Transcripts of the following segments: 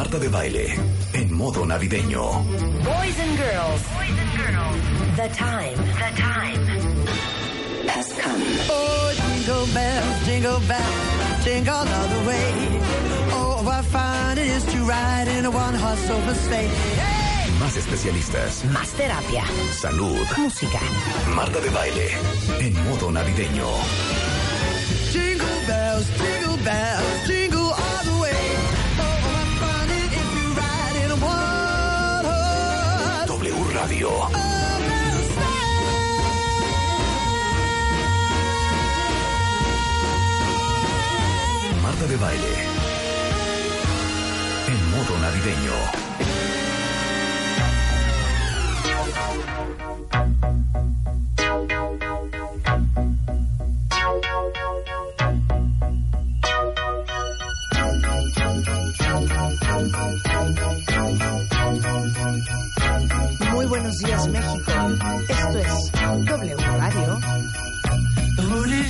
Marta de Baile en modo navideño. Boys and girls. Boys and girls. The time. The time has come. Oh, jingle bells, jingle bells, jingle all the way. Oh, what fun it is to ride in a one-horse open sleigh. Más especialistas, Más terapia. salud. Música. Marta de Baile en modo navideño. Jingle bells, jingle bells, jingle Radio. Marta de Baile en modo navideño.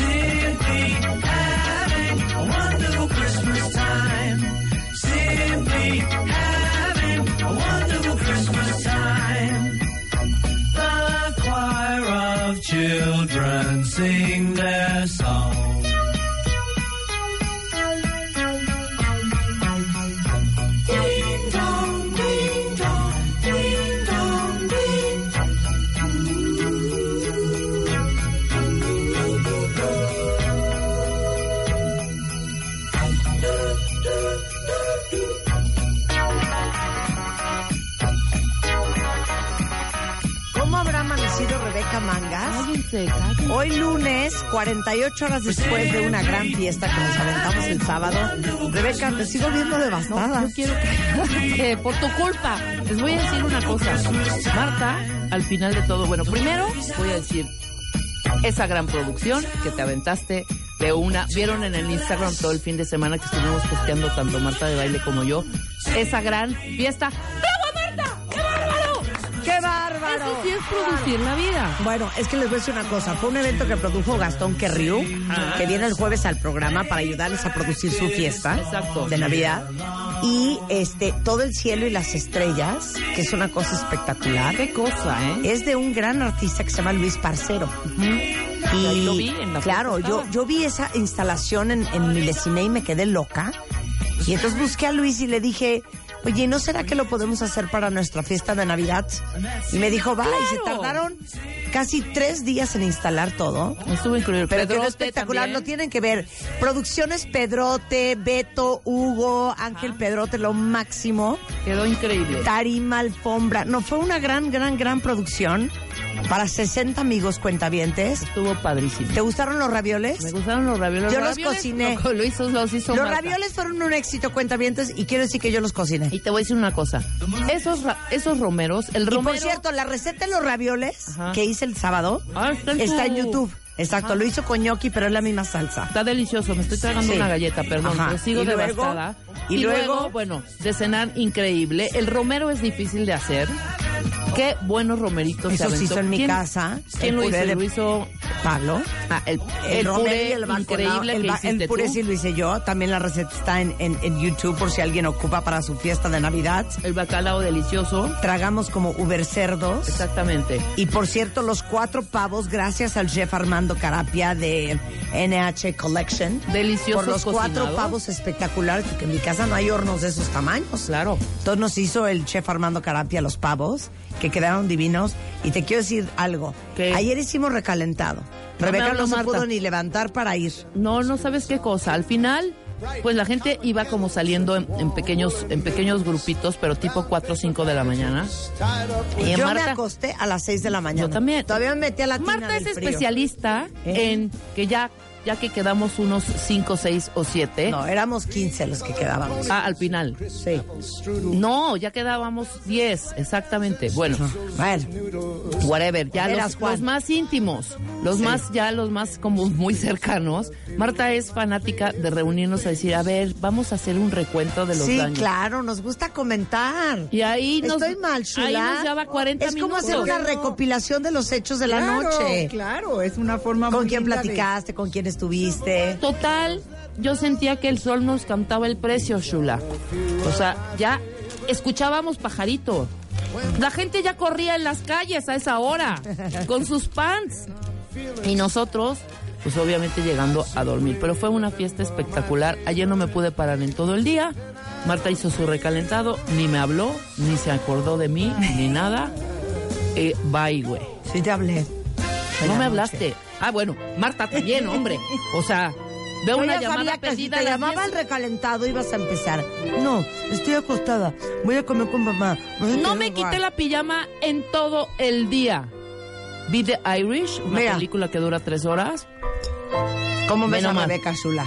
Simply having a wonderful Christmas time. Simply having a wonderful Christmas time. The choir of children sing their song. Mangas? Cállense, cállense. Hoy lunes, 48 horas después de una gran fiesta que nos aventamos el sábado. Rebeca, te sigo viendo devastada. No quiero que, que por tu culpa. Les voy a decir una cosa. Marta, al final de todo, bueno, primero voy a decir esa gran producción que te aventaste de una, vieron en el Instagram todo el fin de semana que estuvimos posteando tanto Marta de baile como yo, esa gran fiesta. ¡Bravo. ¡Qué bárbaro! Eso sí es producir la vida. Bueno, es que les voy a decir una cosa. Fue un evento que produjo Gastón Querriu, que viene el jueves al programa para ayudarles a producir su fiesta Exacto. de Navidad. Y este todo el cielo y las estrellas, que es una cosa espectacular. Qué cosa, ¿eh? Es de un gran artista que se llama Luis Parcero. Y Ahí lo vi en la claro, yo, yo vi esa instalación en, en Milesiné y me quedé loca. Y entonces busqué a Luis y le dije, oye, ¿no será que lo podemos hacer para nuestra fiesta de Navidad? Y me dijo, va, y se tardaron casi tres días en instalar todo. Estuvo increíble. Pero quedó espectacular, también. lo tienen que ver. Producciones Pedrote, Beto, Hugo, Ángel Pedrote, lo máximo. Quedó increíble. Tarima, alfombra. No, fue una gran, gran, gran producción para 60 amigos cuentavientes. Estuvo padrísimo. ¿Te gustaron los ravioles? Me gustaron los ravioles. Yo Los ravioles cociné. Lo, lo hizo, los hizo Los Marta. ravioles fueron un éxito cuentavientes y quiero decir que yo los cociné. Y te voy a decir una cosa. Esos, esos romeros, el Y romero... por cierto, la receta de los ravioles Ajá. que hice el sábado Ah, está en está tu- en YouTube. Exacto, Ajá. lo hizo con gnocchi, pero es la misma salsa. Está delicioso, me estoy tragando Sí. una galleta, perdón, pero sigo Y luego- devastada. y luego- bueno, de cenar increíble. El romero es difícil de hacer. Qué buenos romeritos Eso se aventó. hizo en mi ¿Quién- casa. ¿Quién lo hizo? Lo hizo Pablo. ah, el, El, el romero puré y el increíble el, que hiciste el puré tú. sí lo hice yo. También la receta está en, en- en YouTube por si alguien ocupa para su fiesta de Navidad. El bacalao delicioso. Tragamos como uber cerdos. Exactamente. Y por cierto, los cuatro pavos, gracias al chef Armando Carapia de NH Collection. Deliciosos Por los cuatro pavos espectaculares, porque en mi casa no hay hornos de esos tamaños. Claro. Entonces nos hizo el chef Armando Carapia los pavos, que quedaron divinos. Y te quiero decir algo. ¿Qué? Ayer hicimos recalentado. No me Rebeca no se Marta. pudo ni levantar para ir. No, no sabes qué cosa. Al final, pues la gente iba como saliendo en, en pequeños, en pequeños grupitos, pero tipo 4 o 5 de la mañana. Y Yo me Marta- acosté a las 6 de la mañana. Yo también. Todavía me metí a la tina Marta es del especialista ¿Eh? en que ya ya que quedamos unos 5, 6 o 7. No, éramos 15 los que quedábamos. Ah, al final. Sí. No, ya quedábamos 10, exactamente. Bueno, Bueno, whatever, ya los, los más íntimos, los más, ya los más como muy cercanos. Marta es fanática de reunirnos a decir, a ver, vamos a hacer un recuento de los sí, daños. claro, nos gusta comentar. Y ahí nos, Estoy mal, Shula. ahí nos lleva 40 Es como minutos. hacer una recopilación de los hechos de la noche. Claro, es una forma ¿Con muy quién de- platicaste? ¿Con quién estuviste? Total, yo sentía que el sol nos cantaba el precio, Shula. O sea, ya escuchábamos pajarito. La gente ya corría en las calles a esa hora, con sus pants. Y nosotros, pues obviamente llegando a dormir. Pero fue una fiesta espectacular. Ayer no me pude parar en todo el día. Marta hizo su recalentado, ni me habló, ni se acordó de mí, ni nada. Eh, bye, güey. Sí, te hablé. No me hablaste. Ah, bueno, Marta también, hombre. O sea, veo Yo una ya llamada sabía que si perdida. te a las llamaba 10. el recalentado ibas a empezar. No, estoy acostada. Voy a comer con mamá. No me quité la pijama en todo el día. Vi The Irish, una Mira. película que dura tres horas. ¿Cómo Ve ves a nomás. Rebeca Zula?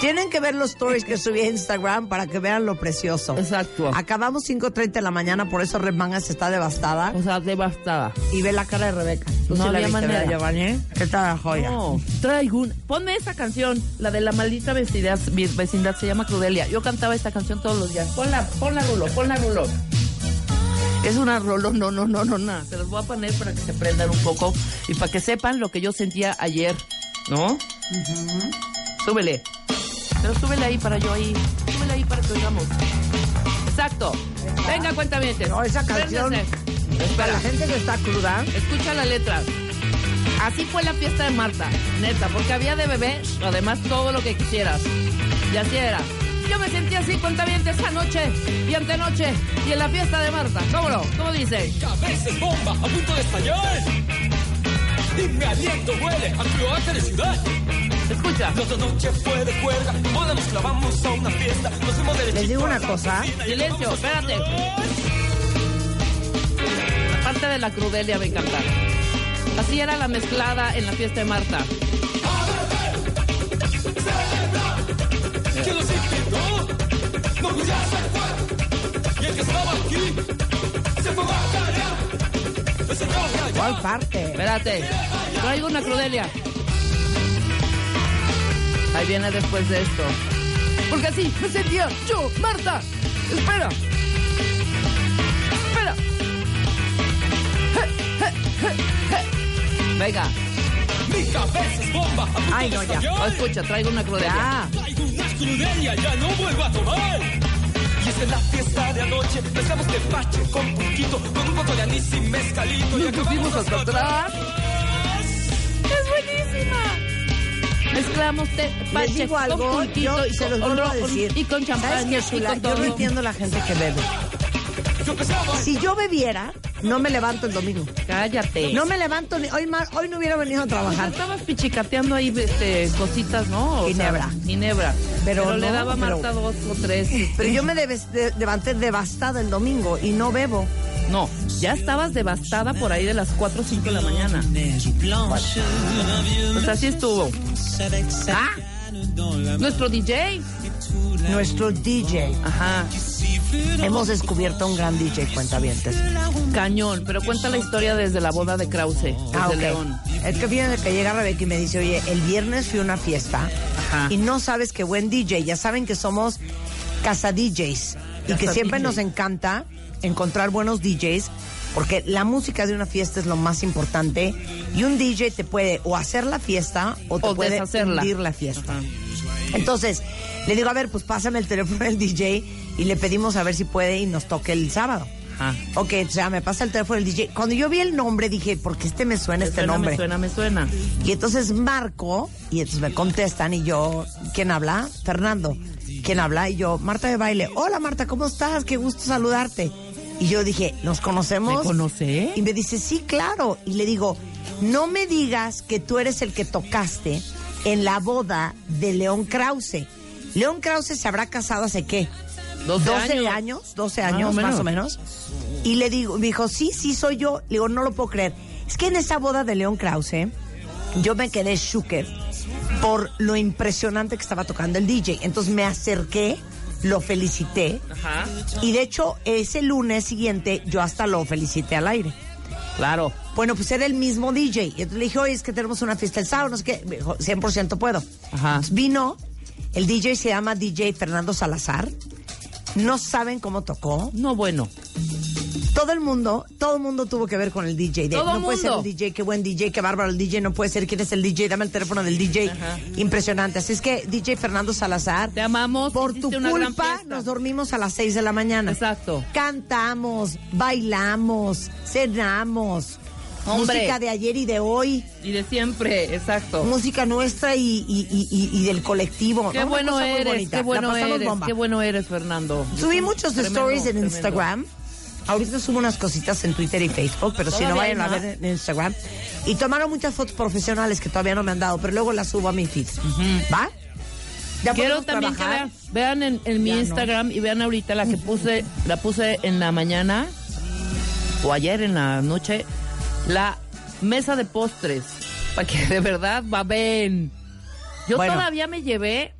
Tienen que ver los stories que subí a Instagram para que vean lo precioso. Exacto. Acabamos 5.30 de la mañana, por eso Red Mangas está devastada. O sea, devastada. Y ve la cara de Rebeca. Tú No sí la había viste, manera. ¿verdad, Giovanni? ¿Qué tal joya? No, traigo un... Ponme esa canción, la de la maldita vecindad, vecindad, se llama Crudelia. Yo cantaba esta canción todos los días. Ponla, ponla, Rulo, ponla, Rulo. Es una rolo, no, no, no, no, no. Se los voy a poner para que se prendan un poco y para que sepan lo que yo sentía ayer, ¿no? Súbele. Pero súbele ahí para yo ahí. Súbele ahí para que oigamos. Exacto. Venga, cuéntame. No, esa canción- Para Espera. la gente que está cruda, Escucha la letra. Así fue la fiesta de Marta, neta, porque había de bebé, además todo lo que quisieras. Y así era. Yo me sentí así cuentavientes esa noche y antenoche y en la fiesta de Marta. ¿Cómo no? ¿Cómo dice? Cabezas bomba a punto de estallar. Y mi aliento huele a cloaca de ciudad. Escucha. La otra noche fue de cuerda. Ahora nos clavamos a una fiesta. Nos fuimos derechito les digo una cosa. Silencio, espérate. La parte de la crudelia me encanta. Así era la mezclada en la fiesta de Marta. ¿Quién nos invitó? No, ya se fue. Y el que estaba aquí se fue a callar. El señor callado. ¿cuál parte? Espérate, traigo una crudelia. Ahí viene después de esto. Porque así me sentía yo, Marta. Espera. Espera. Venga, Mi cabeza es bomba Ay, no, ya. oh, escucha, traigo una crudelia. Traigo una crudelia, ya no vuelvo a tomar. Y es en la fiesta de anoche, mezclamos tepache con poquito, con un poco de anís y mezcalito. Y Nos acabamos hasta atrás. ¡Es buenísima! Mezclamos te, les digo algo, con pulquito yo y se los con, vuelvo a con- decir. y con con Yo no entiendo la gente que bebe. Si yo bebiera, no me levanto el domingo. Cállate. No me levanto ni... Hoy, ma- hoy no hubiera venido a trabajar. Estabas pichicateando ahí este, cositas, ¿no? O sea, Ginebra. ginebra. Pero Pero, le daba a pero- Marta dos o tres. Pero yo me debes- de- levanté devastada el domingo y no bebo. No, ya estabas devastada por ahí de las 4 o 5 de la mañana. Pues así estuvo. Ah, nuestro DJ. Nuestro DJ. Ajá, Hemos descubierto un gran DJ, cuentavientes. cañón. Pero cuenta la historia desde la boda de Krause, desde Ah, ok. León. Es que fíjense que llega Rebeca y me dice, oye, el viernes fui a una fiesta Ajá. y no sabes qué buen DJ. Ya saben que somos casa DJs y que siempre DJ. nos encanta encontrar buenos DJs porque la música de una fiesta es lo más importante y un DJ te puede o hacer la fiesta o te O puede hundir la fiesta. Ajá. Entonces, le digo, a ver, pues pásame el teléfono del DJ y le pedimos a ver si puede y nos toque el sábado. Ajá. Ok, o sea, me pasa el teléfono del DJ. Cuando yo vi el nombre dije, ¿por qué este me suena Me este suena, nombre? me suena, me suena. Y entonces marco y entonces me contestan y yo, ¿quién habla? Fernando. ¿Quién habla? Y yo, Marta de baile. Hola Marta, ¿cómo estás? Qué gusto saludarte. Y yo dije, ¿nos conocemos? ¿Me conoce? Y me dice, sí, claro. Y le digo, no me digas que tú eres el que tocaste en la boda de León Krause. León Krause se habrá casado hace qué? 12 12 años. años, 12 Más o años, menos. más o menos. Y le digo, me dijo, sí, sí soy yo. Le digo, no lo puedo creer. Es que en esa boda de León Krause, yo me quedé shooker. por lo impresionante que estaba tocando el DJ. Entonces me acerqué, lo felicité Ajá. y de hecho ese lunes siguiente yo hasta lo felicité al aire. Claro. Bueno, pues era el mismo DJ. Y entonces le dije, oye, es que tenemos una fiesta el sábado, no sé qué. Me dijo, 100% puedo. Ajá. Entonces vino, el DJ se llama DJ Fernando Salazar. No saben cómo tocó. No, bueno. Todo el mundo, todo el mundo tuvo que ver con el DJ. De, Todo no puede ser el DJ, qué buen DJ, qué bárbaro el DJ, no puede ser quién es el DJ, dame el teléfono del DJ. Impresionante. Así es que DJ Fernando Salazar, Te amamos. por tu culpa nos dormimos a las 6 de la mañana. Exacto. Cantamos, bailamos, cenamos. Hombre. Música de ayer y de hoy, Y de siempre, exacto. música nuestra y, y- y- y- del colectivo. Qué ¿no? Bueno eres, qué bueno eres, bomba. qué bueno eres, Fernando. Subí muchos Tremendo, stories en tremendo. Instagram. Ahorita subo unas cositas en Twitter y Facebook, pero si no vayan a ver en Instagram. Y tomaron muchas fotos profesionales que todavía no me han dado, pero luego las subo a mi feed. ¿Va? Ya Quiero también que vean, vean en, en mi Ya no. Instagram y vean ahorita la que puse, la puse en la mañana o ayer en la noche, la mesa de postres, para que de verdad va ven. Yo Bueno. todavía me llevé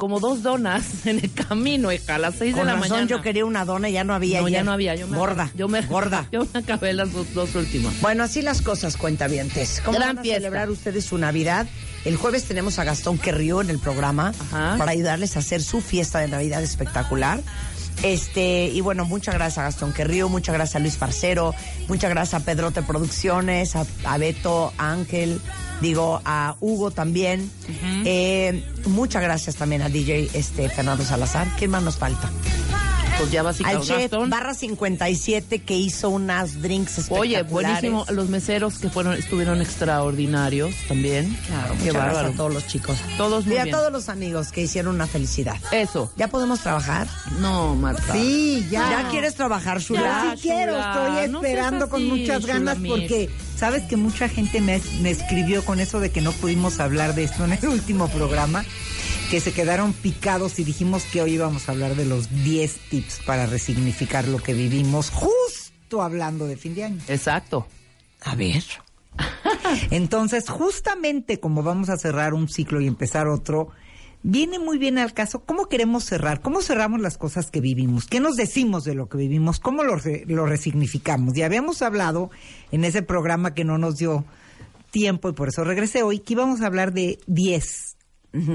como dos donas en el camino, hija, a las seis Con de la razón mañana. yo quería una dona y ya no había. no, ya no había. Yo me gorda. Yo me, gorda. Yo me acabé las dos, dos últimas. Bueno, así las cosas, cuentavientes. ¿Cómo Gran van a fiesta. celebrar ustedes su Navidad? El jueves tenemos a Gastón Querrío en el programa Ajá. para ayudarles a hacer su fiesta de Navidad espectacular. Este, y bueno, muchas gracias a Gastón Querrío, muchas gracias a Luis Parcero, muchas gracias a Pedrote Producciones, a, a Beto, a Ángel, digo, a Hugo también. Eh, muchas gracias también a DJ este, Fernando Salazar. ¿Quién más nos falta? Pues ya Al chef Barra 57 que hizo unas drinks Oye, espectaculares. buenísimo. Los meseros que fueron estuvieron extraordinarios también. Claro, qué muchas gracias bárbaro. a todos los chicos. Todos muy y a bien. todos los amigos que hicieron una felicidad. Eso. ¿Ya podemos trabajar? No, Marta. Sí, ya. ¿Ya quieres trabajar, Shula? Ya, sí quiero, estoy no seas esperando con así, muchas ganas porque sabes que mucha gente me, me escribió con eso de que no pudimos hablar de esto en el último programa, que se quedaron picados y dijimos que hoy íbamos a hablar de los 10 tips para resignificar lo que vivimos justo hablando de fin de año. Exacto. A ver. Entonces, justamente como vamos a cerrar un ciclo y empezar otro, viene muy bien al caso cómo queremos cerrar, cómo cerramos las cosas que vivimos, qué nos decimos de lo que vivimos, cómo lo, re- lo resignificamos. Y habíamos hablado en ese programa que no nos dio tiempo y por eso regresé hoy, que íbamos a hablar de 10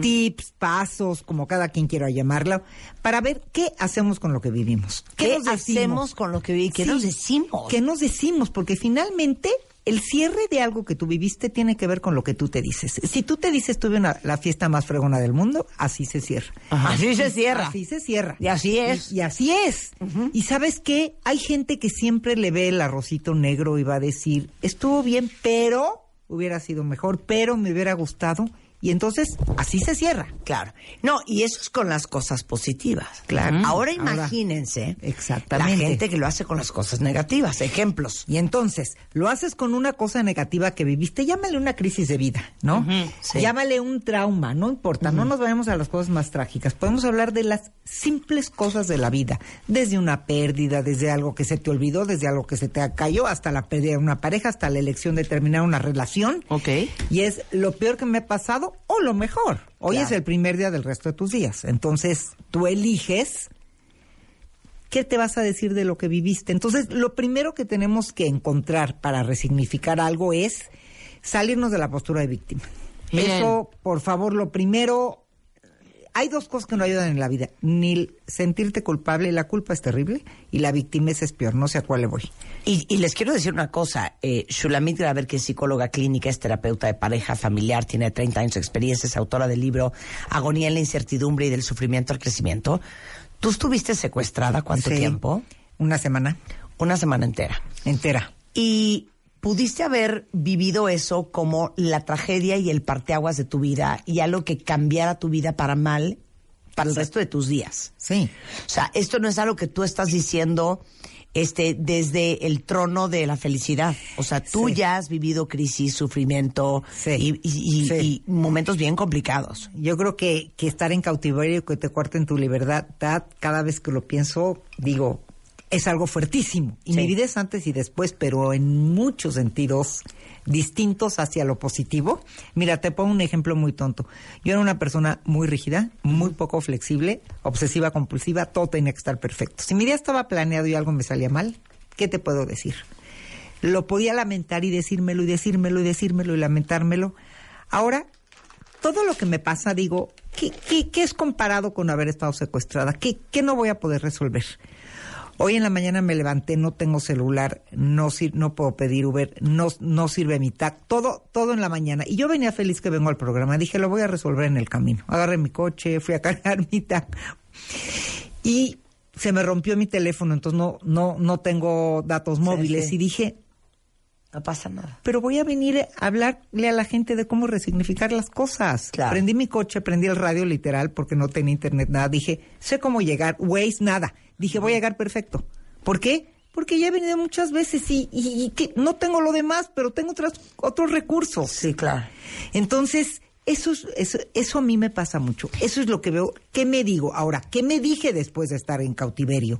tips, pasos, como cada quien quiera llamarlo, para ver qué hacemos con lo que vivimos. ¿Qué, nos decimos? hacemos con lo que vi? ¿Qué Sí. nos decimos? ¿Qué nos decimos? Porque finalmente el cierre de algo que tú viviste tiene que ver con lo que tú te dices. Si tú te dices tuve una, la fiesta más fregona del mundo, así se cierra. Así se cierra. Así se cierra. Y así es. Y, y así es. Y sabes qué? Hay gente que siempre le ve el arrocito negro y va a decir, estuvo bien, pero hubiera sido mejor, pero me hubiera gustado. Y entonces así se cierra. Claro. No, y eso es con las cosas positivas. Claro. Ahora Ahora, imagínense exactamente. la gente que lo hace con las cosas negativas. Ejemplos. Y entonces, lo haces con una cosa negativa que viviste, llámale una crisis de vida, ¿no? sí. Llámale un trauma, no importa, no nos vayamos a las cosas más trágicas. Podemos hablar de las simples cosas de la vida, desde una pérdida, desde algo que se te olvidó, desde algo que se te cayó, hasta la pérdida de una pareja, hasta la elección de terminar una relación. Ok. Y es lo peor que me ha pasado o lo mejor. Hoy Claro. es el primer día del resto de tus días. Entonces, tú eliges ¿qué te vas a decir de lo que viviste? Entonces, lo primero que tenemos que encontrar para resignificar algo es salirnos de la postura de víctima. Bien. Eso, por favor, lo primero, hay dos cosas que no ayudan en la vida. Ni sentirte culpable, la culpa es terrible, y la victimez es peor, no sé a cuál le voy. Y, y les quiero decir una cosa, eh, Shulamit Graver, que es psicóloga clínica, es terapeuta de pareja familiar, tiene 30 años de experiencia, es autora del libro Agonía en la incertidumbre y del sufrimiento al crecimiento. ¿Tú estuviste secuestrada cuánto Sí. tiempo? Una semana Una semana entera. entera. Y pudiste haber vivido eso como la tragedia y el parteaguas de tu vida y algo que cambiara tu vida para mal para el resto de tus días. Sí. O sea, esto no es algo que tú estás diciendo este desde el trono de la felicidad. O sea, tú Sí. ya has vivido crisis, sufrimiento Sí. y, y- y- Sí. y momentos bien complicados. Yo creo que, que estar en cautiverio, que te cuarten tu libertad, cada vez que lo pienso, digo, es algo fuertísimo. Y Sí. mi vida es antes y después, pero en muchos sentidos distintos hacia lo positivo. Mira, te pongo un ejemplo muy tonto. Yo era una persona muy rígida, muy poco flexible, obsesiva, compulsiva, todo tenía que estar perfecto. Si mi día estaba planeado y algo me salía mal, ¿qué te puedo decir? Lo podía lamentar y decírmelo y decírmelo y decírmelo y lamentármelo. Ahora, todo lo que me pasa, digo, ¿qué, qué, qué es comparado con haber estado secuestrada? ¿Qué, ¿Qué no voy a poder resolver? Hoy en la mañana me levanté, no tengo celular, no sir- no puedo pedir Uber, no, no sirve mi TAC, todo, todo en la mañana. Y yo venía feliz que vengo al programa, dije, lo voy a resolver en el camino. Agarré mi coche, fui a cargar mi TAC. Y se me rompió mi teléfono, entonces no, no, no tengo datos móviles. sí. Y dije, No pasa nada. pero voy a venir a hablarle a la gente de cómo resignificar las cosas. Claro. Prendí mi coche, prendí el radio literal porque no tenía internet, nada. Dije, sé cómo llegar, Waze, nada. Dije, voy a llegar perfecto. ¿Por qué? Porque ya he venido muchas veces y, y- y que no tengo lo demás, pero tengo otras, otros recursos. Sí, claro. Entonces, eso, es- eso, eso a mí me pasa mucho. Eso es lo que veo. ¿Qué me digo? Ahora, ¿qué me dije después de estar en cautiverio?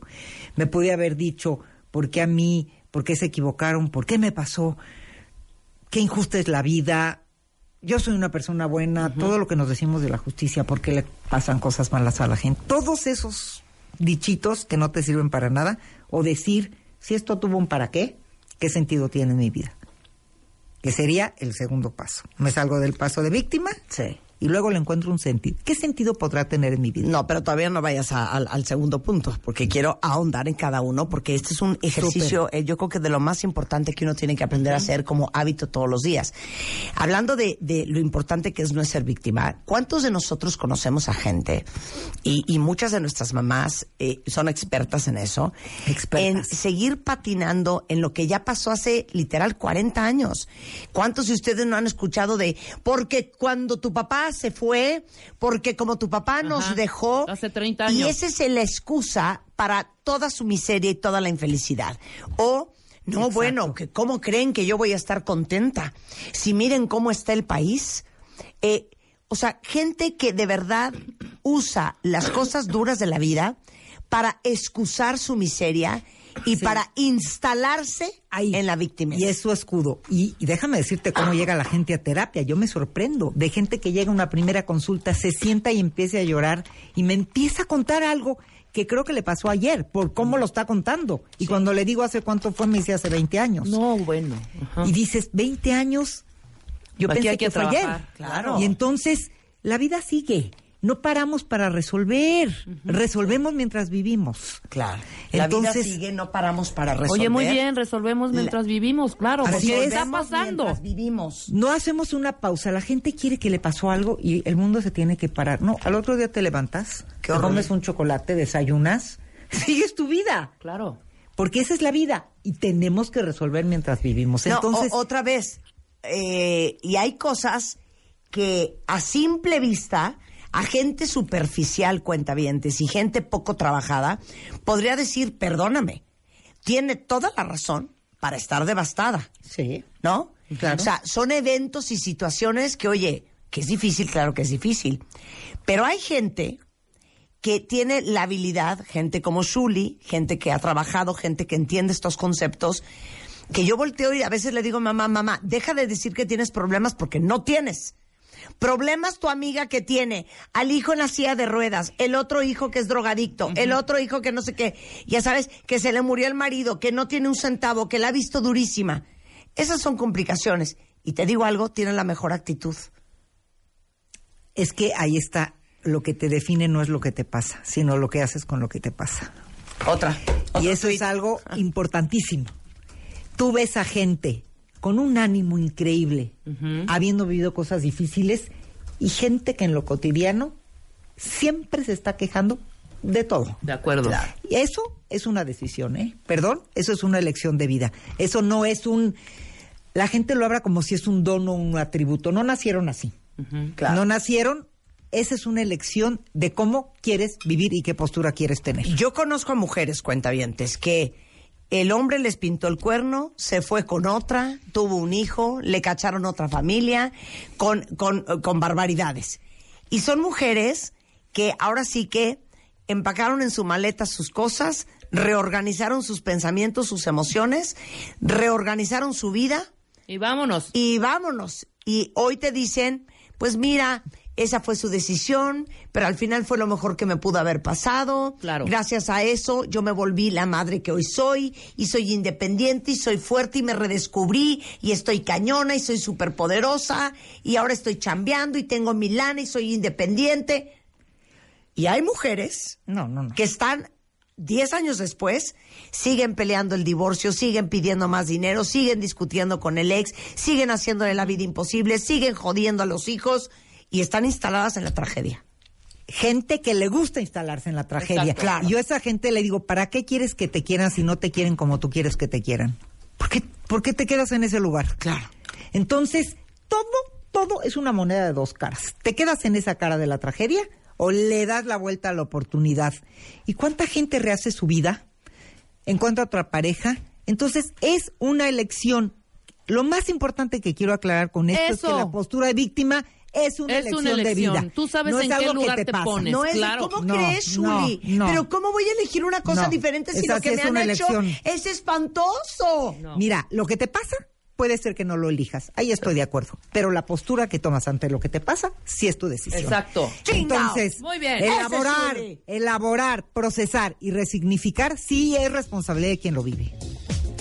Me podía haber dicho, ¿por qué a mí? ¿Por qué se equivocaron? ¿Por qué me pasó? Qué injusta es la vida. Yo soy una persona buena. Todo lo que nos decimos de la justicia, ¿por qué le pasan cosas malas a la gente? Todos esos dichitos que no te sirven para nada. O decir, si esto tuvo un para qué, ¿qué sentido tiene en mi vida? que sería el segundo paso. Me salgo del paso de víctima Sí. Y luego le encuentro un sentido. ¿Qué sentido podrá tener en mi vida? No, pero todavía no vayas a- al, al segundo punto, porque quiero ahondar en cada uno, porque este es un ejercicio, eh, yo creo que de lo más importante que uno tiene que aprender a hacer como hábito todos los días. Hablando de, de lo importante que es no ser víctima, ¿cuántos de nosotros conocemos a gente, y, y muchas de nuestras mamás eh, son expertas en eso, Expertas. en seguir patinando en lo que ya pasó hace literal 40 años? ¿Cuántos de ustedes no han escuchado de, porque cuando tu papá se fue, porque como tu papá nos dejó, Hace 30 y años. esa es la excusa para toda su miseria y toda la infelicidad. O, no, Exacto. bueno, que ¿cómo creen que yo voy a estar contenta? Si miren cómo está el país. Eh, o sea, gente que de verdad usa las cosas duras de la vida para excusar su miseria y para instalarse Ahí. en la víctima. Y es su escudo. Y, y déjame decirte cómo llega la gente a terapia. Yo me sorprendo de gente que llega a una primera consulta, se sienta y empieza a llorar y me empieza a contar algo que creo que le pasó ayer, por cómo lo está contando. Y cuando le digo hace cuánto fue, me dice hace 20 años. No, bueno. ajá. Y dices, 20 años. Yo Aquí pensé hay que que, fue ayer. claro. Y entonces, la vida sigue. No paramos para resolver. Resolvemos mientras vivimos. Claro. La vida Entonces- sigue, no paramos para resolver. Oye, muy bien, resolvemos mientras vivimos, claro, Así porque es. está pasando. mientras vivimos. No hacemos una pausa. La gente quiere que le pasó algo y el mundo se tiene que parar. No, al otro día te levantas, Qué te comes un chocolate, desayunas, sigues tu vida. Claro. Porque esa es la vida y tenemos que resolver mientras vivimos. No, Entonces, o- otra vez, eh, y hay cosas que a simple vista, a gente superficial, cuentavientes, y gente poco trabajada, podría decir, perdóname, tiene toda la razón para estar devastada, sí. ¿no? Claro. O sea, son eventos y situaciones que, oye, que es difícil, claro que es difícil, pero hay gente que tiene la habilidad, gente como Shuli, gente que ha trabajado, gente que entiende estos conceptos, que yo volteo y a veces le digo, mamá, mamá, deja de decir que tienes problemas porque no tienes. Problemas tu amiga que tiene al hijo en la silla de ruedas, el otro hijo que es drogadicto, el otro hijo que no sé qué, ya sabes, que se le murió el marido, que no tiene un centavo, que la ha visto durísima. Esas son complicaciones. Y te digo algo, tiene la mejor actitud. Es que ahí está. Lo que te define no es lo que te pasa, sino lo que haces con lo que te pasa. Otra. Y eso es algo importantísimo. Tú ves a gente con un ánimo increíble, habiendo vivido cosas difíciles, y gente que en lo cotidiano siempre se está quejando de todo. De acuerdo. Y eso es una decisión, ¿eh? Perdón, eso es una elección de vida. Eso no es un... La gente lo habla como si es un don o un atributo. No nacieron así. Claro. No nacieron... Esa es una elección de cómo quieres vivir y qué postura quieres tener. Yo conozco a mujeres cuentavientes que el hombre les pintó el cuerno, se fue con otra, tuvo un hijo, le cacharon otra familia, con, con, con barbaridades. Y son mujeres que ahora sí que empacaron en su maleta sus cosas, reorganizaron sus pensamientos, sus emociones, reorganizaron su vida Y vámonos. y vámonos. Y hoy te dicen, pues mira, esa fue su decisión, pero al final fue lo mejor que me pudo haber pasado. Claro. Gracias a eso yo me volví la madre que hoy soy y soy independiente y soy fuerte y me redescubrí y estoy cañona y soy superpoderosa y ahora estoy chambeando y tengo mi lana y soy independiente. Y hay mujeres No, no, no. que están 10 años después, siguen peleando el divorcio, siguen pidiendo más dinero, siguen discutiendo con el ex, siguen haciéndole la vida imposible, siguen jodiendo a los hijos y están instaladas en la tragedia. gente que le gusta instalarse en la tragedia. Exacto. Claro. Yo a esa gente le digo, ¿para qué quieres que te quieran si no te quieren como tú quieres que te quieran? ¿Por qué, por qué te quedas en ese lugar? Claro. Entonces, todo, todo es una moneda de dos caras. ¿Te quedas en esa cara de la tragedia o le das la vuelta a la oportunidad? ¿Y cuánta gente rehace su vida? Encuentra otra pareja. Entonces, es una elección. Lo más importante que quiero aclarar con esto es Eso. que la postura de víctima es una, Es elección, una elección. de vida. Tú sabes No en es qué algo que lugar te pasa. pones. No es, claro. ¿cómo No, crees, Shuli? no. Pero ¿cómo voy a elegir una cosa No. diferente si Esa lo que sí me es han una hecho elección. es espantoso? No. Mira, lo que te pasa puede ser que no lo elijas. Ahí estoy de acuerdo. Pero la postura que tomas ante lo que te pasa, sí es tu decisión. Exacto. Entonces, Muy bien. elaborar, es elaborar, procesar y resignificar sí es responsabilidad de quien lo vive.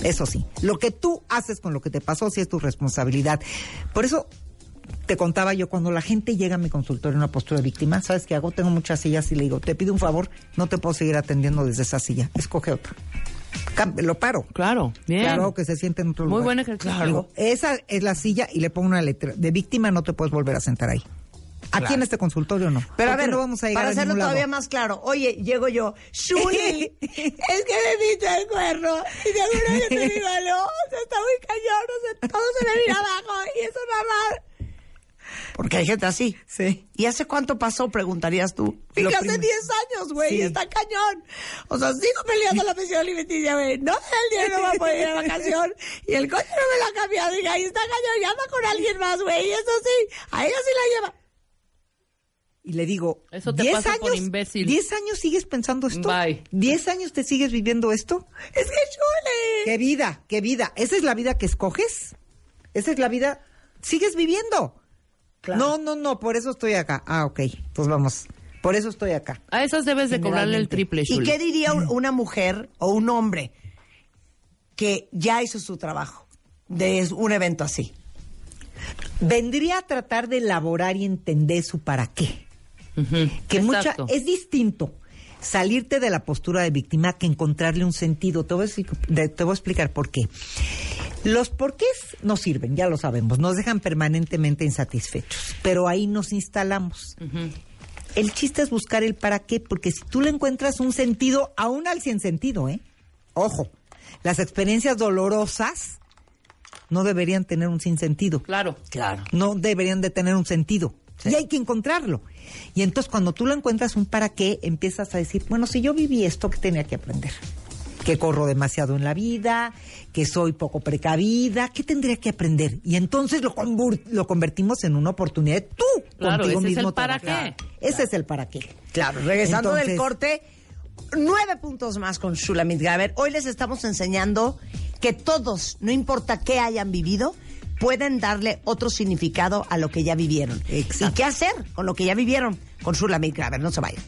Eso sí, lo que tú haces con lo que te pasó sí es tu responsabilidad. Por eso te contaba yo, cuando la gente llega a mi consultorio en una postura de víctima, ¿sabes qué hago? Tengo muchas sillas y le digo, te pido un favor, no te puedo seguir atendiendo desde esa silla, escoge otra. Lo paro. Claro, bien. Claro, que se siente en otro Muy lugar. buen ejercicio. Digo, esa es la silla y le pongo una letra. De víctima no te puedes volver a sentar ahí. Aquí en este consultorio no. Pero a ¿Por qué ver, no vamos a llegar para a hacerlo lado? todavía más claro, oye, llego yo, Shuli, es que me pinta el cuerno y seguro que te digo, no, o sea, está muy cañón, o sea, todo se me vira abajo y eso es normal. Porque hay gente así. Sí. ¿Y hace cuánto pasó? Preguntarías tú. Y hace prim- 10 años, güey, Sí. está cañón. O sea, sigo peleando la pensión alimenticia, güey. No, el dinero no va a poder ir a vacación. Y el coche no me lo ha cambiado. Y ahí está cañón, llama con alguien más, güey. Y eso sí, a ella sí la lleva. Y le digo, Eso te 10 pasa años, por imbécil. 10 años sigues pensando esto. Bye. 10 años te sigues viviendo esto. Es que Shuli. ¿Qué vida? ¿Qué vida? ¿Esa es la vida que escoges? ¿Esa es la vida? ¿Sigues viviendo? No, no, no, por eso estoy acá. Ah, ok, pues vamos. Por eso estoy acá. A esas debes de cobrarle el triple, ¿Y qué diría un- una mujer o un hombre que ya hizo su trabajo de un evento así? Vendría a tratar de elaborar y entender su para qué. Que mucha es distinto salirte de la postura de víctima que encontrarle un sentido. Te voy a, explic- de- te voy a explicar por qué. Los porqués no sirven, ya lo sabemos, nos dejan permanentemente insatisfechos, pero ahí nos instalamos. El chiste es buscar el para qué, porque si tú le encuentras un sentido, aún al cien sentido, ¿eh? Ojo, las experiencias dolorosas no deberían tener un sinsentido Claro. Claro. no deberían de tener un sentido. Y hay que encontrarlo. Y entonces cuando tú lo encuentras un para qué, empiezas a decir, bueno, si yo viví esto, ¿qué tenía que aprender? Que corro demasiado en la vida, que soy poco precavida, ¿qué tendría que aprender? Y entonces lo, convur- lo convertimos en una oportunidad de tú Claro, contigo ese es mismo el para trabajar. qué. Ese es el para qué. Claro, regresando del Entonces- corte, nueve puntos más con Shulamit Gaber. Hoy les estamos enseñando que todos, no importa qué hayan vivido, pueden darle otro significado a lo que ya vivieron. Exacto. ¿Y qué hacer con lo que ya vivieron? Con Shulamit Gaber, no se vayan.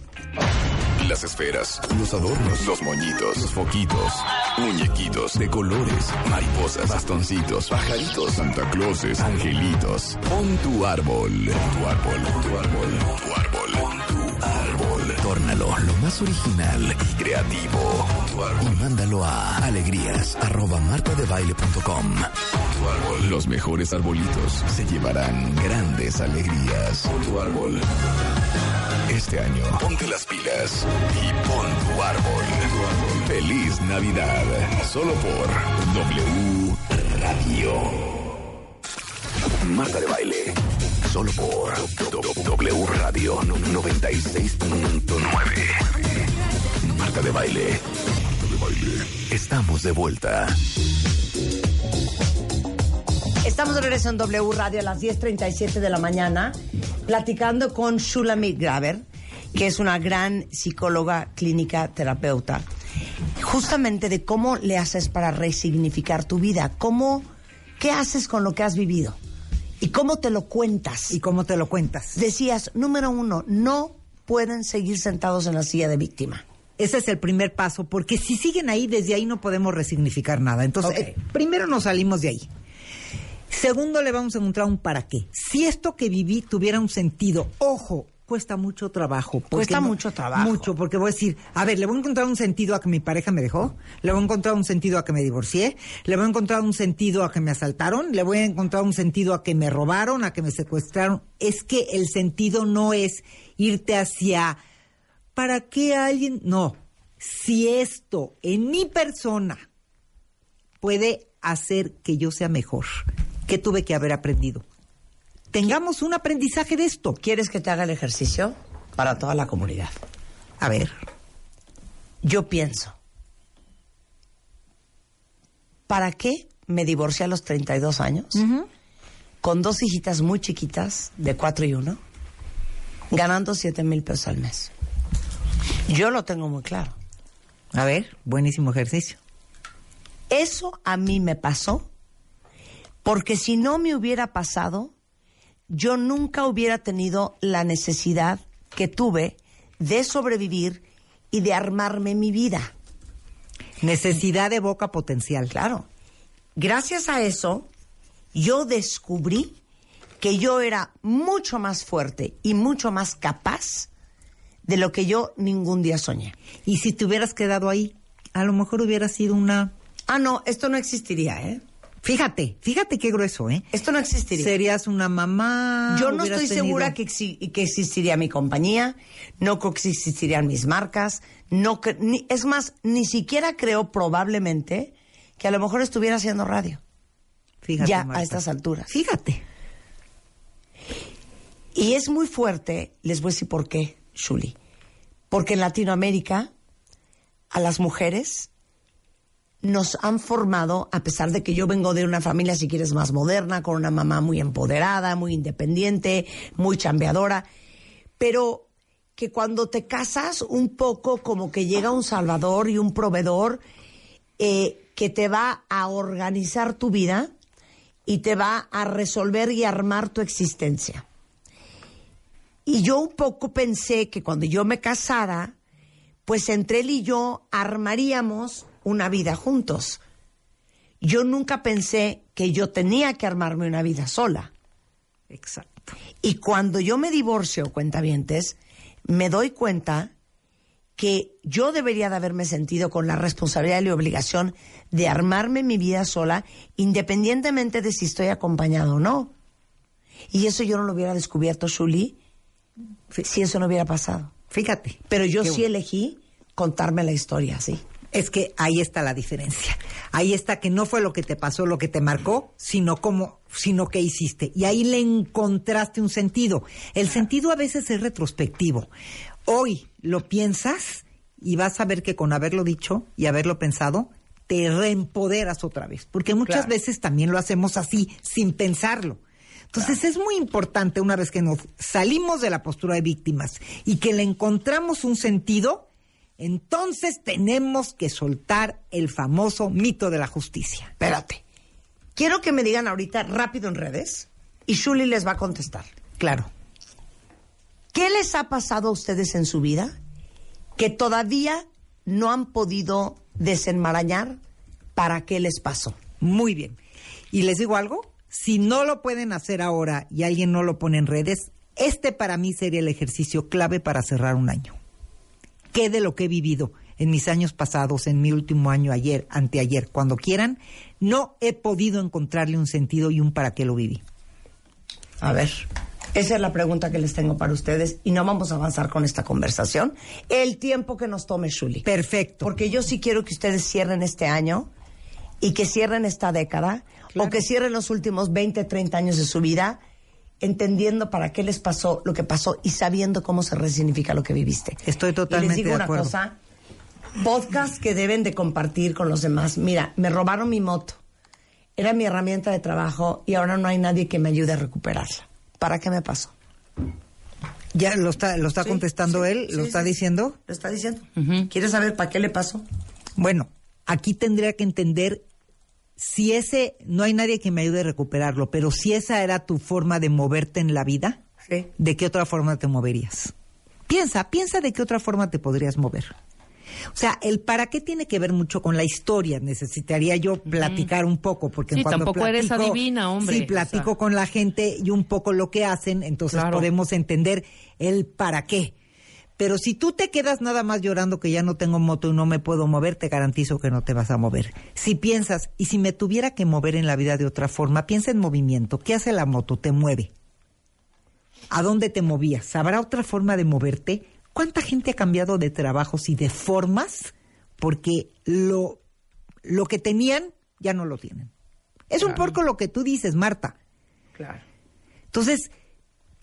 Las esferas, los adornos, los moñitos, los foquitos, muñequitos de colores, mariposas, bastoncitos, pajaritos, Santa Clauses, angelitos. Pon tu árbol, tu árbol, tu árbol, tu árbol, tu árbol. Tórnalo lo más original y creativo. Tu árbol. Y mándalo a alegrías arroba martadebaile.com. Pon tu árbol. Los mejores arbolitos se llevarán grandes alegrías. Tu árbol. Este año, ponte las pilas y pon tu árbol. Feliz Navidad. Solo por W Radio. Marta de baile. Solo por W Radio 96.9. Marta de baile. Marta de baile. Estamos de vuelta. Estamos de regreso en W Radio a las 10.37 de la mañana, platicando con Shulamit Graver. que es una gran psicóloga clínica terapeuta, justamente de cómo le haces para resignificar tu vida, cómo, qué haces con lo que has vivido y cómo te lo cuentas. ¿Y cómo te lo cuentas? Decías, número uno, no pueden seguir sentados en la silla de víctima. Ese es el primer paso, porque si siguen ahí, desde ahí no podemos resignificar nada. Entonces, eh, primero nos salimos de ahí. Segundo, le vamos a encontrar un para qué. Si esto que viví tuviera un sentido, ojo, cuesta mucho trabajo. Cuesta mucho trabajo. Mucho, porque voy a decir, a ver, le voy a encontrar un sentido a que mi pareja me dejó, le voy a encontrar un sentido a que me divorcié, le voy a encontrar un sentido a que me asaltaron, le voy a encontrar un sentido a que me robaron, a que me secuestraron. Es que el sentido no es irte hacia ¿para qué alguien? No. Si esto en mi persona puede hacer que yo sea mejor, ¿qué tuve que haber aprendido? Tengamos un aprendizaje de esto. ¿Quieres que te haga el ejercicio? Para toda la comunidad. A ver, Yo pienso, ¿para qué me divorcié a los 32 años? Con dos hijitas muy chiquitas, de 4 y 1, ganando 7 mil pesos al mes. Yo lo tengo muy claro. a ver, buenísimo ejercicio. Eso a mí me pasó porque si no me hubiera pasado, yo nunca hubiera tenido la necesidad que tuve de sobrevivir y de armarme mi vida. Necesidad de boca potencial. Claro. Gracias a eso, yo descubrí que yo era mucho más fuerte y mucho más capaz de lo que yo ningún día soñé. Y si te hubieras quedado ahí, a lo mejor hubiera sido una... Ah, no, esto no existiría, ¿eh? Fíjate, fíjate qué grueso, ¿eh? Esto no existiría. Serías una mamá. Yo no estoy tenido- segura que, exi- que existiría mi compañía, no que existirían mis marcas, no que, ni- es más, ni siquiera creo probablemente que a lo mejor estuviera haciendo radio. Fíjate, ya Marta. a estas alturas. Fíjate. Y es muy fuerte, les voy a decir por qué, Shuli. Porque en Latinoamérica a las mujeres nos han formado, a pesar de que yo vengo de una familia, si quieres, más moderna, con una mamá muy empoderada, muy independiente, muy chambeadora, pero que cuando te casas un poco como que llega un salvador y un proveedor eh, que te va a organizar tu vida y te va a resolver y armar tu existencia. Y yo un poco pensé que cuando yo me casara, pues entre él y yo armaríamos una vida juntos. Yo nunca pensé que yo tenía que armarme una vida sola. Exacto. Y cuando yo me divorcio, cuentavientes, me doy cuenta que yo debería de haberme sentido con la responsabilidad y la obligación de armarme mi vida sola, independientemente de si estoy acompañado o no. Y eso yo no lo hubiera descubierto, Shuli, si eso no hubiera pasado. Fíjate. Pero yo sí elegí contarme la historia, sí. Es que ahí está la diferencia. Ahí está que no fue lo que te pasó, lo que te marcó, sino cómo, sino qué hiciste. Y ahí le encontraste un sentido. El sentido a veces es retrospectivo. Hoy lo piensas y vas a ver que con haberlo dicho y haberlo pensado, te reempoderas otra vez. Porque muchas Claro. veces también lo hacemos así, sin pensarlo. Entonces es muy importante una vez que nos salimos de la postura de víctimas y que le encontramos un sentido, entonces tenemos que soltar el famoso mito de la justicia. Espérate. Quiero que me digan ahorita rápido en redes y Shuli les va a contestar. Claro. ¿Qué les ha pasado a ustedes en su vida que todavía no han podido desenmarañar para qué les pasó? Muy bien. Y les digo algo, si no lo pueden hacer ahora y alguien no lo pone en redes, este para mí sería el ejercicio clave para cerrar un año. ¿Qué de lo que he vivido en mis años pasados, en mi último año, ayer, anteayer, cuando quieran, no he podido encontrarle un sentido y un para qué lo viví? A ver, esa es la pregunta que les tengo para ustedes y no vamos a avanzar con esta conversación. El tiempo que nos tome Shuli. Perfecto. Porque yo sí quiero que ustedes cierren este año y que cierren esta década o que cierren los últimos 20, 30 años de su vida entendiendo para qué les pasó lo que pasó y sabiendo cómo se resignifica lo que viviste. Estoy Y totalmente les digo de una cosa, podcast que deben de compartir con los demás. Mira, me robaron mi moto. Era mi herramienta de trabajo y ahora no hay nadie que me ayude a recuperarla. ¿Para qué me pasó? ¿Ya lo está, lo está Sí, contestando sí, él? sí, ¿Lo está diciendo? Lo está diciendo. ¿Quieres saber para qué le pasó? Bueno, aquí tendría que entender si ese, no hay nadie que me ayude a recuperarlo, pero si esa era tu forma de moverte en la vida, Sí. ¿de qué otra forma te moverías? Piensa, piensa de qué otra forma te podrías mover. O sea, el para qué tiene que ver mucho con la historia. Necesitaría yo platicar un poco, porque Sí, cuando tampoco eres platico- adivina, hombre, Sí, o platico sea. con la gente y un poco lo que hacen, entonces Claro. podemos entender el para qué. Pero si tú te quedas nada más llorando que ya no tengo moto y no me puedo mover, te garantizo que no te vas a mover. Si piensas, y si me tuviera que mover en la vida de otra forma, piensa en movimiento. ¿Qué hace la moto? Te mueve. ¿A dónde te movías? ¿Habrá otra forma de moverte? ¿Cuánta gente ha cambiado de trabajos y de formas porque lo, lo que tenían ya no lo tienen? Es un poco lo que tú dices, Marta. Claro. Entonces,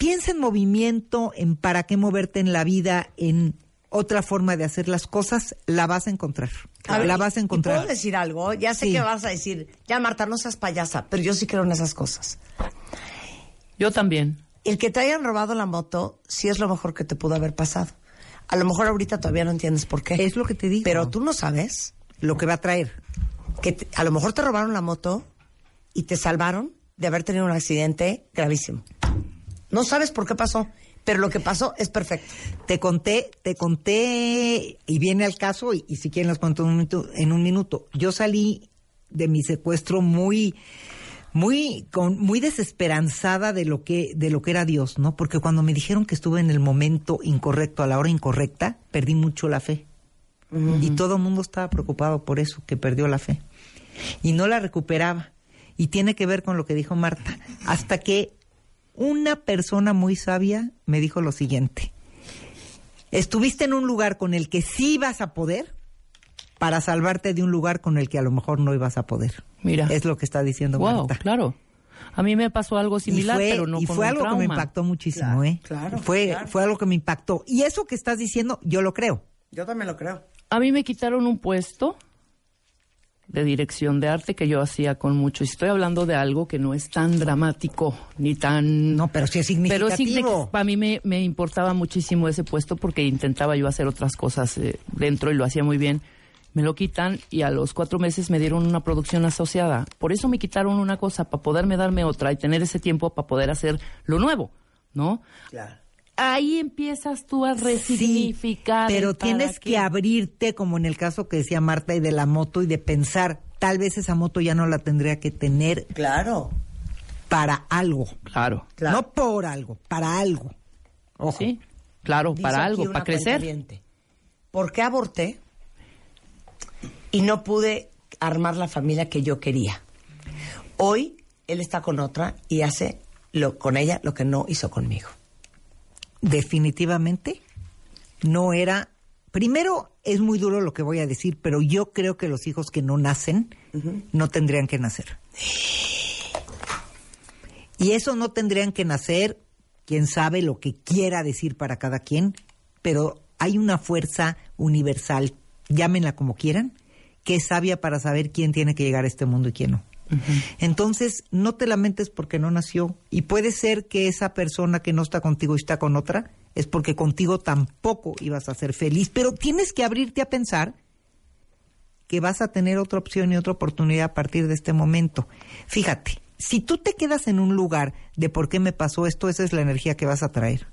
piensa en movimiento, en para qué moverte en la vida, en otra forma de hacer las cosas, la vas a encontrar. A ver, la vas a ¿y- y encontrar. ¿Puedo decir algo? Ya sé Sí. que vas a decir, ya Marta, no seas payasa, pero yo sí creo en esas cosas. Yo también. El que te hayan robado la moto sí es lo mejor que te pudo haber pasado. A lo mejor ahorita todavía no entiendes por qué. Es lo que te digo. Pero tú no sabes Lo que va a traer. que te- a lo mejor te robaron la moto y te salvaron de haber tenido un accidente gravísimo. No sabes por qué pasó, pero lo que pasó es perfecto. Te conté, te conté, y viene al caso, y, y si quieren las cuento en un, minuto, en un minuto. Yo salí de mi secuestro muy, muy, con, muy desesperanzada de lo que, de lo que era Dios, ¿no? Porque cuando me dijeron que estuve en el momento incorrecto, a la hora incorrecta, perdí mucho la fe. Y todo el mundo estaba preocupado por eso, que perdió la fe. Y no la recuperaba. Y tiene que ver con lo que dijo Marta. Hasta que una persona muy sabia me dijo lo siguiente. Estuviste en un lugar con el que sí ibas a poder para salvarte de un lugar con el que a lo mejor no ibas a poder. Mira. Es lo que está diciendo Wow, Marta. claro. A mí me pasó algo similar, y fue, pero no y con fue un algo que me impactó muchísimo, Claro, ¿eh? claro, fue, claro. fue algo que me impactó. Y eso que estás diciendo, yo lo creo. Yo también lo creo. A mí me quitaron un puesto de dirección de arte que yo hacía con mucho. Y estoy hablando de algo que no es tan dramático ni tan... No, pero sí es Pero sí, significativo. para mí me, me importaba muchísimo ese puesto porque intentaba yo hacer otras cosas eh, dentro y lo hacía muy bien. Me lo quitan y a los cuatro meses me dieron una producción asociada. Por eso me quitaron una cosa, para poderme darme otra y tener ese tiempo para poder hacer lo nuevo, ¿no? Claro. Ahí empiezas tú a resignificar. pero tienes qué. que abrirte, como en el caso que decía Marta y de la moto, y de pensar, tal vez esa moto ya no la tendría que tener Claro. para algo. Claro. Claro. No por algo, para algo. Ojo. Sí, claro, Dice para algo, para crecer. ¿Por qué aborté y no pude armar la familia que yo quería? Hoy él está con otra y hace lo, con ella lo que no hizo conmigo. Definitivamente no era. Primero, es muy duro lo que voy a decir, pero yo creo que los hijos que no nacen no tendrían que nacer. Y eso no tendrían que nacer, quién sabe lo que quiera decir para cada quien, pero hay una fuerza universal, llámenla como quieran, que es sabia para saber quién tiene que llegar a este mundo y quién no. Entonces, no te lamentes porque no nació. Y puede ser que esa persona que no está contigo y está con otra, es porque contigo tampoco ibas a ser feliz. Pero tienes que abrirte a pensar que vas a tener otra opción y otra oportunidad a partir de este momento. Fíjate, si tú te quedas en un lugar de por qué me pasó esto, esa es la energía que vas a traer.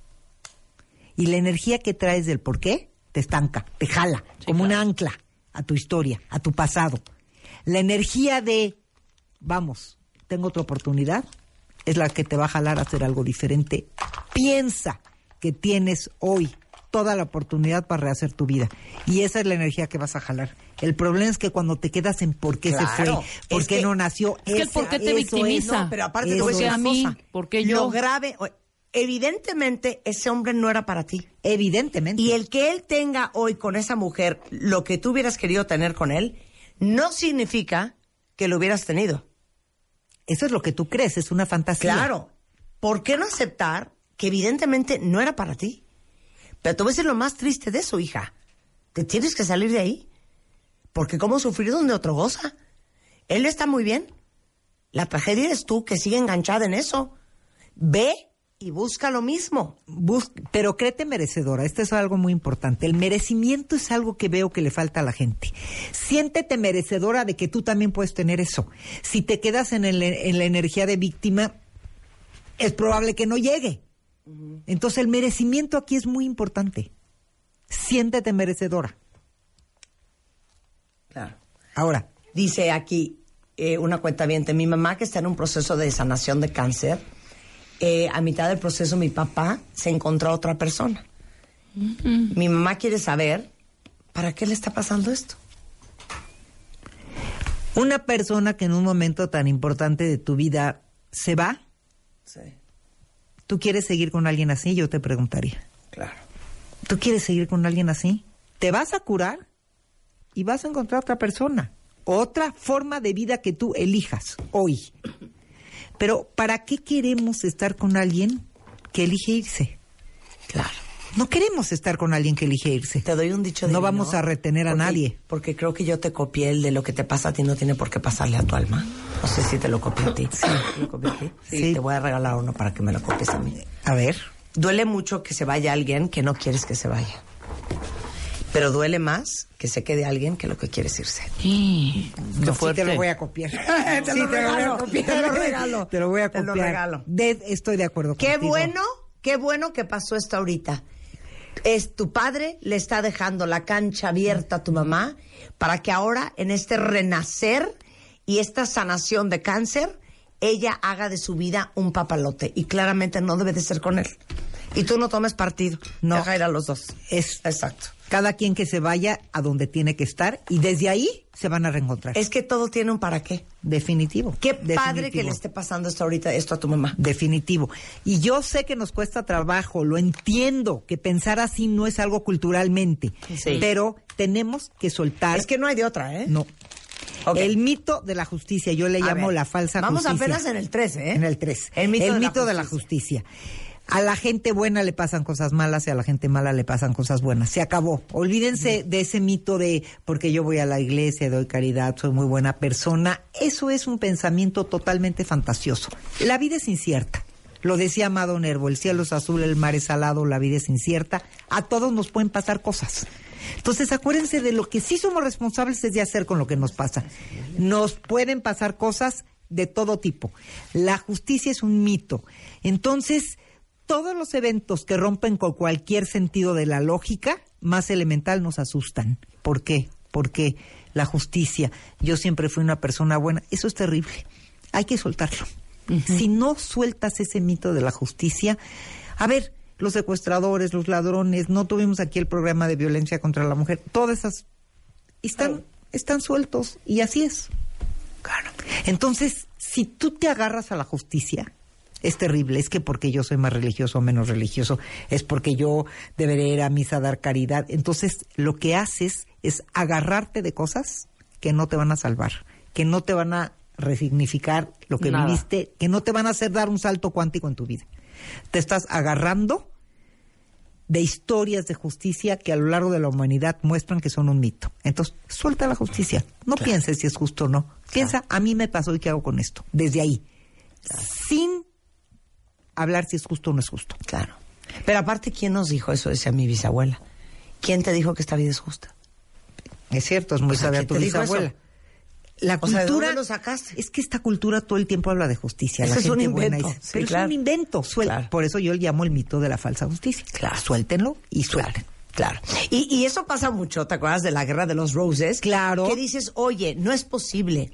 Y la energía que traes del por qué te estanca, te jala, como un ancla a tu historia, a tu pasado. La energía de, vamos, tengo otra oportunidad, es la que te va a jalar a hacer algo diferente. Piensa que tienes hoy toda la oportunidad para rehacer tu vida. Y esa es la energía que vas a jalar. El problema es que cuando te quedas en por qué se fue, por qué que- no nació, es que el por qué te eso victimiza. No, pero aparte te Eso voy a mí? ¿Por qué yo? Lo grave, evidentemente ese hombre no era para ti. Evidentemente. Y el que él tenga hoy con esa mujer lo que tú hubieras querido tener con él, no significa que lo hubieras tenido. Eso es lo que tú crees, es una fantasía. Claro. ¿Por qué no aceptar que evidentemente no era para ti? Pero te voy a decir lo más triste de eso, hija. Te tienes que salir de ahí. Porque cómo sufrir donde otro goza. Él está muy bien. La tragedia eres tú que sigue enganchada en eso. Ve y busca lo mismo. Bus- pero créete merecedora, esto es algo muy importante. El merecimiento es algo que veo que le falta a la gente. Siéntete merecedora de que tú también puedes tener eso. Si te quedas en, el- en la energía de víctima, es probable que no llegue. Entonces el merecimiento aquí es muy importante. Siéntete merecedora. Claro. Ahora, Dice aquí eh, una cuenta mi mamá que está en un proceso de sanación de cáncer, eh, a mitad del proceso mi papá se encontró a otra persona. Mi mamá quiere saber para qué le está pasando esto. una persona que en un momento tan importante de tu vida se va, Sí, ¿tú quieres seguir con alguien así? Yo te preguntaría. claro. ¿Tú quieres seguir con alguien así? Te vas a curar y vas a encontrar otra persona, otra forma de vida que tú elijas hoy. Pero ¿para qué queremos estar con alguien que elige irse? Claro. No queremos estar con alguien que elige irse. Te doy un dicho No divino, vamos a retener a porque- nadie. Porque creo que yo te copié el de lo que te pasa a ti no tiene por qué pasarle a tu alma. No sé si te lo copié a ti. Sí. ¿Te lo copié a ti? Sí, Sí. Te voy a regalar uno para que me lo copies a mí. A ver. Duele mucho que se vaya alguien que no quieres que se vaya. Pero duele más que se quede alguien que lo que quieres irse. Sí, No, sí te lo voy a copiar. Te Sí, lo voy a regalo, copiar. te lo regalo. Te lo voy a Te copiar. lo regalo. De- estoy de acuerdo Qué contigo. bueno, qué bueno que pasó esto ahorita. Es tu padre le está dejando la cancha abierta a tu mamá para que ahora en este renacer y esta sanación de cáncer ella haga de su vida un papalote y claramente no debe de ser con él. Y tú no tomes partido. No. Deja ir a los dos. Es Exacto. cada quien que se vaya a donde tiene que estar y desde ahí se van a reencontrar. Es que todo tiene un para qué. definitivo. Qué padre que le esté pasando esto ahorita esto a tu mamá. Definitivo. Y yo sé que nos cuesta trabajo, lo entiendo, que pensar así no es algo culturalmente, Sí. pero tenemos que soltar. Es que no hay de otra, ¿eh? no. Ok. El mito de la justicia, yo le A llamo ver, la falsa vamos justicia. apenas en el 13, ¿eh? En el 3. El mito de la justicia. A la gente buena le pasan cosas malas y a la gente mala le pasan cosas buenas. Se acabó. Olvídense de ese mito de porque yo voy a la iglesia, doy caridad, soy muy buena persona. Eso es un pensamiento totalmente fantasioso. La vida es incierta. Lo decía Amado Nervo, el cielo es azul, el mar es salado, la vida es incierta. A todos nos pueden pasar cosas. Entonces acuérdense de lo que sí somos responsables es de hacer con lo que nos pasa. Nos pueden pasar cosas de todo tipo. La justicia es un mito. Entonces, todos los eventos que rompen con cualquier sentido de la lógica más elemental nos asustan. ¿Por qué? Porque la justicia, yo siempre fui una persona buena, eso es terrible. Hay que soltarlo. Si no sueltas ese mito de la justicia, a ver, los secuestradores, los ladrones, no tuvimos aquí el programa de violencia contra la mujer, todas esas están, están sueltos y así es. Entonces, si tú te agarras a la justicia, es terrible. Es que porque yo soy más religioso o menos religioso, es porque yo debería ir a misa a dar caridad. Entonces, lo que haces es agarrarte de cosas que no te van a salvar, que no te van a resignificar lo que Nada. viviste, que no te van a hacer dar un salto cuántico en tu vida. Te estás agarrando de historias de justicia que a lo largo de la humanidad muestran que son un mito. Entonces, suelta la justicia. No pienses si es justo o no. Piensa, a mí me pasó y qué hago con esto. Desde ahí. Sin hablar si es justo o no es justo. Claro. Pero aparte, ¿quién nos dijo eso? Decía mi bisabuela. ¿Quién te dijo que esta vida es justa? Es cierto, es muy O sea, sabia ¿quién tu bisabuela. eso? La O sea, ¿de cultura. dónde lo sacaste? Es que esta cultura todo el tiempo habla de justicia. La es un buena invento, dice, sí, pero claro. es un invento. suel- Claro. Por eso yo le llamo el mito de la falsa justicia. Claro. Suéltenlo y suelten. Claro. Y, y eso pasa mucho, ¿te acuerdas de la guerra de los roses? Claro. Que dices, oye, no es posible.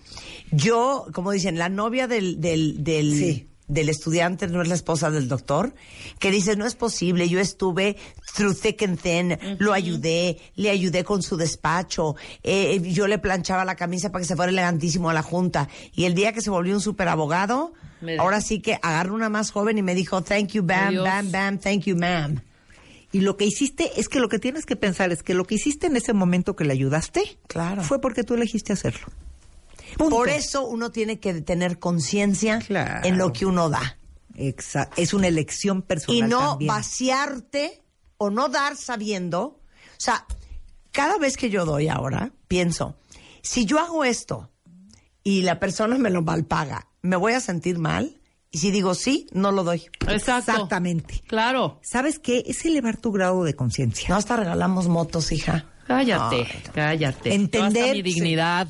Yo, como dicen, la novia del, del, del, Sí. Del estudiante no es la esposa del doctor, que dice, no es posible, yo estuve through thick and thin, lo ayudé, le ayudé con su despacho, eh, yo le planchaba la camisa para que se fuera elegantísimo a la junta. Y el día que se volvió un super abogado, Me ahora sí que agarró una más joven y me dijo, thank you, bam, Adiós. bam, bam, thank you, ma'am. Y lo que hiciste es que lo que tienes que pensar es que lo que hiciste en ese momento que le ayudaste Claro. fue porque tú elegiste hacerlo. Punto. Por eso uno tiene que tener conciencia Claro. en lo que uno da. Exa- es una elección personal Y no también. vaciarte o no dar sabiendo. O sea, cada vez que yo doy ahora, pienso, si yo hago esto y la persona me lo malpaga, ¿me voy a sentir mal? Y Y si digo sí, no lo doy. Exacto. Exactamente. Claro. ¿Sabes qué? Es elevar tu grado de conciencia. No hasta regalamos motos, hija. Cállate, cállate. Entender- hasta mi dignidad.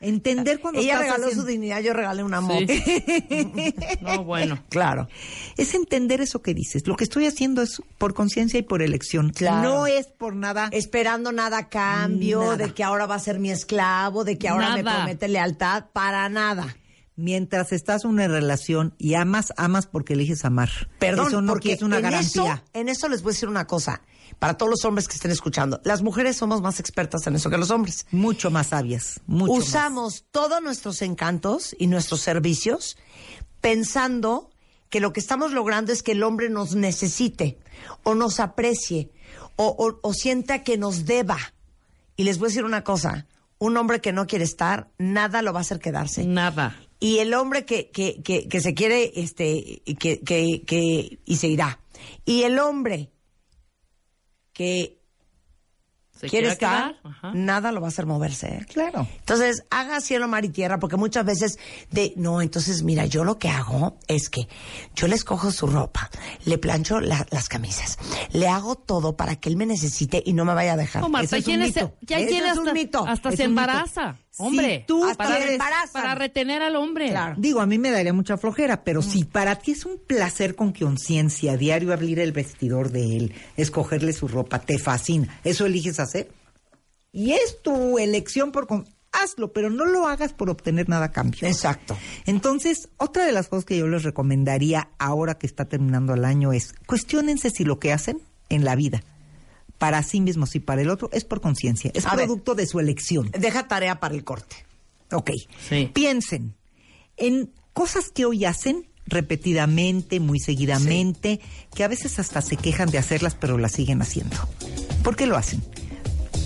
Entender cuando Ella estás regaló haciendo- su dignidad, yo regalé una moto. No, bueno. Claro. Es entender eso que dices. Lo que estoy haciendo es por conciencia y por elección. Claro. No es por nada. Esperando nada a cambio, Nada. de que ahora va a ser mi esclavo, de que ahora me promete lealtad, para nada. Mientras estás en una relación y amas, amas porque eliges amar. Perdón, Eso no porque es una en garantía. Eso, en eso les voy a decir una cosa. Para todos los hombres que estén escuchando, las mujeres somos más expertas en eso que los hombres. Mucho más sabias. Mucho más. Usamos todos nuestros encantos y nuestros servicios pensando que lo que estamos logrando es que el hombre nos necesite o nos aprecie o, o- o sienta que nos deba. Y les voy a decir una cosa, un hombre que no quiere estar, nada lo va a hacer quedarse. Nada. Y el hombre que, que, que, que se quiere, este, que, que, que, y se irá. Y el hombre que ¿Se quiere estar, nada lo va a hacer moverse. ¿eh? Claro. Entonces, haga cielo, mar y tierra, porque muchas veces de, no, entonces mira, yo lo que hago es que yo le escojo su ropa, le plancho la- las camisas, le hago todo para que él me necesite y no me vaya a dejar. No, Marta, Eso es un quienes se- mito. ya Eso es un hasta, mito. hasta Es se un mito. embaraza. Si Hombre, tú para, quieres- para retener al hombre. Claro. Digo, a mí me daría mucha flojera, pero si para ti es un placer con conciencia diario abrir el vestidor de él, escogerle su ropa, te fascina, ¿eso eliges hacer? Y es tu elección por... con- Hazlo, pero no lo hagas por obtener nada a cambio. Exacto. Entonces, otra de las cosas que yo les recomendaría ahora que está terminando el año es cuestionense si lo que hacen en la vida, para sí mismos y para el otro, es por conciencia, es A ver. producto de su elección. Deja tarea para el corte. Ok. Sí. Piensen en cosas que hoy hacen repetidamente, muy seguidamente, que a veces hasta se quejan de hacerlas, pero las siguen haciendo. ¿Por qué lo hacen?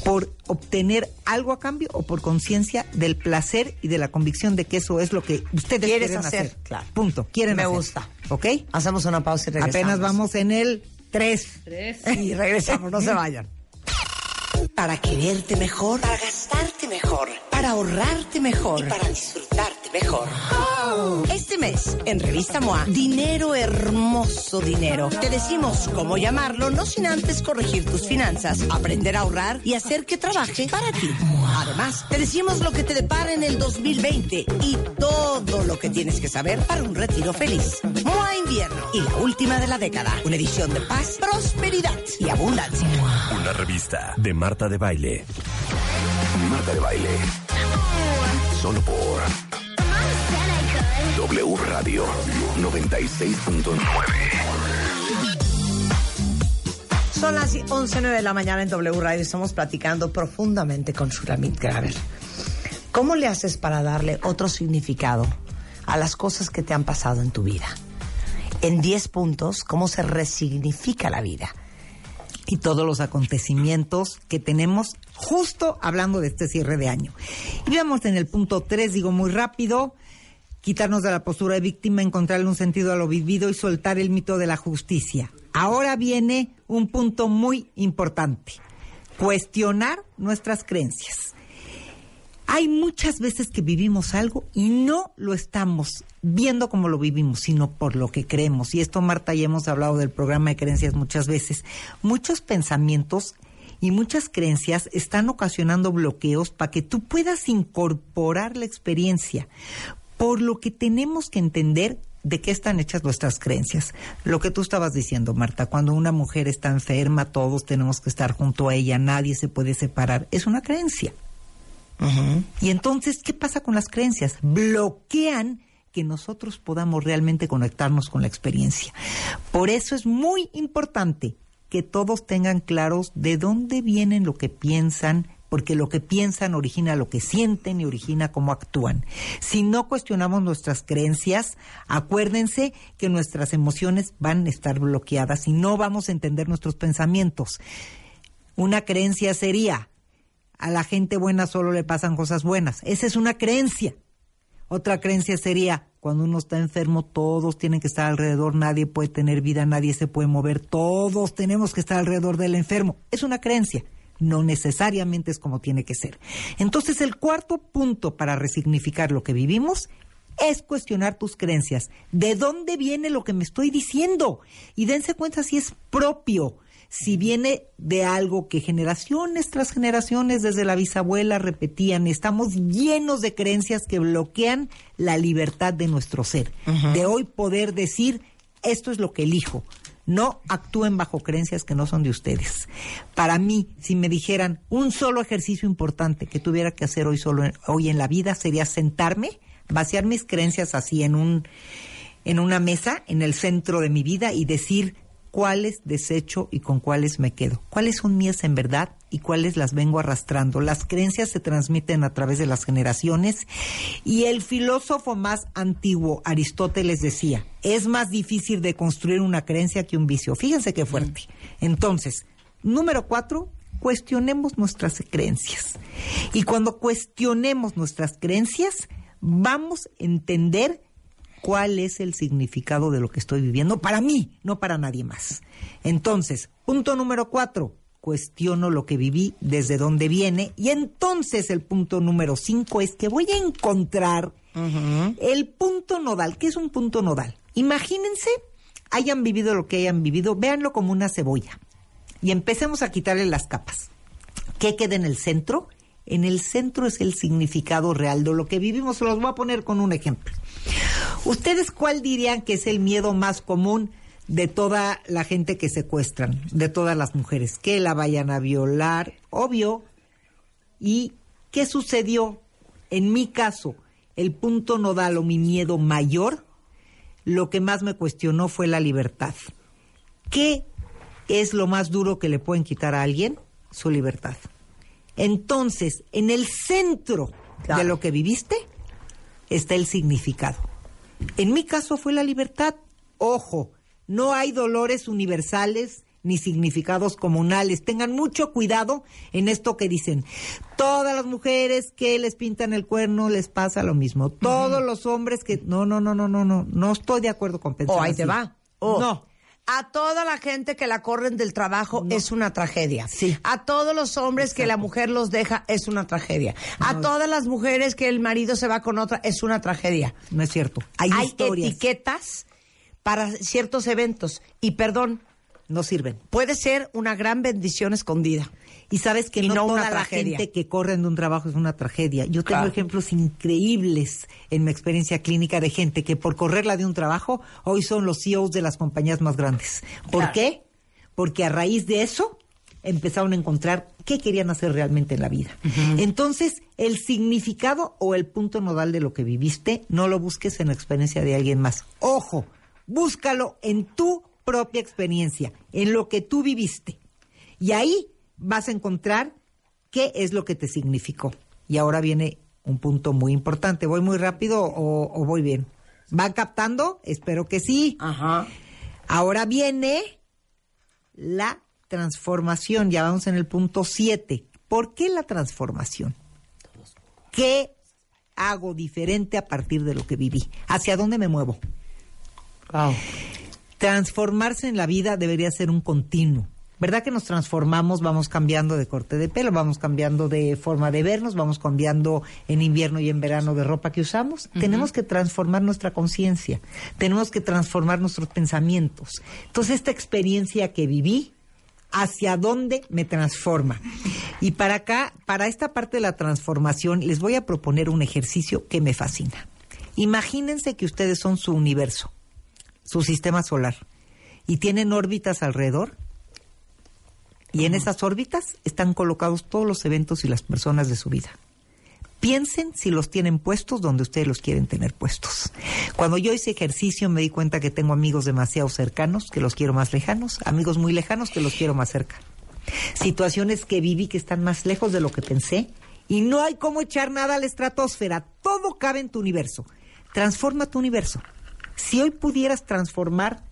¿Por obtener algo a cambio o por conciencia del placer y de la convicción de que eso es lo que ustedes quieren hacer? hacer, claro. Punto. Quieren Me hacer. gusta. ¿Ok? Hacemos una pausa y regresamos. Apenas vamos en el 3. Y regresamos, no se vayan. Para quererte mejor, para gastarte mejor, para ahorrarte mejor y para disfrutarte mejor. Este mes, en Revista MOA, dinero hermoso dinero. Te decimos cómo llamarlo, no sin antes corregir tus finanzas, aprender a ahorrar y hacer que trabaje para ti. Además, te decimos lo que te depara en el 2020 y todo lo que tienes que saber para un retiro feliz. Invierno y la última de la década. Una edición de paz, prosperidad y abundancia. Una revista de Marta de Baile. Marta de Baile. Solo por W Radio 96.9. Son las 11.09 de la mañana en W Radio y estamos platicando profundamente con Shulamit Graver. ¿Cómo le haces para darle otro significado a las cosas que te han pasado en tu vida? En 10 puntos, ¿cómo se resignifica la vida? y todos los acontecimientos que tenemos justo hablando de este cierre de año. Y vamos en el punto 3, digo muy rápido, quitarnos de la postura de víctima, encontrarle un sentido a lo vivido y soltar el mito de la justicia. Ahora viene un punto muy importante, cuestionar nuestras creencias. Hay muchas veces que vivimos algo y no lo estamos viendo como lo vivimos, sino por lo que creemos. Y esto, Marta, ya hemos hablado del programa de creencias muchas veces. Muchos pensamientos y muchas creencias están ocasionando bloqueos para que tú puedas incorporar la experiencia. Por lo que tenemos que entender de qué están hechas nuestras creencias. Lo que tú estabas diciendo, Marta, cuando una mujer está enferma, todos tenemos que estar junto a ella, nadie se puede separar. Es una creencia. Y entonces, ¿qué pasa con las creencias? Bloquean que nosotros podamos realmente conectarnos con la experiencia. Por eso es muy importante que todos tengan claros de dónde vienen lo que piensan, porque lo que piensan origina lo que sienten y origina cómo actúan. Si no cuestionamos nuestras creencias, acuérdense que nuestras emociones van a estar bloqueadas y no vamos a entender nuestros pensamientos. Una creencia sería, a la gente buena solo le pasan cosas buenas. Esa es una creencia. Otra creencia sería, cuando uno está enfermo, todos tienen que estar alrededor, nadie puede tener vida, nadie se puede mover, todos tenemos que estar alrededor del enfermo. Es una creencia. No necesariamente es como tiene que ser. Entonces, el cuarto punto para resignificar lo que vivimos es cuestionar tus creencias. ¿De dónde viene lo que me estoy diciendo? Y dense cuenta si es propio, si viene de algo que generaciones tras generaciones desde la bisabuela repetían. Estamos llenos de creencias que bloquean la libertad de nuestro ser. De hoy poder decir, esto es lo que elijo. No actúen bajo creencias que no son de ustedes. Para mí, si me dijeran un solo ejercicio importante que tuviera que hacer hoy solo hoy en la vida sería sentarme, vaciar mis creencias así en un en una mesa en el centro de mi vida y decir cuáles desecho y con cuáles me quedo. Cuáles son mías en verdad y cuáles las vengo arrastrando. Las creencias se transmiten a través de las generaciones y el filósofo más antiguo, Aristóteles, decía, es más difícil de construir una creencia que un vicio. Fíjense qué fuerte. Entonces, número cuatro, cuestionemos nuestras creencias. Y cuando cuestionemos nuestras creencias, vamos a entender cuál es el significado de lo que estoy viviendo para mí, no para nadie más. Entonces, punto número cuatro, cuestiono lo que viví, desde dónde viene. Y entonces el punto número cinco es que voy a encontrar el punto nodal. ¿Qué es un punto nodal? Imagínense, hayan vivido lo que hayan vivido, véanlo como una cebolla. Y empecemos a quitarle las capas. ¿Qué queda en el centro? En el centro es el significado real de lo que vivimos. Se los voy a poner con un ejemplo. ¿Ustedes cuál dirían que es el miedo más común de toda la gente que secuestran, de todas las mujeres? Que la vayan a violar, obvio. ¿Y qué sucedió? En mi caso, el punto nodal o mi miedo mayor, lo que más me cuestionó fue la libertad. ¿Qué es lo más duro que le pueden quitar a alguien? Su libertad. Entonces, en el centro de lo que viviste está el significado. En mi caso fue la libertad. Ojo, no hay dolores universales ni significados comunales. Tengan mucho cuidado en esto que dicen. Todas las mujeres que les pintan el cuerno les pasa lo mismo. Todos los hombres que... No, no, no, no, no, no. No estoy de acuerdo con pensar O ahí te va. O No. A toda la gente que la corren del trabajo es una tragedia. Sí. A todos los hombres que la mujer los deja es una tragedia. A todas las mujeres que el marido se va con otra es una tragedia. No es cierto. Hay, Hay historias. etiquetas para ciertos eventos. Y perdón, No sirven. puede ser una gran bendición escondida. Y sabes que Y no, toda la tragedia. gente que corren de un trabajo es una tragedia. Yo tengo Claro. ejemplos increíbles en mi experiencia clínica de gente que por correrla de un trabajo hoy son los CEOs de las compañías más grandes. ¿Por Claro. qué? Porque a raíz de eso empezaron a encontrar qué querían hacer realmente en la vida. Entonces, el significado o el punto nodal de lo que viviste, no lo busques en la experiencia de alguien más. Ojo, búscalo en tu propia experiencia, en lo que tú viviste. Y ahí vas a encontrar qué es lo que te significó. Y ahora viene un punto muy importante. ¿Voy muy rápido o, o voy bien? ¿Van captando? Espero que sí. Ajá. Ahora viene la transformación. Ya vamos en el punto 7. ¿Por qué la transformación? ¿Qué hago diferente a partir de lo que viví? ¿Hacia dónde me muevo? Transformarse en la vida debería ser un continuo. ¿Verdad que nos transformamos, vamos cambiando de corte de pelo, vamos cambiando de forma de vernos, vamos cambiando en invierno y en verano de ropa que usamos? Tenemos que transformar nuestra conciencia, tenemos que transformar nuestros pensamientos. Entonces, esta experiencia que viví, ¿hacia dónde me transforma? Y para acá, para esta parte de la transformación, les voy a proponer un ejercicio que me fascina. Imagínense que ustedes son su universo su sistema solar y tienen órbitas alrededor y en esas órbitas están colocados todos los eventos y las personas de su vida. Piensen si los tienen puestos donde ustedes los quieren tener puestos. Cuando yo hice ejercicio me di cuenta que tengo amigos demasiado cercanos que los quiero más lejanos, amigos muy lejanos que los quiero más cerca. Situaciones que viví que están más lejos de lo que pensé y no hay cómo echar nada a la estratosfera. Todo cabe en tu universo. Transforma tu universo. Si hoy pudieras transformar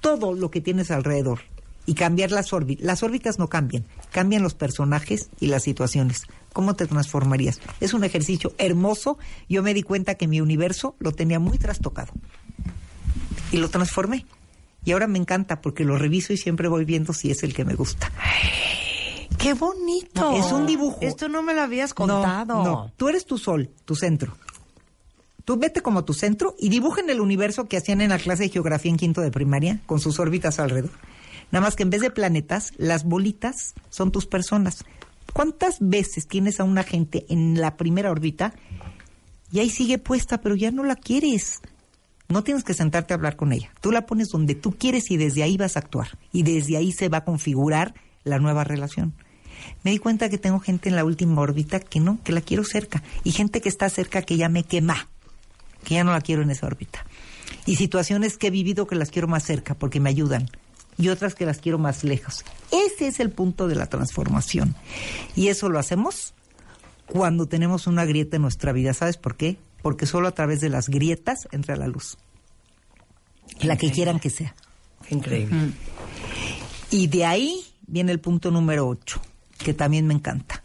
todo lo que tienes alrededor y cambiar las órbitas, las órbitas no cambian, cambian los personajes y las situaciones. ¿Cómo te transformarías? Es un ejercicio hermoso. Yo me di cuenta que mi universo lo tenía muy trastocado y lo transformé. Y ahora me encanta porque lo reviso y siempre voy viendo si es el que me gusta. ¡Qué bonito! Es un dibujo. Esto no me lo habías No, contado. No, tú eres tu sol, tu centro. Tú vete como tu centro y dibujen el universo que hacían en la clase de geografía en quinto de primaria, con sus órbitas alrededor. Nada más que en vez de planetas, las bolitas son tus personas. ¿Cuántas veces tienes a una gente en la primera órbita y ahí sigue puesta, pero ya no la quieres? No tienes que sentarte a hablar con ella. Tú la pones donde tú quieres y desde ahí vas a actuar. Y desde ahí se va a configurar la nueva relación. Me di cuenta que tengo gente en la última órbita que no, que la quiero cerca. Y gente que está cerca que ya me quema, que ya no la quiero en esa órbita. Y situaciones que he vivido que las quiero más cerca porque me ayudan. Y otras que las quiero más lejos. Ese es el punto de la transformación. Y eso lo hacemos cuando tenemos una grieta en nuestra vida. ¿Sabes por qué? Porque solo a través de las grietas entra la luz. La que quieran que sea. Increíble. Y de ahí viene el punto número 8, que también me encanta.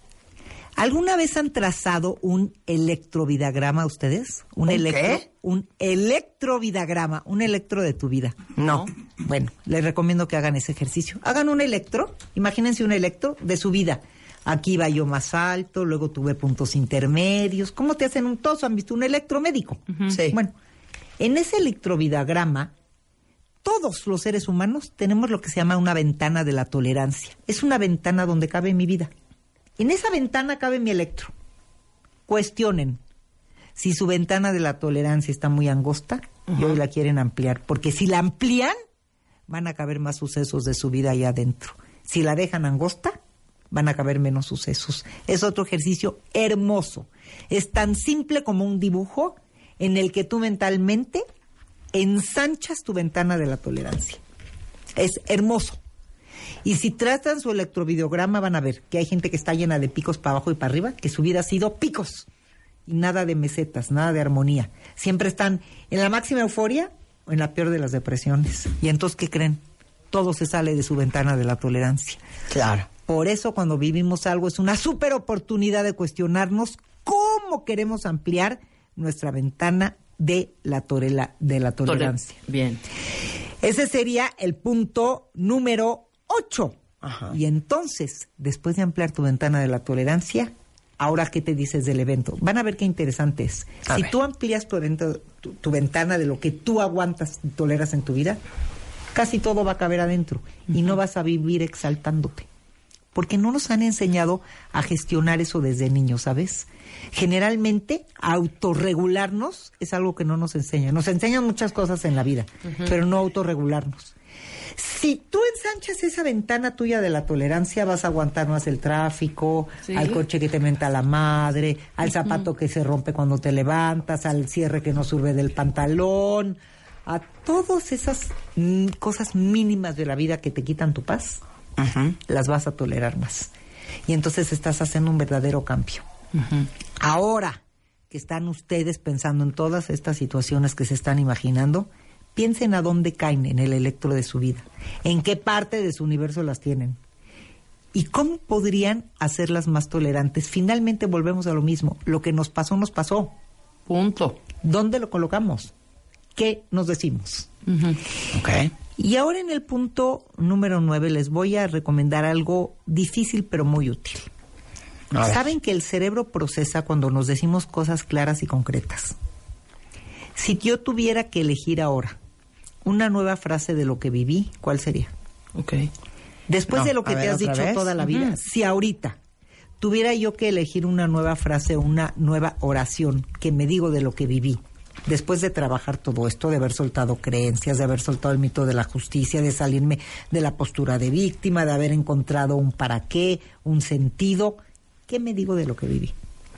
¿Alguna vez han trazado un electrovidagrama ustedes? ¿Un, ¿Un electro? qué? Un electrovidagrama, un electro de tu vida. No. Bueno, les recomiendo que hagan ese ejercicio. Hagan un electro, imagínense un electro de su vida. Aquí va yo más alto, luego tuve puntos intermedios. ¿Cómo te hacen un todos han visto un electromédico? Sí. Bueno, en ese electrovidagrama, todos los seres humanos tenemos lo que se llama una ventana de la tolerancia. Es una ventana donde cabe mi vida. En esa ventana cabe mi electro. Cuestionen si su ventana de la tolerancia está muy angosta y hoy la quieren ampliar. Porque si la amplían, van a caber más sucesos de su vida ahí adentro. Si la dejan angosta, van a caber menos sucesos. Es otro ejercicio hermoso. Es tan simple como un dibujo en el que tú mentalmente ensanchas tu ventana de la tolerancia. Es hermoso. Y si tratan su electrovideograma van a ver que hay gente que está llena de picos para abajo y para arriba, que su vida ha sido picos. Y nada de mesetas, nada de armonía. Siempre están en la máxima euforia o en la peor de las depresiones. Y entonces, ¿qué creen? Todo se sale de su ventana de la tolerancia. Claro. Por eso cuando vivimos algo es una súper oportunidad de cuestionarnos cómo queremos ampliar nuestra ventana de la, torela- de la tolerancia. Bien. Ese sería el punto número 8. Ajá. Y entonces, después de ampliar tu ventana de la tolerancia, ahora qué te dices del evento. Van a ver qué interesante es. A si ver. tú amplías tu, evento- tu, tu ventana de lo que tú aguantas y toleras en tu vida, casi todo va a caber adentro y no vas a vivir exaltándote. Porque no nos han enseñado a gestionar eso desde niños, ¿sabes? Generalmente, autorregularnos es algo que no nos enseñan. Nos enseñan muchas cosas en la vida, pero no autorregularnos. Si tú ensanchas esa ventana tuya de la tolerancia, vas a aguantar más el tráfico, Sí. al coche que te menta la madre, al zapato que se rompe cuando te levantas, al cierre que no sube del pantalón, a todas esas mm, cosas mínimas de la vida que te quitan tu paz, las vas a tolerar más. Y entonces estás haciendo un verdadero cambio. Ahora que están ustedes pensando en todas estas situaciones que se están imaginando, piensen a dónde caen en el electro de su vida, en qué parte de su universo las tienen y cómo podrían hacerlas más tolerantes. Finalmente volvemos a lo mismo, lo que nos pasó nos pasó. Punto. ¿Dónde lo colocamos? ¿Qué nos decimos? Ok. Y ahora en el punto número 9 les voy a recomendar algo difícil pero muy útil. Saben que el cerebro procesa cuando nos decimos cosas claras y concretas. Si yo tuviera que elegir ahora una nueva frase de lo que viví, ¿cuál sería? Ok. Después No, de lo que te ver, has dicho vez. toda la vida, si ahorita tuviera yo que elegir una nueva frase, una nueva oración que me digo de lo que viví, después de trabajar todo esto, de haber soltado creencias, de haber soltado el mito de la justicia, de salirme de la postura de víctima, de haber encontrado un para qué, un sentido, ¿qué me digo de lo que viví?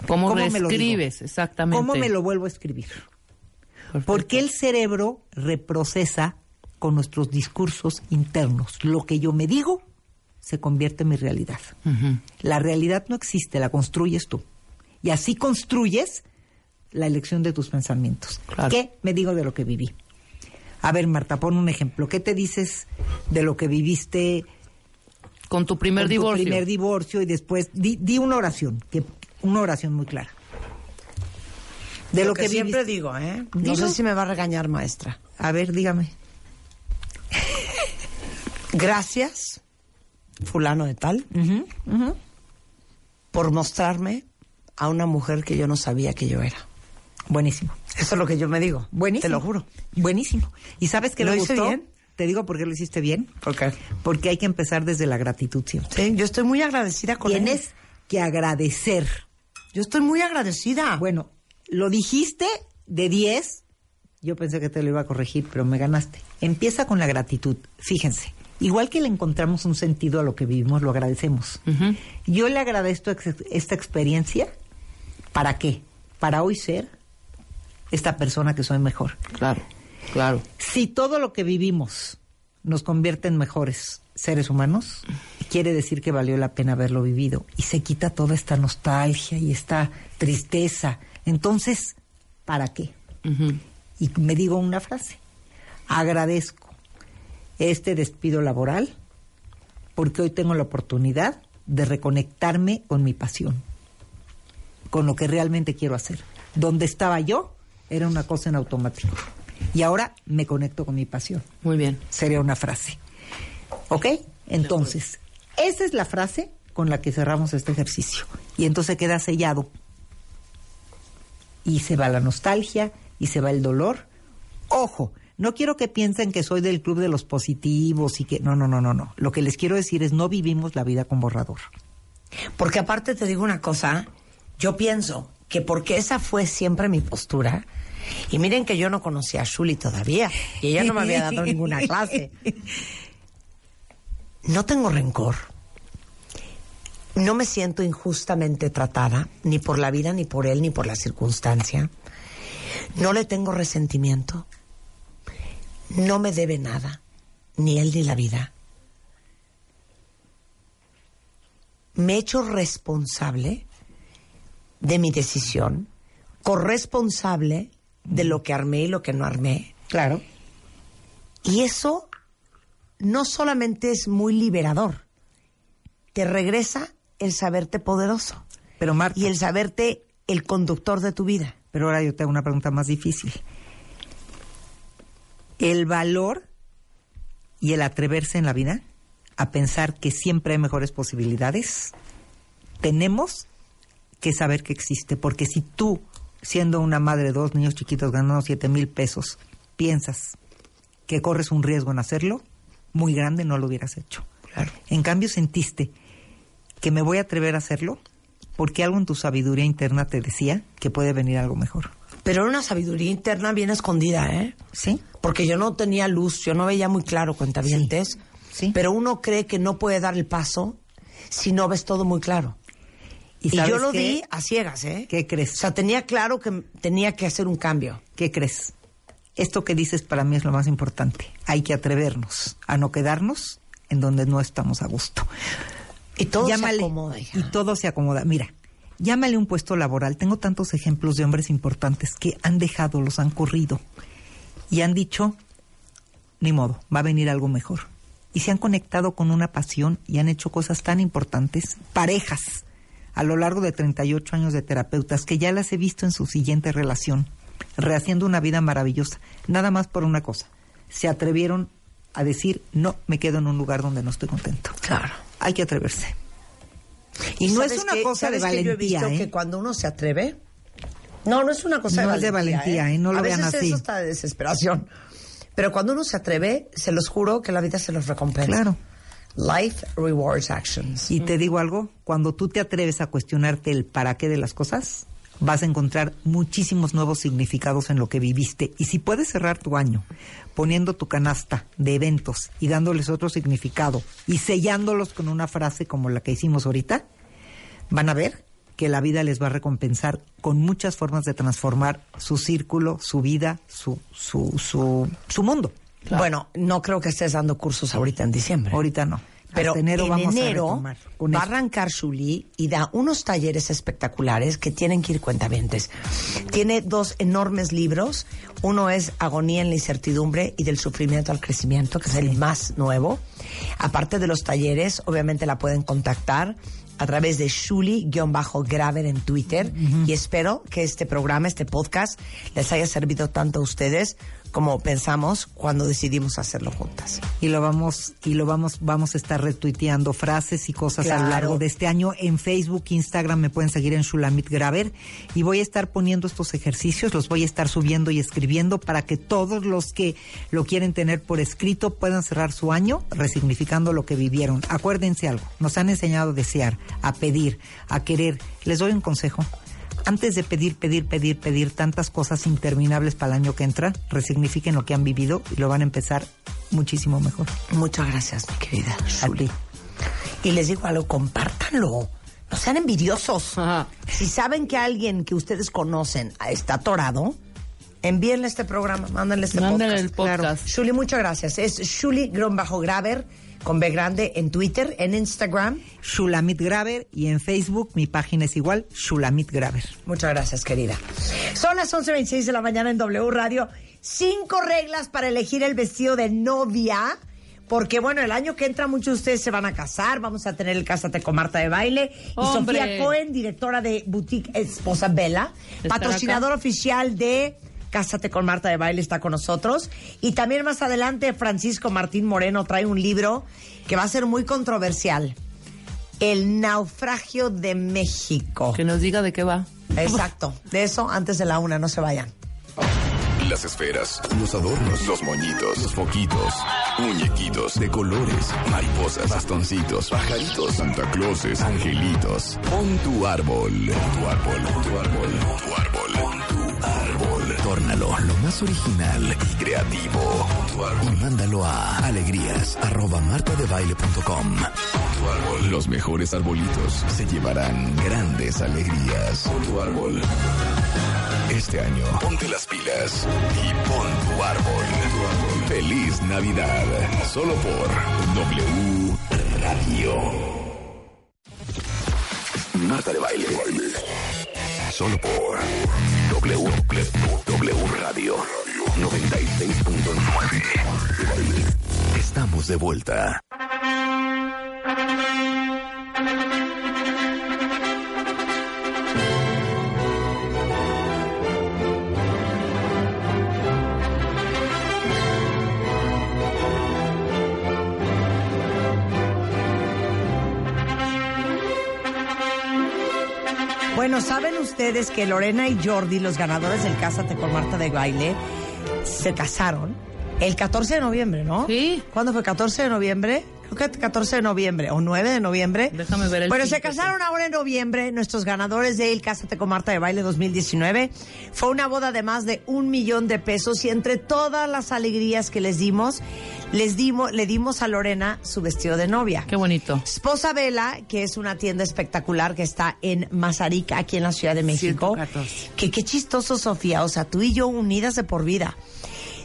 ¿Cómo, me lo digo? reescribes? Exactamente. ¿Cómo me lo vuelvo a escribir? Perfecto. Porque el cerebro reprocesa con nuestros discursos internos. Lo que yo me digo se convierte en mi realidad. La realidad no existe, la construyes tú. Y así construyes la elección de tus pensamientos. Claro. ¿Qué me digo de lo que viví? A ver, Marta, pon un ejemplo. ¿Qué te dices de lo que viviste Con tu primer con divorcio. tu primer divorcio y después di, di una oración, que una oración muy clara. De lo, lo, que, siempre digo, ¿eh? No sé si me va a regañar, maestra. A ver, dígame. Gracias, fulano de tal, por mostrarme a una mujer que yo no sabía que yo era. Buenísimo. Eso es lo que yo me digo. Buenísimo. Te lo juro. Buenísimo. ¿Y sabes qué ¿Lo hice bien? Te digo por qué lo hiciste bien. ¿Por qué? Porque hay que empezar desde la gratitud siempre. Sí, yo estoy muy agradecida con él. Tienes que agradecer. Yo estoy muy agradecida. Bueno, lo dijiste de 10. Yo pensé que te lo iba a corregir, pero me ganaste. Empieza con la gratitud. Fíjense, igual que le encontramos un sentido a lo que vivimos, lo agradecemos. Yo le agradezco ex- esta experiencia. ¿Para qué? Para hoy ser esta persona que soy mejor. Claro, claro. Si todo lo que vivimos nos convierte en mejores seres humanos, quiere decir que valió la pena haberlo vivido y se quita toda esta nostalgia y esta tristeza. Entonces, ¿para qué? Y me digo una frase. Agradezco este despido laboral porque hoy tengo la oportunidad de reconectarme con mi pasión, con lo que realmente quiero hacer. Donde estaba yo era una cosa en automático. Y ahora me conecto con mi pasión. Muy bien. Sería una frase. ¿Ok? Entonces, esa es la frase con la que cerramos este ejercicio. Y entonces queda sellado. Y se va la nostalgia y se va el dolor. Ojo, no quiero que piensen que soy del club de los positivos y que... No, no, no, no, no. Lo que les quiero decir es no vivimos la vida con borrador. Porque aparte te digo una cosa, yo pienso que porque esa fue siempre mi postura, y miren que yo no conocía a Shuli todavía, y ella no me había dado ninguna clase. No tengo rencor. No me siento injustamente tratada, ni por la vida, ni por él, ni por la circunstancia. No le tengo resentimiento. No me debe nada, ni él ni la vida. me he hecho responsable de mi decisión, corresponsable de lo que armé y lo que no armé. Claro. Y eso no solamente es muy liberador, te regresa el saberte poderoso Pero Marta, y el saberte el conductor de tu vida. pero ahora yo te hago una pregunta más difícil. El valor y el atreverse en la vida a pensar que siempre hay mejores posibilidades, tenemos que saber que existe. Porque si tú, siendo una madre de dos niños chiquitos ganando siete mil pesos, piensas que corres un riesgo en hacerlo, muy grande no lo hubieras hecho. En cambio, sentiste que me voy a atrever a hacerlo porque algo en tu sabiduría interna te decía que puede venir algo mejor. Pero era una sabiduría interna bien escondida, ¿eh? ¿Sí? Porque yo no tenía luz, yo no veía muy claro cuentavientes. Sí. Pero uno cree que no puede dar el paso si no ves todo muy claro. Y, sabes yo lo qué? di a ciegas, ¿eh? ¿Qué crees? O sea, tenía claro que tenía que hacer un cambio. ¿Qué crees? Esto que dices para mí es lo más importante. Hay que atrevernos a no quedarnos en donde no estamos a gusto. Y todo Llámale- se acomoda, hija. Y todo se acomoda. Mira, llámale un puesto laboral. Tengo tantos ejemplos de hombres importantes que han dejado, los han corrido y han dicho, ni modo, va a venir algo mejor. Y se han conectado con una pasión y han hecho cosas tan importantes, parejas, a lo largo de 38 años de terapeutas, que ya las he visto en su siguiente relación, rehaciendo una vida maravillosa, nada más por una cosa. Se atrevieron a decir, no, me quedo en un lugar donde no estoy contento. Claro. Hay que atreverse. Y no es ¿Sabes una cosa de ¿Sabes que Yo he valentía, visto ¿eh? que cuando uno se atreve... No, no es una cosa No de es de valentía. valentía, ¿eh? No lo a vean así. eso está de desesperación. Pero cuando uno se atreve, se los juro que la vida se los recompensa. Claro. Life rewards actions. Y te digo algo, cuando tú te atreves a cuestionarte el para qué de las cosas, vas a encontrar muchísimos nuevos significados en lo que viviste. Y si puedes cerrar tu año poniendo tu canasta de eventos y dándoles otro significado y sellándolos con una frase como la que hicimos ahorita, van a ver que la vida les va a recompensar con muchas formas de transformar su círculo, su vida, su, su, su, su mundo. Bueno, no creo que estés dando cursos ahorita en diciembre. Ahorita no. Pero Hasta enero en vamos a enero va a arrancar Shuli y da unos talleres espectaculares que tienen que ir cuentavientes. Tiene dos enormes libros. Uno es Agonía en la incertidumbre y del sufrimiento al crecimiento, que es el más nuevo. Aparte de los talleres, obviamente la pueden contactar a través de Shuli-Graver en Twitter. Y espero que este programa, este podcast, les haya servido tanto a ustedes como pensamos cuando decidimos hacerlo juntas. y lo vamos y lo vamos vamos a estar retuiteando frases y cosas a lo largo de este año en Facebook, Instagram me pueden seguir en Shulamit Graver y voy a estar poniendo estos ejercicios, los voy a estar subiendo y escribiendo para que todos los que lo quieren tener por escrito puedan cerrar su año resignificando lo que vivieron. Acuérdense algo, nos han enseñado a desear, a pedir, a querer. Les doy un consejo. Antes de pedir, pedir, pedir, pedir tantas cosas interminables para el año que entra, resignifiquen lo que han vivido y lo van a empezar muchísimo mejor. Muchas gracias, mi querida A Shuli. ti. Y les digo algo, compártanlo. No sean envidiosos. Ajá. Si saben que alguien que ustedes conocen está atorado, envíenle este programa, mándenle este Mándenle podcast. el podcast. Shuli, muchas gracias. Es Shuli-Graver con B grande en Twitter, en Instagram. Shulamit Graver y en Facebook mi página es igual, Shulamit Graver. Muchas gracias, querida. Son las 11.26 de la mañana en W Radio. Cinco reglas para elegir el vestido de novia. Porque, bueno, el año que entra muchos de ustedes se van a casar. Vamos a tener el Cásate con Marta de Baile. Y. Sofía Cohen, directora de Boutique Esposa Bella. ¿Estará Patrocinador oficial de Cásate con Marta de Baile está con nosotros. Y también más adelante Francisco Martín Moreno trae un libro que va a ser muy controversial. El naufragio de México. Que nos diga de qué va. Exacto. De eso antes de la una, no se vayan. Las esferas, los adornos, los moñitos, los foquitos, muñequitos de colores, mariposas, bastoncitos, pajaritos, Santa Clauses, angelitos. Pon tu árbol, tu árbol, pon tu árbol, pon tu árbol, pon tu árbol. Tórnalo lo más original y creativo. Tu árbol. Y mándalo a alegrías arroba martadebaile.com. Pon tu árbol. Los mejores arbolitos se llevarán grandes alegrías. Pon tu árbol. Este año, ponte las pilas y pon tu árbol. Feliz Navidad. Solo por W Radio. Marta de baile. Solo por W, w Radio 96.9. Estamos de vuelta. Bueno, ¿saben ustedes que Lorena y Jordi, los ganadores del Cásate con Marta de Baile, se casaron el 14 de noviembre, ¿no? Sí. ¿Cuándo fue? ¿14 de noviembre? Creo que 14 de noviembre o 9 de noviembre. Déjame ver el Bueno, se casaron ahora en noviembre nuestros ganadores de El Cásate con Marta de Baile 2019. Fue una boda de más de un millón de pesos y entre todas las alegrías que les dimos, les dimos, le dimos a Lorena su vestido de novia. Qué bonito. Esposa Vela, que es una tienda espectacular que está en Mazarik, aquí en la Ciudad de México. 114. Que qué chistoso, Sofía. O sea, tú y yo unidas de por vida.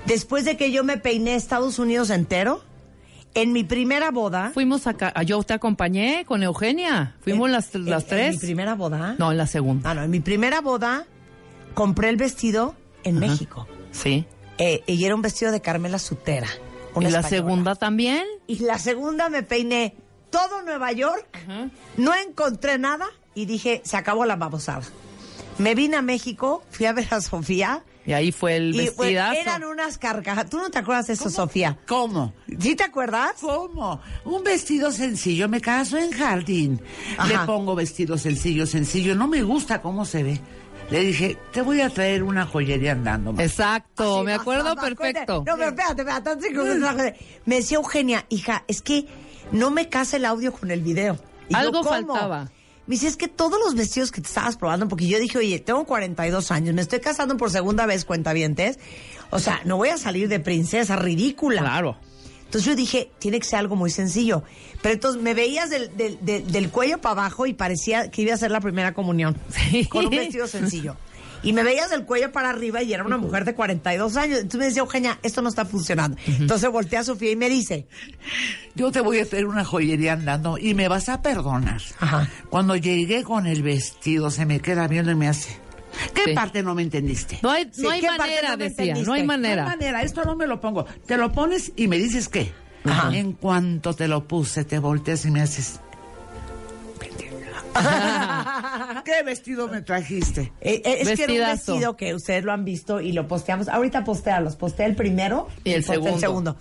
Después de que yo me peiné Estados Unidos entero, en mi primera boda. Fuimos acá, ah, yo te acompañé con Eugenia. Fuimos en- las, en- las En tres. mi primera boda. No, en la segunda. Ah, no, en mi primera boda compré el vestido en México. Sí. Eh, y era un vestido de Carmela Sutera. ¿Y la española. segunda también? Y la segunda me peiné todo Nueva York, no encontré nada y dije, se acabó la babosada. Me vine a México, fui a ver a Sofía Y ahí fue el y pues, vestidazo. eran unas carcajadas. ¿Tú no te acuerdas de eso, Sofía? ¿Cómo? ¿Sí te acuerdas? ¿Cómo? Un vestido sencillo. Me caso en jardín. Ajá. Le pongo vestido sencillo, sencillo. No me gusta cómo se ve. Le dije, te voy a traer una joyería andando. ma". Exacto, me acuerdo perfecto. No, pero espérate, espérate. me decía Eugenia, hija, es que no me casa el audio con el video. Y Algo faltaba. Me dice, es que todos los vestidos que te estabas probando, porque yo dije, oye, tengo 42 años, me estoy casando por segunda vez, cuentavientes. O sea, no voy a salir de princesa, ridícula. Claro. Entonces yo dije, tiene que ser algo muy sencillo. Pero entonces me veías del, del, del- del cuello para abajo y parecía que iba a ser la primera comunión. Sí. Con un vestido sencillo. Y me veías del cuello para arriba y era una mujer de 42 años. Entonces me decía, Eugenia, esto no está funcionando. Entonces volteé a Sofía y me dice, Yo te voy a traer una joyería andando y me vas a perdonar. Ajá. Cuando llegué con el vestido, se me queda viendo y me hace. ¿Qué Sí. parte no me entendiste? No hay, Sí, no hay ¿qué parte manera, no me decía. entendiste? No hay No hay manera. manera, esto no me lo pongo. Te lo pones y me dices qué. Ajá. En cuanto te lo puse, te volteas y me haces. ¿Qué vestido me trajiste? Eh, eh, es que era un vestido que ustedes lo han visto y lo posteamos. Ahorita postéalos. Postea el primero Y el postea segundo.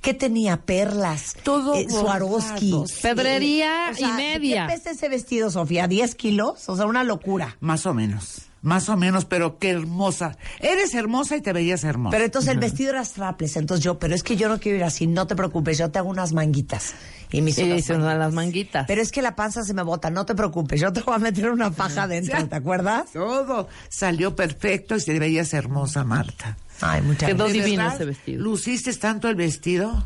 ¿Qué tenía? Perlas. Todo eh, Swarovski. Pedrería O sea, y media. ¿Qué pesa ese vestido, Sofía? ¿10 kilos? O sea, una locura. Más o menos. Más o menos, pero qué hermosa. Eres hermosa y te veías hermosa. Pero entonces el vestido era strapless. Entonces yo, pero es que yo no quiero ir así. No te preocupes, yo te hago unas manguitas. Y me hizo Y las manguitas. Pero es que la panza se me bota. No te preocupes, yo te voy a meter una paja adentro. ¿Te acuerdas? Todo salió perfecto y te veías hermosa, Marta. Ay, muchas Quedó gracias. ¿De divino ese vestido. ¿Luciste tanto el vestido?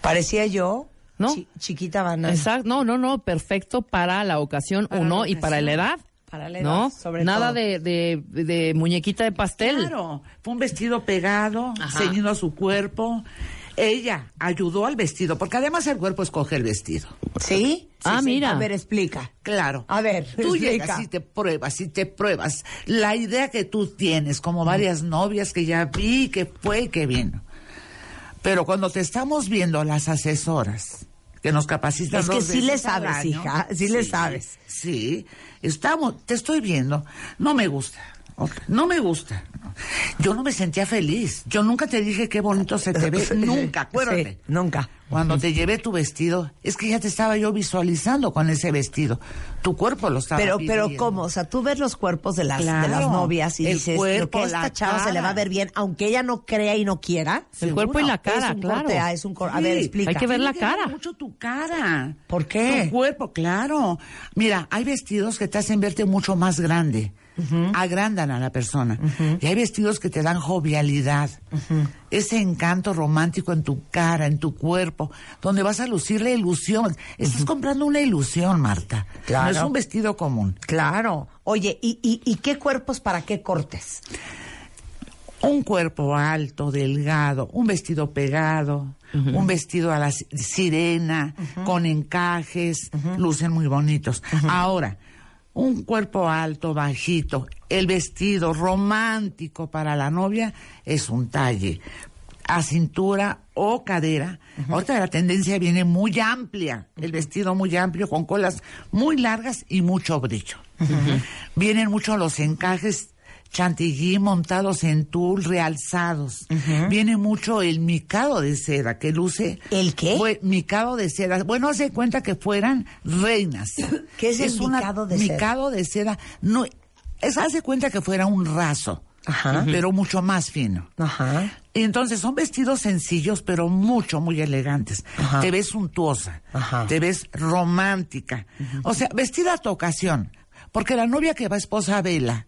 Parecía yo ¿No? chi- chiquita banana. Exacto, no, no, no, perfecto para la ocasión Para uno la y para la edad. Para la edad, ¿No? sobre Nada todo. de, de, de muñequita de pastel. Claro, fue un vestido pegado, Ajá. ceñido a su cuerpo. Ella ayudó al vestido, porque además el cuerpo escoge el vestido. ¿Sí? Ah, Sí, sí. mira. A ver, explica. Claro. A ver, tú explica. llegas y te pruebas y te pruebas. La idea que tú tienes, como varias novias que ya vi, que fue y que vino. Pero cuando te estamos viendo las asesoras, que nos capacitan Es que dos sí le sabes, año, hija, sí le sabes. Sí, estamos, te estoy viendo, no me gusta. No me gusta. Yo no me sentía feliz. Yo nunca te dije qué bonito se te ve. nunca, acuérdate. Sí, nunca. Cuando te llevé tu vestido, es que ya te estaba yo visualizando con ese vestido. Tu cuerpo lo estaba Pero, pero. ¿cómo? O sea, tú ves los cuerpos de las, de las novias y El dices, cuerpo, que a esta chava se le va a ver bien, aunque ella no crea y no quiera. El cuerpo y la cara, es un claro. corte A, es un cor- A ver, explica. Hay que ver la ver cara. mucho tu cara. ¿Por qué? Tu cuerpo, claro. Mira, hay vestidos que te hacen verte mucho más grande. Agrandan a la persona. Y hay vestidos que te dan jovialidad. Ese encanto romántico en tu cara, en tu cuerpo, donde vas a lucir la ilusión. Estás comprando una ilusión, Marta. Claro. No es un vestido común. Claro. Oye, ¿y, y, y qué cuerpos para qué cortes? un cuerpo alto, delgado, un vestido pegado, un vestido a la si- sirena, con encajes, lucen muy bonitos. Ahora, un cuerpo alto, bajito, el vestido romántico para la novia es un talle a cintura o cadera. Ahorita la tendencia viene muy amplia, el vestido muy amplio con colas muy largas y mucho brillo. Vienen mucho los encajes chantilly montados en tul realzados. Viene mucho el micado de seda que luce. ¿El qué? Fue micado de seda. Bueno, hace cuenta que fueran reinas. ¿Qué es el una- micado de seda? Micado de seda. No, es hace cuenta que fuera un raso. Ajá. Pero mucho más fino. Ajá. Y entonces son vestidos sencillos, pero mucho, muy elegantes. Ajá. Te ves suntuosa, Ajá. te ves romántica. O sea, vestida a tu ocasión. Porque la novia que va a esposa vela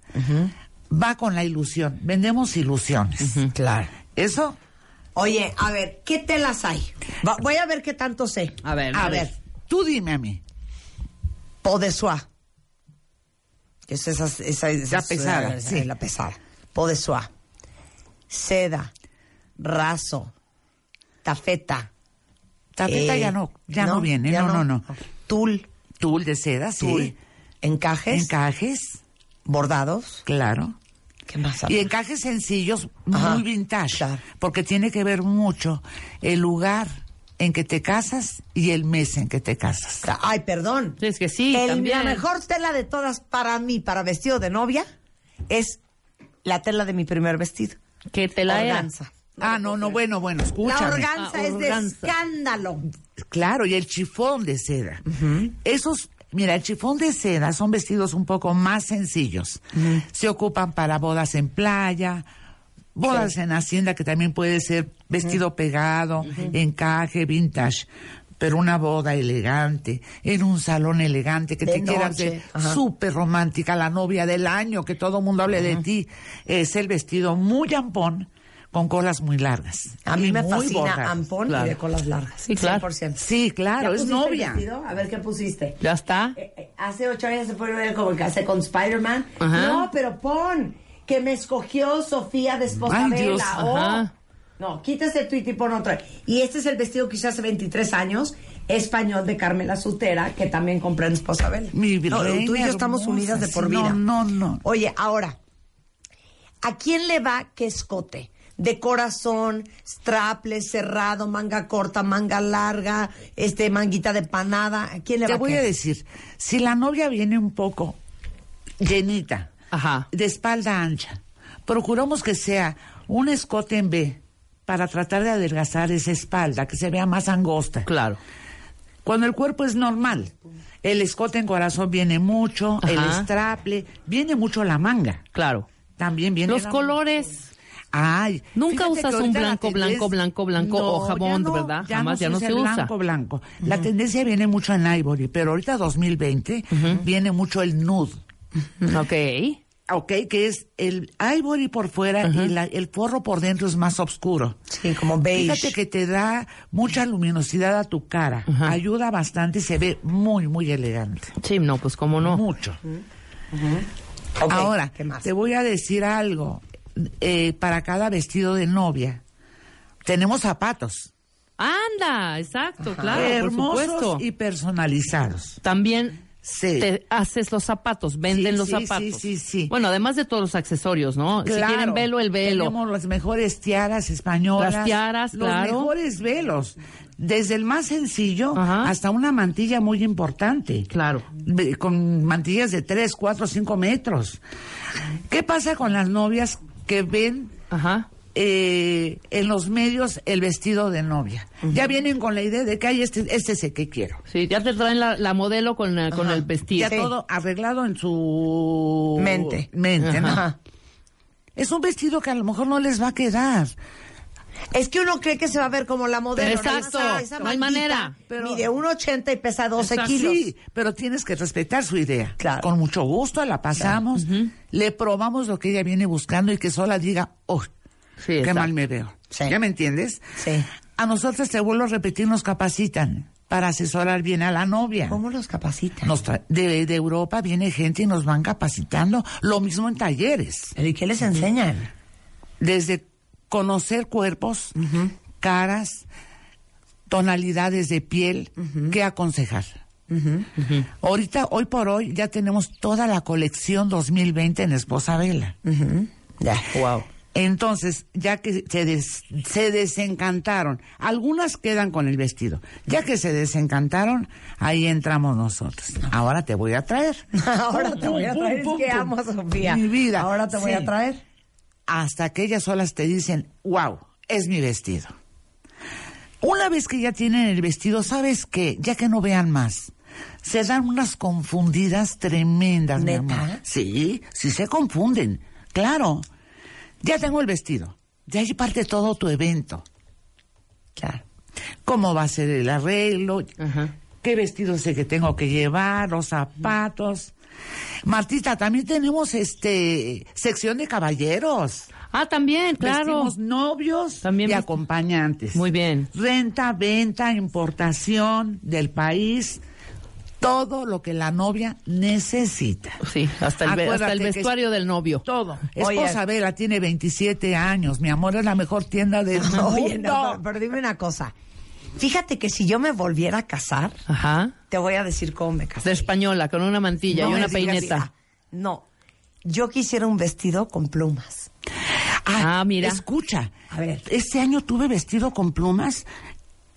va con la ilusión. Vendemos ilusiones. Claro. Eso, Oye, a ver, ¿qué telas hay? Va- voy a ver qué tanto sé. A ver, a a ver, ver. tú dime a mí. Po de soie. Es esa, esa, esa La pesada, esa- sí. La pesada. Po de soie. Seda. Raso. Tafeta. Tafeta eh, ya no, ya no, viene. ya No, no, no. Tul. Tul de seda, sí. Tul. Encajes. Encajes, bordados. claro. ¿Qué más? Y encajes sencillos, Ajá, muy vintage. claro. Porque tiene que ver mucho el lugar en que te casas y el mes en que te casas. Ay, perdón. Es que sí, El- también. La mejor tela de todas para mí, para vestido de novia, es la tela de mi primer vestido. ¿Qué te la era? Organza. Ah, no, no, bueno, bueno, La escúchame. organza Ah, es de organza. escándalo. Claro, y el chifón de seda. Esos, mira, el chifón de seda son vestidos un poco más sencillos. Se ocupan para bodas en playa, bodas en hacienda, que también puede ser vestido pegado, encaje, vintage. Pero una boda elegante, en un salón elegante, que De te quieras ajá. súper romántica, la novia del año, que todo el mundo hable de ti, es el vestido muy ampón, con colas muy largas. A mí me fascina ampón Claro. y de colas largas. Sí, claro. 100%. Sí, claro, ¿Ya es novia. A ver qué pusiste. ¿Ya está? Eh, eh, hace ocho años se fue a ver como el que hace con Spider-Man. No, pero pon que me escogió Sofía de esposa Vela. Oh. No, quítase el tweet y pon otro. Y este es el vestido que hice hace 23 años, español de Carmela Sutera, que también compré en Esposa Vela. Mi no, tú y yo estamos unidas de por vida. no, no, no. Oye, ahora, ¿a quién le va qué escote? De corazón, strapless, cerrado, manga corta, manga larga, este manguita de panada. ¿A quién le Te va voy a decir, si la novia viene un poco llenita, Ajá. de espalda ancha, procuramos que sea un escote en B para tratar de adelgazar esa espalda, que se vea más angosta. Claro. Cuando el cuerpo es normal, el escote en corazón viene mucho, el straple, viene mucho la manga. Claro. También viene Los la- colores. Ay, Nunca usas un blanco, blanco, blanco, blanco o ya jabón, ¿verdad? Jamás ya no usa se usa. Blanco, blanco. La tendencia viene mucho en Ivory, pero ahorita 2020 viene mucho el nude. Ok. Ok, que es el ivory por fuera y la- el forro por dentro es más oscuro. Sí, como beige. Fíjate que te da mucha luminosidad a tu cara. Ayuda bastante y se ve muy, muy elegante. Sí, no, pues cómo no. Mucho. Ok, Ahora, ¿qué más? te voy a decir algo. Eh, para cada vestido de novia, tenemos zapatos. Anda, exacto, claro, por hermosos supuesto. y personalizados. También Sí. te haces los zapatos, venden Sí, los sí, zapatos. sí, sí, sí. Bueno, además de todos los accesorios, ¿no? Si quieren velo, el velo. Tenemos las mejores tiaras españolas. Las tiaras, los claro. mejores velos. Desde el más sencillo Ajá. hasta una mantilla muy importante. Claro. Con mantillas de 3, 4, 5 metros. ¿Qué pasa con las novias que ven Ajá. eh, en los medios el vestido de novia? Ya vienen con la idea de que hay este, este es el que quiero. Sí, ya te traen la, la modelo con, la- con el vestido. Ya todo arreglado en su Mente. mente, ¿no? Ajá. Es un vestido que a lo mejor no les va a quedar. Es que uno cree que se va a ver como la modelo. Exacto, más, esa no hay manera. Pero- Mide 1,80 y pesa 12 Exacto. kilos. Sí, pero tienes que respetar su idea. Claro. Con mucho gusto la pasamos, le probamos lo que ella viene buscando y que sola diga, oh, Sí, qué exacto. mal me veo. Sí. ¿Ya me entiendes? Sí. A nosotros, te vuelvo a repetir, nos capacitan para asesorar bien a la novia. ¿Cómo los capacitan? Nos de, de Europa viene gente y nos van capacitando. Lo mismo en talleres. ¿Y qué les enseñan? Desde conocer cuerpos, caras, tonalidades de piel, qué aconsejar. Ahorita, hoy por hoy, ya tenemos toda la colección 2020 en Esposa Vela. Ya. Wow. Entonces, ya que se, des- se desencantaron, algunas quedan con el vestido. Ya que se desencantaron, ahí entramos nosotros. Ahora te voy a traer. Ahora te voy a traer. es que amo Sofía. Mi vida. Ahora te voy Sí. a traer. Hasta que ellas solas te dicen, wow, es mi vestido. Una vez que ya tienen el vestido, ¿sabes qué? Ya que no vean más. Se dan unas confundidas tremendas, mi ¿Neta? amor. Sí, sí se confunden. Claro. Ya tengo el vestido. De ahí parte todo tu evento. Claro. ¿Cómo va a ser el arreglo? Ajá. ¿Qué vestido sé que tengo que llevar? Los zapatos. Martita, también tenemos este sección de caballeros. Ah, también, claro. Vestimos novios También y acompañantes. Muy bien. Renta, venta, importación del país, todo lo que la novia necesita. Sí, hasta el, hasta el vestuario del novio. Todo. Oye. Esposa Vela tiene 27 años, mi amor, es la mejor tienda del mundo. Oye, no, pero, pero dime una cosa. Fíjate que si yo me volviera a casar, Ajá. te voy a decir cómo me casé. De española, con una mantilla No y una peineta. ah, No. Yo quisiera un vestido con plumas. Ah, mira. Escucha, A ver. este año tuve vestido con plumas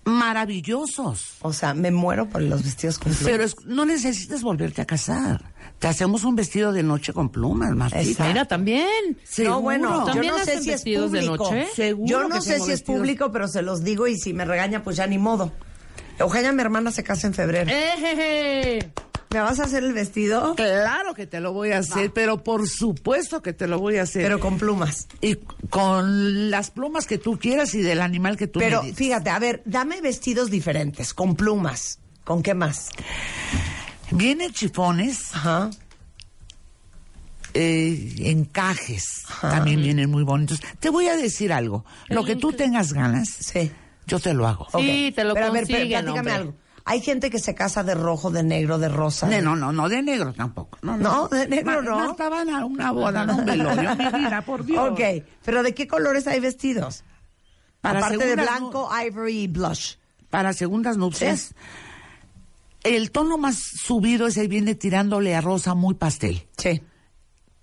maravillosos. O sea, me muero por los vestidos con plumas. Pero es- no necesitas volverte a casar. Te hacemos un vestido de noche con plumas, Martita. Mira, también. No, bueno, yo ¿También no sé si es de público. noche? Seguro Yo no sé si es público, pero se los digo y si me regaña, pues ya ni modo. Eugenia, mi hermana, se casa en febrero. ¡Ejeje! ¿Me vas a hacer el vestido? Claro que te lo voy a hacer, pero por supuesto que te lo voy a hacer. Pero con plumas. y con las plumas que tú quieras y del animal que tú Pero me digas. fíjate, a ver, dame vestidos diferentes, con plumas. ¿Con qué más? Vienen chifones, Ajá. eh, encajes, también vienen muy bonitos. Te voy a decir algo. Lo que tú tengas ganas, Sí. yo te lo hago. Sí, te lo Pero a ver, platícame algo. Hay gente que se casa de rojo, de negro, de rosa. No, no, no, no de negro tampoco. No, No, de negro no. No estaban a una boda, no un velorio, mi vida, por Dios. Ok, pero ¿de qué colores hay vestidos? Para Aparte de blanco, ivory y blush. Para segundas nupcias, el tono más subido es el viene tirándole a rosa muy pastel. Sí.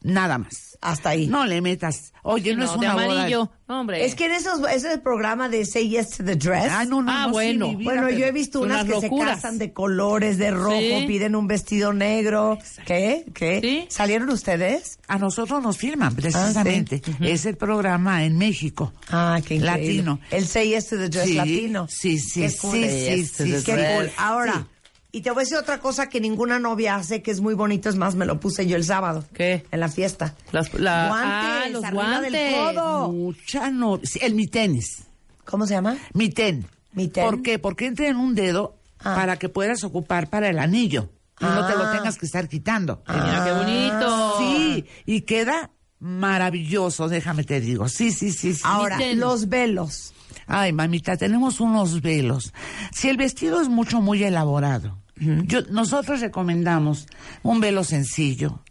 nada más. Hasta ahí. No le metas. Oye, no, no, es de una boda. amarillo. No, hombre. Es que en esos, ese es el programa de Say Yes to the Dress. Ah, no, no, Ah, no, sí, bueno. mi vida, Bueno, yo he visto unas que locuras. se casan de colores, de rojo, Sí. piden un vestido negro. ¿Qué? ¿Qué? Sí. ¿Salieron ustedes? A nosotros nos firman, precisamente. Es el programa en México. Ah, qué increíble. Latino. El Say Yes to the Dress Sí, latino. sí, sí, Qué sí, cool. sí, Yes sí, sí. Qué cool. Ahora, Sí. Y te voy a decir otra cosa que ninguna novia hace, que es muy bonito, es más, me lo puse yo el sábado. ¿Qué? En la fiesta. Las- la- guantes, ah, los arriba del guantes. codo. Mucha no. sí, El mi tenis. ¿Cómo se llama? Mi ten. Mi ten. ¿Por qué? Porque entra en un dedo Ah. para que puedas ocupar para el anillo. Y no te lo Ah. tengas que estar quitando. Mira qué bonito. Sí, y queda maravilloso, déjame te digo. Sí, sí, sí, sí. Ahora, los velos. Ay, mamita, tenemos unos velos. Si el vestido es mucho, muy elaborado, yo, nosotros recomendamos un velo sencillo,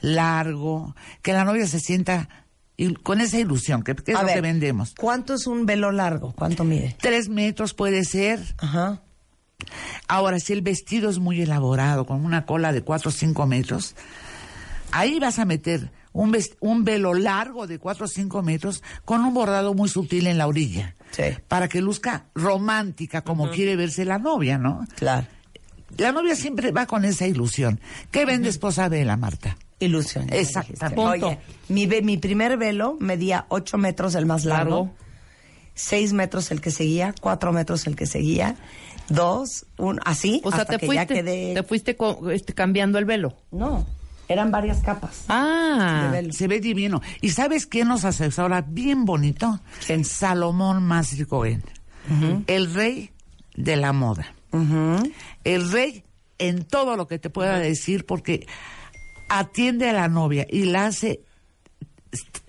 largo, que la novia se sienta con esa ilusión, que, que es A lo ver, que vendemos. ¿Cuánto es un velo largo? ¿Cuánto mide? Tres metros puede ser. Ajá. Ahora, si el vestido es muy elaborado, con una cola de cuatro o cinco metros, ahí vas a meter un velo largo de cuatro o cinco metros con un bordado muy sutil en la orilla. Sí. Para que luzca romántica, como quiere verse la novia, ¿no? Claro. La novia siempre va con esa ilusión. ¿Qué vende esposa vela, Marta? Ilusión. Exactamente. Punto. Oye, mi, ve- mi primer velo medía 8 metros el más largo, Largo. 6 metros el que seguía, 4 metros el que seguía, 2, un, así, O sea, hasta te que fuiste, ya quedé... te fuiste co- este, cambiando el velo. No, eran varias capas Ah. de velo. Se ve divino. ¿Y sabes quién nos asesora bien bonito? ¿Quién? Salomón Masri Cohen. El rey de la moda. El rey en todo lo que te pueda decir porque atiende a la novia y la hace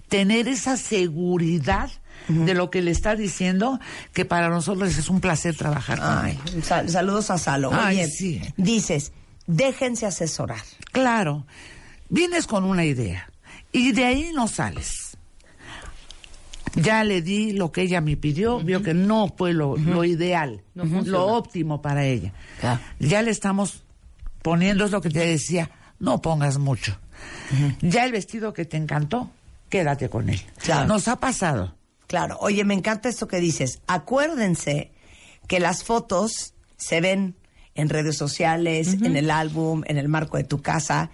tener esa seguridad de lo que le está diciendo que para nosotros es un placer trabajar con Ay, sal- saludos a Salo. Ay, Oye, sí. dices, déjense asesorar. Claro, vienes con una idea y de ahí no sales. Ya le di lo que ella me pidió, vio que no fue lo, lo ideal, No lo óptimo para ella. Claro. Ya le estamos poniendo, es lo que te decía, no pongas mucho. Ya el vestido que te encantó, quédate con él. Claro. Nos ha pasado. Claro, oye, me encanta esto que dices. Acuérdense que las fotos se ven en redes sociales, en el álbum, en el marco de tu casa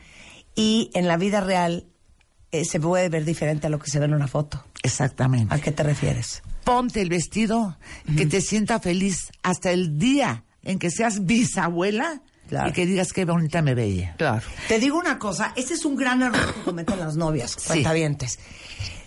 y en la vida real eh, se puede ver diferente a lo que se ve en una foto. Exactamente. ¿A qué te refieres? Ponte el vestido que te sienta feliz hasta el día en que seas bisabuela Claro. y que digas qué bonita me veía. Claro. Te digo una cosa, ese es un gran error que cometen las novias, cuentavientes.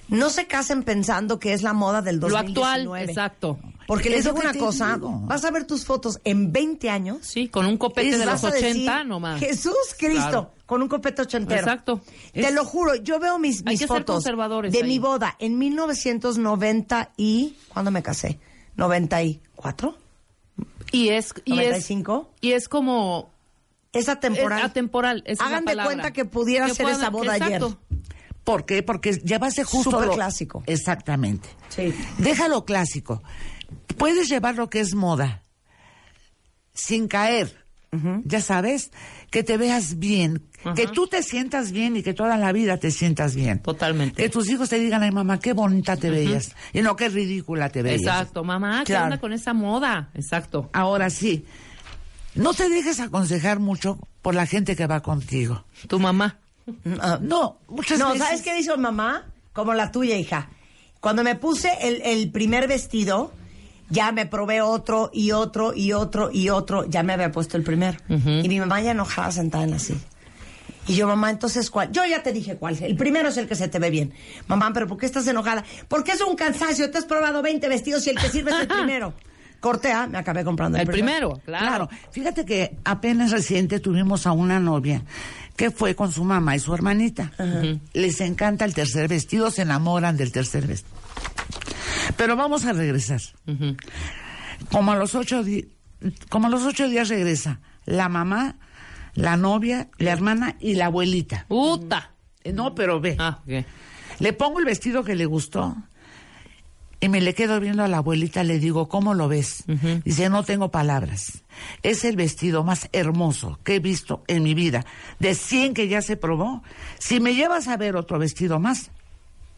No se casen pensando que es la moda del Lo 2019. actual, exacto. Porque Es les lo digo que una cosa, digo. vas a ver tus fotos en 20 años Sí, con un copete de los a 80 decir, nomás. Jesús Cristo, Claro. con un copete ochentero. Exacto. Te Es- lo juro, yo veo mis, Hay mis que ser fotos conservadores de ahí. mi boda en 1990 y... ¿Cuándo me casé? ¿94? Y es, y es, ¿95? y es como Esa temporada. Es atemporal. esa es la Hagan de cuenta que pudiera ser puedan- esa boda exacto. ¿Por qué? Porque llevaste justo Súper lo clásico. Exactamente. Sí. Déjalo clásico. Puedes llevar lo que es moda sin caer. Ya sabes, que te veas bien, que tú te sientas bien y que toda la vida te sientas bien. Totalmente. Que tus hijos te digan, ay mamá, qué bonita te veías. Y no, qué ridícula te veías. Exacto, mamá, ¿qué Claro. onda con esa moda? Exacto. Ahora sí, no te dejes aconsejar mucho por la gente que va contigo. Tu mamá. No, muchas No, veces. ¿sabes qué dijo mamá? Como la tuya, hija. Cuando me puse el, el primer vestido, ya me probé otro y otro y otro y otro. Ya me había puesto el primero. Y mi mamá ya enojada sentada en la silla. Y yo, mamá, entonces, ¿cuál? Yo ya te dije cuál. El primero es el que se te ve bien. Mamá, ¿pero por qué estás enojada? Porque es un cansancio. Te has probado 20 vestidos y el que sirve es el primero. Corte A, me acabé comprando el, El primero, claro. Claro, fíjate que apenas reciente tuvimos a una novia que fue con su mamá y su hermanita. Les encanta el tercer vestido, se enamoran del tercer vestido. Pero vamos a regresar. Como a los ocho como a los ocho días regresa la mamá, la novia, la hermana y la abuelita. Uta. Eh, No, pero ve. Ah. Le pongo el vestido que le gustó. Y me le quedo viendo a la abuelita, le digo, ¿cómo lo ves? Dice, no tengo palabras. Es el vestido más hermoso que he visto en mi vida. De 100 que ya se probó, si me llevas a ver otro vestido más,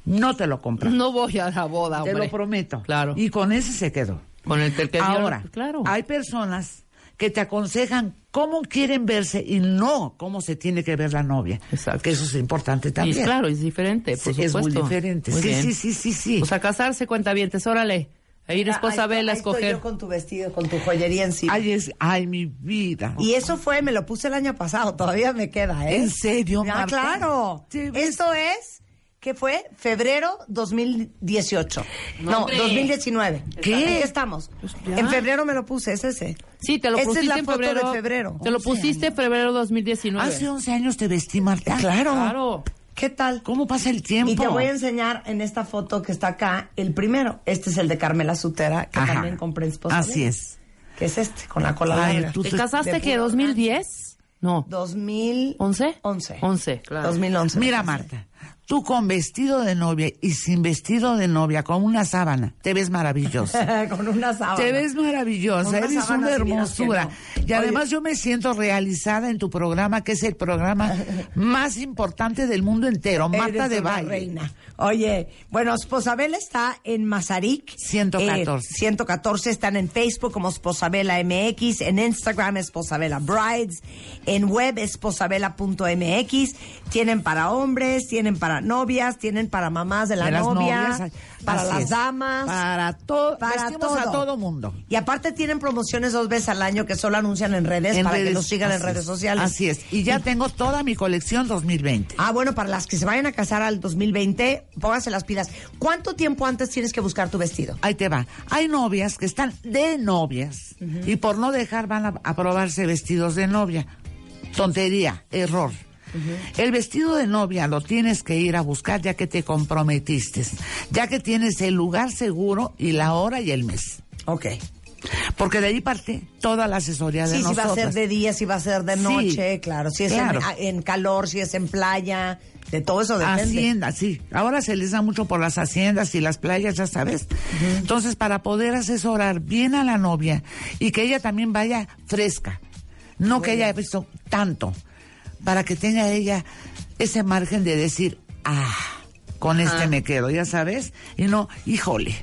no te lo compro. No voy a la boda, Te hombre. lo prometo. Claro. Y con ese se quedó. Con el que dio- Ahora, claro. hay personas que te aconsejan cómo quieren verse y no cómo se tiene que ver la novia. Exacto. Que eso es importante Y también. claro, es diferente, por Sí, es muy supuesto. diferente. Muy sí, bien. sí, sí, sí, sí. Pues a casarse, cuenta bien, órale. A ir Mira, esposa Bella a estoy escoger. yo con tu vestido, con tu joyería encima. Ay, es, ay, mi vida. Y eso fue, me lo puse el año pasado, todavía me queda, ¿eh? ¿En serio, Ah, claro. ¿Te? Esto es, ¿qué fue? Febrero 2018. No, hombre. 2019. ¿Qué? ¿En qué estamos? ya. En febrero me lo puse, es ese. Sí, te lo Esta es pusiste la en foto de febrero. febrero. Te lo pusiste en febrero 2019. Hace 11 años te vestí, Marta. Claro. Claro. ¿Qué tal? ¿Cómo pasa el tiempo? Y te voy a enseñar en esta foto que está acá el primero. Este es el de Carmela Sutera, que Ajá. también compré en Así es. Que es este, con la cola Ay, larga. ¿Te te- casaste que puro 2010? No. 2011. 11. 11. 11, claro. 2011. Mira. Marta, tú con vestido de novia y sin vestido de novia, con una sábana, te ves maravillosa. con una sábana. Te ves maravillosa, una eres una si hermosura. no. Y además yo me siento realizada en tu programa, que es el programa más importante del mundo entero, Marta Eres de Baile. reina. Oye, bueno, Esposabela está en Mazarik. 114. Eh, 114. Están en Facebook como Esposabela MX, en Instagram Esposabela Brides, en web esposabela.mx. Tienen para hombres, tienen para novias, tienen para mamás de la De novia, novias, para así las es. damas. Para todo, Para vestimos a todo. todo mundo. Y aparte tienen promociones dos veces al año que solo anuncian en redes En para que los sigan en redes es, sociales. Así es. Y ya tengo toda mi colección 2020. Ah, bueno, para las que se vayan a casar al 2020, pónganse las pilas. ¿Cuánto tiempo antes tienes que buscar tu vestido? Ahí te va. Hay novias que están de novias y por no dejar van a, a probarse vestidos de novia. Tontería, error. El vestido de novia lo tienes que ir a buscar ya que te comprometiste, ya que tienes el lugar seguro y la hora y el mes. Ok. Porque de ahí parte toda la asesoría de Sí, si va nosotros. a ser de día, si va a ser de Sí. noche, claro. Si es en- Claro. En, calor, si es en playa, de todo eso depende. Hacienda, sí. Ahora se les da mucho por las haciendas y las playas, ya sabes. Entonces, para poder asesorar bien a la novia y que ella también vaya fresca, no que haya visto tanto, para que tenga ella ese margen de decir, ah, con este me quedo, ya sabes, y no, híjole,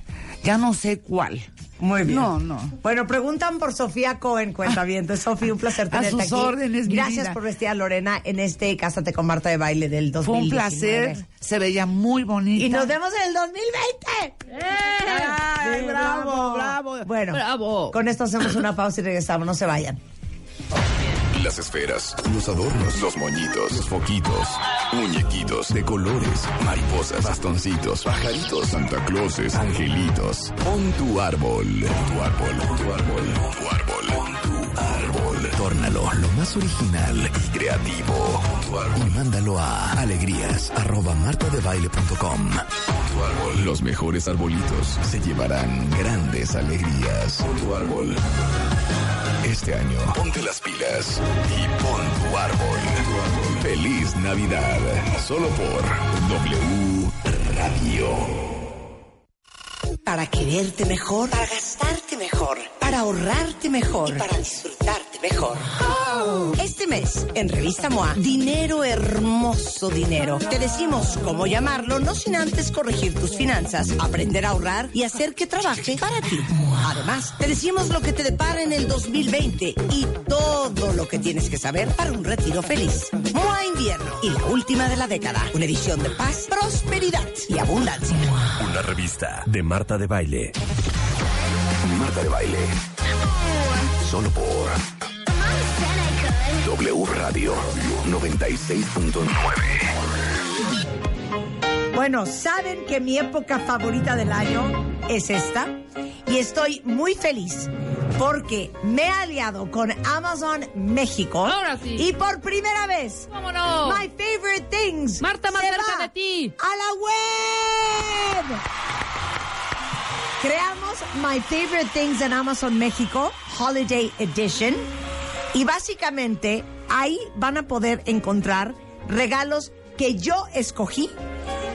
ya no sé cuál. Muy bien. No, no. Bueno, preguntan por Sofía Cohen, cuenta bien. Sofía, un placer A tenerte sus aquí. órdenes, mi Gracias vida. por vestir a Lorena en este Cásate con Marta de Baile del 2019. Fue un placer, se veía muy bonita. Y nos vemos en el 2020. ¡Ay, Sí, bravo, bravo! Bueno, Bravo. con esto hacemos una pausa y regresamos. No se vayan. Las esferas, los adornos, los moñitos, los foquitos, muñequitos de colores, mariposas, bastoncitos, pajaritos, Santa Clauses, angelitos. Pon tu árbol, pon tu árbol, pon tu árbol, pon tu árbol, pon tu árbol. Tórnalo lo más original y creativo. Tu árbol. Y mándalo a alegrías arroba martadebaile.com. Pon tu árbol. Los mejores arbolitos se llevarán grandes alegrías. Pon tu árbol. Este año, ponte las pilas y pon tu árbol. Feliz Navidad. Solo por W Radio. Para quererte mejor, para gastarte mejor, para ahorrarte mejor y para disfrutarte mejor. Este mes, en Revista MOA, dinero hermoso dinero. Te decimos cómo llamarlo, no sin antes corregir tus finanzas, aprender a ahorrar y hacer que trabaje para ti. Además, te decimos lo que te depara en el 2020 y todo lo que tienes que saber para un retiro feliz. MOA Invierno y la última de la década. Una edición de paz, prosperidad y abundancia. Una revista de Marta de Baile. Marta de Baile. Solo por W Radio 96.9. Bueno, saben que mi época favorita del año es esta y estoy muy feliz porque me he aliado con Amazon México Ahora sí. y por primera vez ¡Vámonos! My Favorite Things Marta, más se cerca va de ti. a la web. Creamos My Favorite Things en Amazon México Holiday Edition y básicamente ahí van a poder encontrar regalos que yo escogí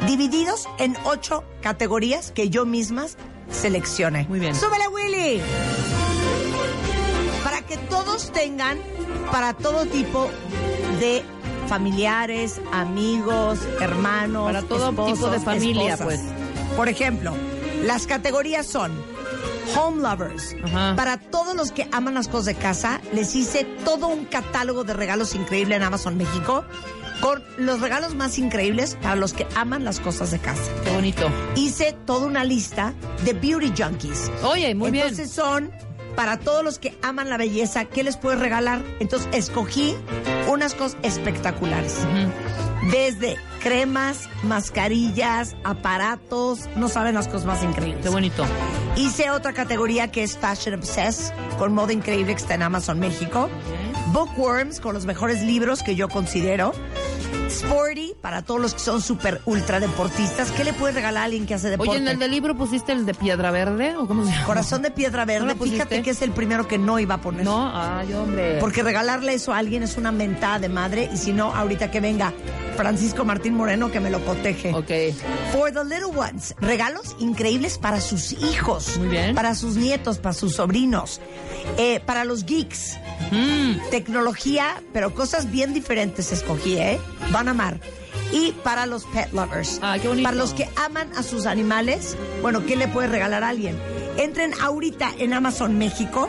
divididos en ocho categorías que yo mismas seleccione. Muy bien. ¡Súbele, Willy! Para que todos tengan, para todo tipo de familiares, amigos, hermanos, Para todo esposos, tipo de familia, esposas. pues. Por ejemplo, las categorías son Home Lovers. Ajá. Para todos los que aman las cosas de casa, les hice todo un catálogo de regalos increíble en Amazon México con los regalos más increíbles para los que aman las cosas de casa. Qué bonito. Hice toda una lista de beauty junkies. Oye, muy bien. Entonces son para todos los que aman la belleza, ¿qué les puedes regalar? Entonces escogí unas cosas espectaculares. Desde cremas, mascarillas, aparatos, no saben las cosas más increíbles. Qué bonito. Hice otra categoría que es Fashion Obsessed, con moda increíble que está en Amazon México. Bookworms, con los mejores libros que yo considero. Sporty, para todos los que son súper ultra deportistas. ¿Qué le puedes regalar a alguien que hace deporte? Oye, ¿en el del libro pusiste el de Piedra Verde? ¿O cómo se llama? Corazón de piedra ¿No verde. pusiste? Fíjate que es el primero que no iba a poner. No, ay, hombre. Porque regalarle eso a alguien es una mentada de madre. Y si no, ahorita que venga Francisco Martín Moreno que me lo coteje. Ok. For the little ones, regalos increíbles para sus hijos, Muy bien. para sus nietos, para sus sobrinos, Eh, para los geeks, Mm. tecnología, pero cosas bien diferentes escogí, ¿eh? Van a amar. Y para los pet lovers, Ah, qué bonito. para los que aman a sus animales, bueno, ¿qué le puede regalar a alguien? Entren ahorita en Amazon México,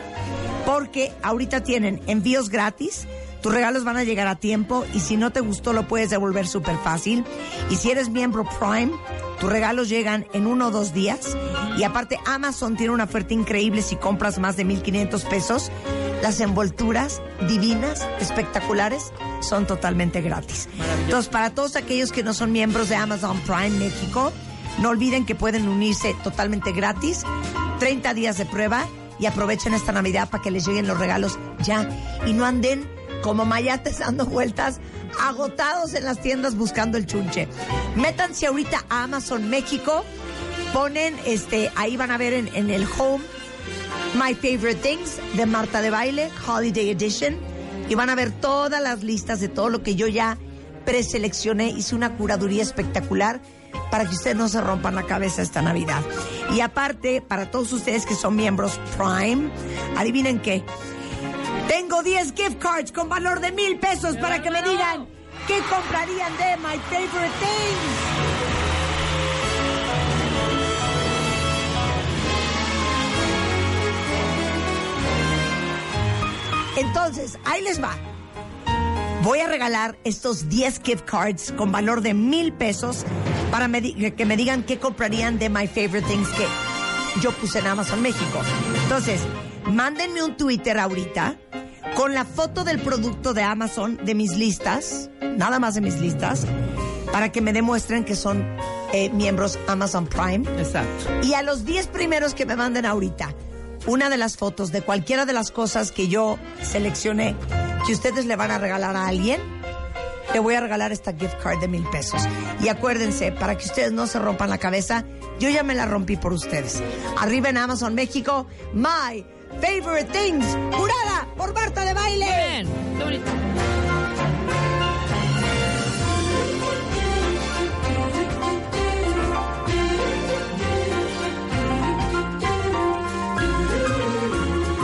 porque ahorita tienen envíos gratis. Tus regalos van a llegar a tiempo y si no te gustó lo puedes devolver súper fácil. Y si eres miembro Prime, tus regalos llegan en uno o dos días. Y aparte Amazon tiene una oferta increíble si compras más de 1.500 pesos. Las envolturas divinas, espectaculares, son totalmente gratis. Entonces, para todos aquellos que no son miembros de Amazon Prime México, no olviden que pueden unirse totalmente gratis, 30 días de prueba y aprovechen esta Navidad para que les lleguen los regalos ya y no anden como mayates dando vueltas agotados en las tiendas buscando el chunche. Métanse ahorita a Amazon México, ponen este, ahí van a ver en, en el home My Favorite Things de Marta de Baile, Holiday Edition, y van a ver todas las listas de todo lo que yo ya preseleccioné. Hice una curaduría espectacular para que ustedes no se rompan la cabeza esta Navidad. Y aparte, para todos ustedes que son miembros Prime, adivinen qué. Tengo 10 gift cards con valor de mil pesos para que me digan qué comprarían de My Favorite Things. Entonces, ahí les va. Voy a regalar estos 10 gift cards con valor de mil pesos para que me digan qué comprarían de My Favorite Things que yo puse en Amazon México. Entonces, mándenme un Twitter ahorita con la foto del producto de Amazon de mis listas, nada más de mis listas, para que me demuestren que son eh, miembros Amazon Prime. Exacto. Y a los 10 primeros que me manden ahorita una de las fotos de cualquiera de las cosas que yo seleccioné que ustedes le van a regalar a alguien, le voy a regalar esta gift card de mil pesos. Y acuérdense, para que ustedes no se rompan la cabeza, yo ya me la rompí por ustedes. Arriba en Amazon México, My Favorite Things, jurada por Marta de Baile. Bien. Qué.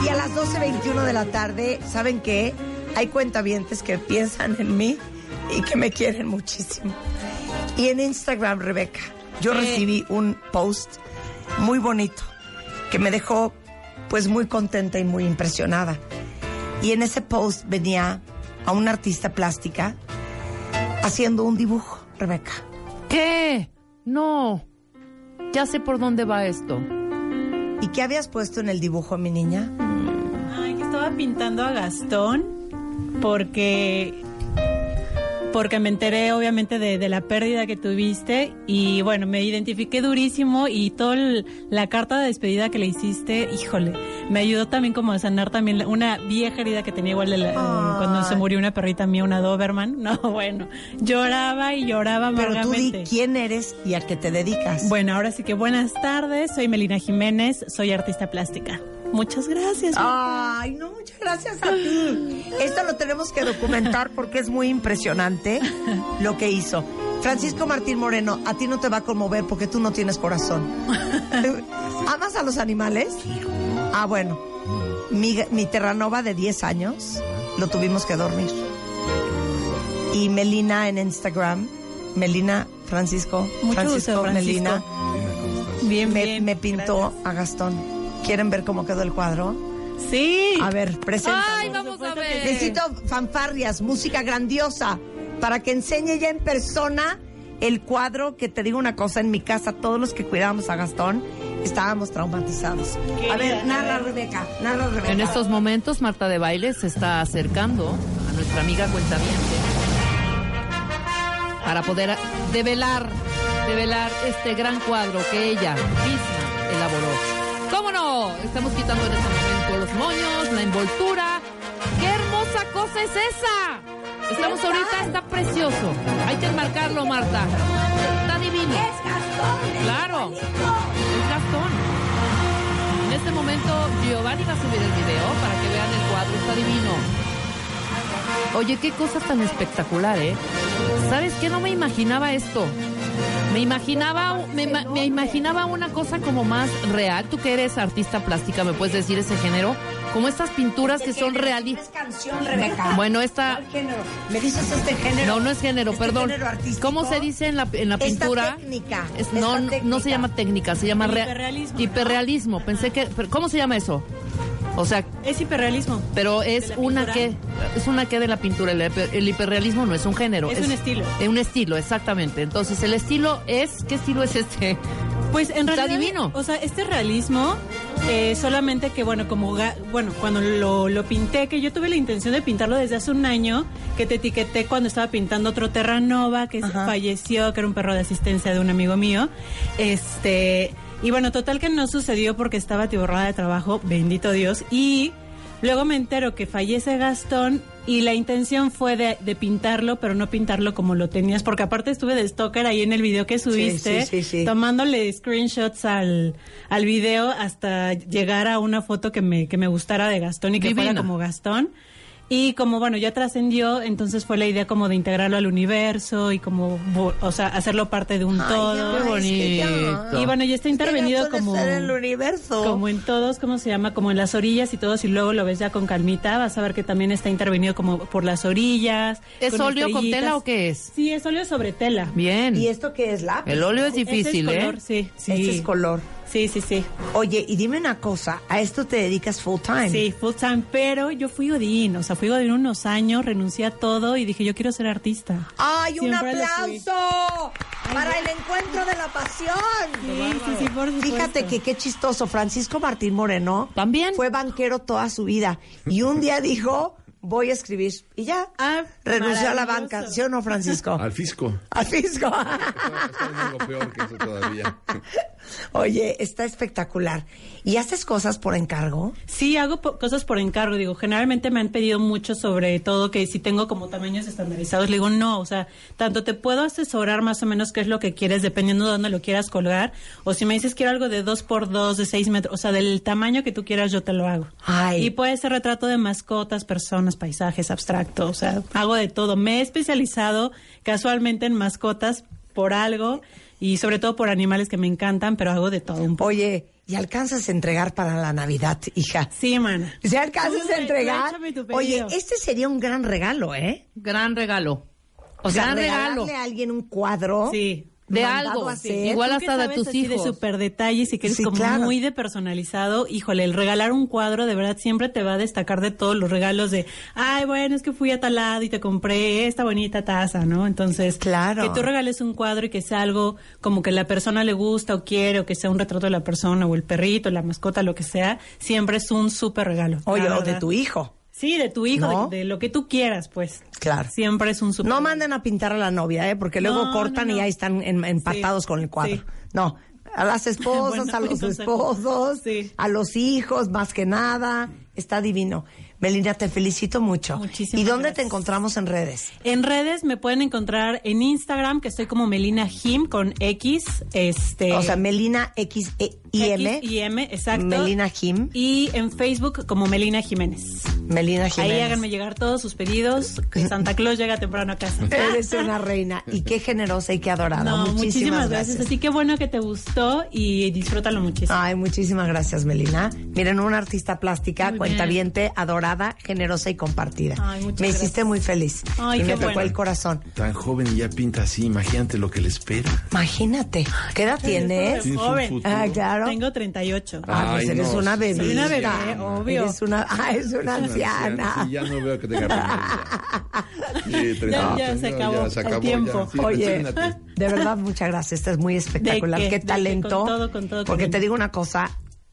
Y a las 12.21 de la tarde, ¿saben qué? Hay cuentavientes que piensan en mí y que me quieren muchísimo. Y en Instagram, Rebeca, yo recibí un post muy bonito que me dejó pues muy contenta y muy impresionada. Y en ese post venía a una artista plástica haciendo un dibujo, Rebeca. ¿Qué? No. Ya sé por dónde va esto. ¿Y qué habías puesto en el dibujo, mi niña? Ay, que estaba pintando a Gastón porque porque me enteré obviamente de, de la pérdida que tuviste y bueno, me identifiqué durísimo y toda la carta de despedida que le hiciste, híjole, me ayudó también como a sanar también una vieja herida que tenía igual de la- eh, cuando se murió una perrita mía, una Doberman. No, bueno, lloraba y lloraba Pero tú di amargamente. quién eres y a qué te dedicas. Bueno, ahora sí que buenas tardes, soy Melina Jiménez, soy artista plástica. Muchas gracias. Ay, no, muchas gracias a ti. Esto lo tenemos que documentar porque es muy impresionante lo que hizo. Francisco Martín Moreno, a ti no te va a conmover porque tú no tienes corazón. ¿Amas a los animales? Ah, bueno. Mi, mi Terranova de 10 años lo tuvimos que dormir. Y Melina en Instagram, Melina Francisco, Mucho Francisco, gusto, Francisco. Melina, Bien, me, bien. me pintó a Gastón. ¿Quieren ver cómo quedó el cuadro? Sí. A ver, presenta. Ay, vamos a ver. Necesito fanfarrias, música grandiosa, para que enseñe ya en persona el cuadro que te digo una cosa, en mi casa todos los que cuidábamos a Gastón estábamos traumatizados. A ver, narra Rebeca, narra Rebeca. En estos momentos, Marta de Baile se está acercando a nuestra amiga cuentaviente para poder develar, develar este gran cuadro que ella misma elaboró. ¿Cómo no? Estamos quitando en este momento los moños, la envoltura. ¡Qué hermosa cosa es esa! Estamos ahorita, está precioso. Hay que enmarcarlo, Marta. Está divino. Es Gastón. Claro. Es Gastón. En este momento, Giovanni va a subir el video para que vean el cuadro. Está divino. Oye, qué cosa tan espectacular, ¿eh? ¿Sabes qué? No me imaginaba esto. Me imaginaba, me, me imaginaba una cosa como más real. Tú que eres artista plástica, ¿me puedes decir ese género? Como estas pinturas que son realistas. Es canción, Rebeca. Bueno, esta... ¿Cuál género? ¿Me dices este género? No, no es género, ¿Este perdón. género artístico? ¿Cómo se dice en la, en la Esta pintura? técnica, Es- esta no, técnica. no se llama técnica, se llama El rea- hiperrealismo. hiperrealismo. Pensé que, pero ¿cómo se llama eso? O sea, Es hiperrealismo. pero es una que es una que de la pintura. El, hiper- el hiperrealismo no es un género, Es un estilo. Es un estilo, exactamente. Entonces el estilo es, ¿qué estilo es este? Pues en Está realidad, divino. o sea, este realismo, eh, solamente que bueno, como bueno, cuando lo, lo pinté, que yo tuve la intención de pintarlo desde hace un año, que te etiqueté cuando estaba pintando otro Terranova, que Ajá. falleció, que era un perro de asistencia de un amigo mío. Este, y bueno, total que no sucedió porque estaba atiborrada de trabajo, bendito Dios, y luego me entero que fallece Gastón y la intención fue de, de pintarlo, pero no pintarlo como lo tenías, porque aparte estuve de stalker ahí en el video que subiste, sí, sí, sí. tomándole screenshots al, al video hasta llegar a una foto que me, que me gustara de Gastón y que fuera como Gastón. Y como bueno, ya trascendió, entonces fue la idea como de integrarlo al universo y como, o sea, hacerlo parte de un Ay, todo. es que ya. bonito. Y bueno, ya está intervenido como ser el universo. como en todos, ¿cómo se llama? Como en las orillas y todos, y luego lo ves ya con calmita, vas a ver que también está intervenido como por las orillas. ¿Es con óleo con tela o qué es? Sí, es óleo sobre tela. Bien. ¿Y esto qué es lápiz? El óleo es difícil, es ¿eh? color, sí, sí. Este es color. Sí, sí, sí. Oye, y dime una cosa, ¿a esto te dedicas full time? Sí, full time, pero yo fui Godín, o sea, fui Godín unos años, renuncié a todo y dije, yo quiero ser artista. ¡Ay, un Siempre aplauso! Para el encuentro de la pasión. Sí, sí, sí, por supuesto. Fíjate que qué chistoso. Francisco Martín Moreno También. fue banquero toda su vida. Y un día dijo, voy a escribir. Y ya. Ah, renunció a la banca. ¿Sí o no, Francisco? Al fisco. Al fisco. Está algo peor que eso todavía. Oye, está espectacular. ¿Y haces cosas por encargo? Sí, hago po- cosas por encargo. Digo, generalmente me han pedido mucho sobre todo que si tengo como tamaños estandarizados. Le digo, no, o sea, tanto te puedo asesorar más o menos qué es lo que quieres, dependiendo de dónde lo quieras colgar. O si me dices quiero algo de dos por dos, de seis metros, o sea, del tamaño que tú quieras, yo te lo hago. Ay. Y puede ser retrato de mascotas, personas, paisajes, abstracto, o sea, hago de todo. Me he especializado casualmente en mascotas por algo y sobre todo por animales que me encantan, pero hago de todo un poco. Oye, ¿y alcanzas a entregar para la Navidad, hija? Sí, mana. ¿Se alcanzas a entregar? Oye, este sería un gran regalo, ¿eh? Gran regalo. O sea, gran regalo. regalarle a alguien un cuadro. Sí. De algo. Igual hasta de tus hijos. de super detalles y que eres Sí, como claro. muy de personalizado, híjole, el regalar un cuadro de verdad siempre te va a destacar de todos los regalos de, ay, bueno, es que fui a tal lado y te compré esta bonita taza, ¿no? Entonces, Claro. que tú regales un cuadro y que sea algo como que la persona le gusta o quiere, o que sea un retrato de la persona o el perrito, la mascota, lo que sea, siempre es un súper regalo. Oye, o de tu hijo. Sí, de tu hijo, ¿No? de, de lo que tú quieras, pues. Claro. Siempre es un súper No manden a pintar a la novia, ¿eh? Porque luego No, cortan no, y ahí están en- empatados Sí, con el cuadro. sí. No, a las esposas, Bueno, a los esposos, Sí. a los hijos, más que nada. Está divino. Melina, te felicito mucho. Muchísimas ¿Y dónde te gracias. encontramos en redes? En redes me pueden encontrar en Instagram, que estoy como Melina Jim con X. Este, O sea, Melina X E I M. X y M, exacto. Melina Jim. Y en Facebook como Melina Jiménez. Melina Jiménez. Ahí háganme llegar todos sus pedidos, que Santa Claus llega temprano a casa. Eres una reina y qué generosa y qué adorada. No, muchísimas, gracias. Así que bueno que te gustó y disfrútalo muchísimo. Ay, muchísimas gracias, Melina. Miren, una artista plástica, Muy cuentaviente, adorada, generosa y compartida. Ay, muchas me gracias. hiciste muy feliz. Ay, y qué me tocó bueno. el corazón. Tan joven y ya pinta así, imagínate lo que le espera. Imagínate. ¿Qué edad tienes? Joven. Ah, claro. Tengo 38. Ah, pues Ay, eres no, una bebé. Soy una bebé, obvio. Eres una, ah, es una anciana. Sí, ya no veo que tenga. Sí, Ya- 38, ya se no, acabó ya se el acabó, tiempo. ya, sí, Oye, imagínate. de verdad, muchas gracias. Esta es muy espectacular. ¿De qué? Qué talento. Con todo, con todo, Porque cariño. te digo una cosa,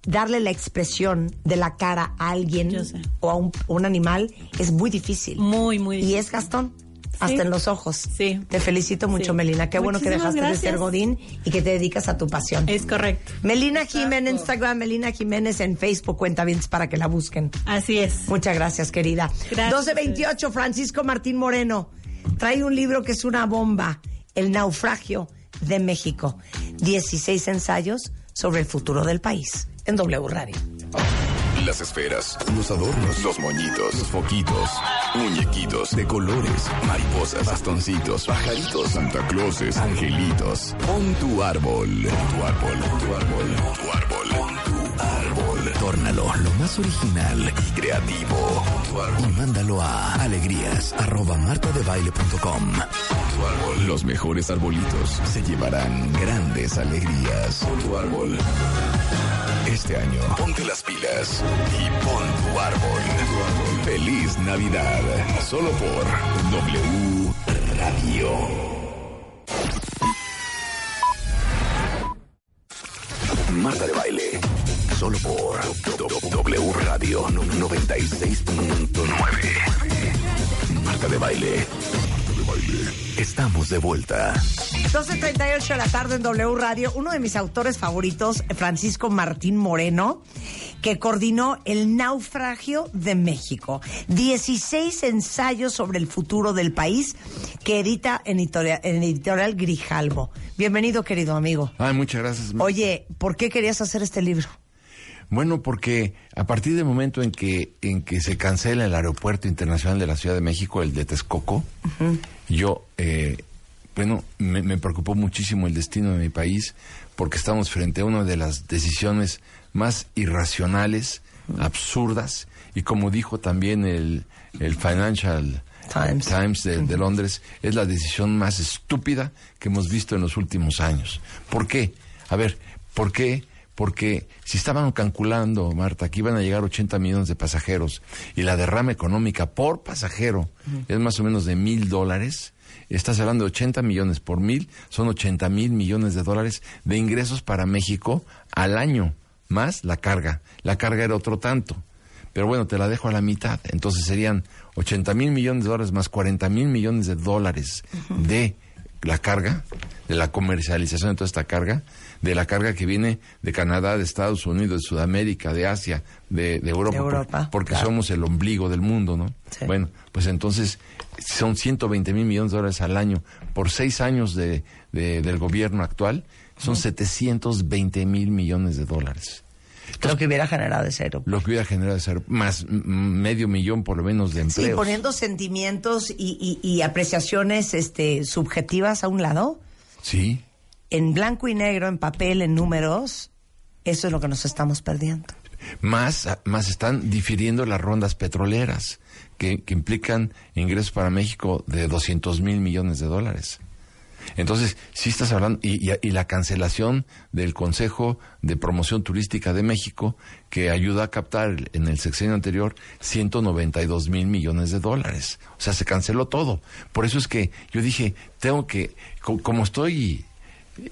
darle la expresión de la cara a alguien o a un, un animal es muy difícil. Muy, muy Y difícil. es Gastón. Sí. Hasta en los ojos. Sí. Te felicito mucho, Sí. Melina. Qué bueno que dejaste de ser. Godín y que te dedicas a tu pasión. Es correcto. Melina Jiménez en Instagram, Melina Jiménez en Facebook, cuenta bien para que la busquen. Así es. Muchas gracias, querida. Gracias. 1228, Francisco Martín Moreno. Trae un libro que es una bomba, El naufragio de México. 16 ensayos sobre el futuro del país. En W Radio. Las esferas, los adornos, los moñitos, los foquitos, muñequitos de colores, mariposas, bastoncitos, pajaritos, Santa Clauses, angelitos. Pon tu árbol, pon tu árbol, pon tu árbol, pon tu árbol, pon tu árbol. Tórnalo lo más original y creativo. Tu árbol. Y mándalo a alegrías arroba martadebaile.com. Pon tu árbol. Los mejores arbolitos se llevarán grandes alegrías. Pon tu árbol. Este año, ponte las pilas y pon tu árbol. Feliz Navidad. Solo por W Radio. Marta de baile. Solo por W Radio 96.9. Marta de baile. Estamos de vuelta. 12.38 de la tarde en W Radio. Uno de mis autores favoritos, Francisco Martín Moreno, que coordinó El naufragio de México. 16 ensayos sobre el futuro del país que edita en editorial, en editorial Grijalbo. Bienvenido, querido amigo. Ay, muchas gracias. Oye, ¿por qué querías hacer este libro? Bueno, porque a partir del momento en que, en que se cancela el aeropuerto internacional de la Ciudad de México, el de Texcoco, yo, eh, bueno, me, me preocupó muchísimo el destino de mi país porque estamos frente a una de las decisiones más irracionales, absurdas, y como dijo también el, el Financial Times. de, de Londres, es la decisión más estúpida que hemos visto en los últimos años. ¿Por qué? A ver, ¿por qué? Porque si estaban calculando, Marta, que iban a llegar 80 millones de pasajeros y la derrama económica por pasajero es más o menos de mil dólares, estás hablando de 80 millones por mil, son 80 mil millones de dólares de ingresos para México al año, más la carga. La carga era otro tanto. Pero bueno, te la dejo a la mitad. Entonces serían 80 mil millones de dólares más 40 mil millones de dólares de la carga, de la comercialización de toda esta carga, de la carga que viene de Canadá, de Estados Unidos, de Sudamérica, de Asia, de, de Europa, De por- Europa, porque claro. somos el ombligo del mundo, ¿no? Sí. Bueno, pues entonces son 120 mil millones de dólares al año por seis años de, de- del gobierno actual, son 720 mil millones de dólares. Lo que hubiera generado ese aeropuerto. Lo que hubiera generado ser más mm, medio millón por lo menos de empleos. Sí, poniendo sentimientos y, y- y apreciaciones este, subjetivas a un lado, Sí. En blanco y negro, en papel, en números, eso es lo que nos estamos perdiendo. Más, más están difiriendo las rondas petroleras, que, implican ingresos para México de 200 mil millones de dólares. Entonces, sí estás hablando, y, la cancelación del Consejo de Promoción Turística de México, que ayuda a captar en el sexenio anterior 192 mil millones de dólares. O sea, se canceló todo. Por eso es que yo dije, tengo que, co- como estoy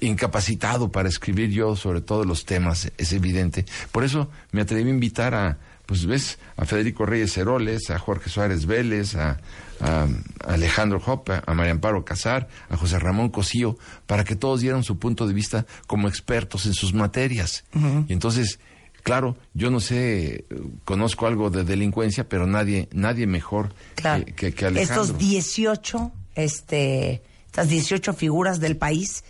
incapacitado para escribir yo sobre todos los temas, es evidente. Por eso me atreví a invitar a, pues ves, a Federico Reyes Heroles, a Jorge Suárez Vélez, a, a Alejandro Hoppe, a María Amparo Casar, a José Ramón Cosío, para que todos dieran su punto de vista como expertos en sus materias. Y entonces Claro, yo no sé, conozco algo de delincuencia, pero nadie, nadie mejor Claro. que, que, que Alejandro. Estos 18, este, estas 18 figuras del país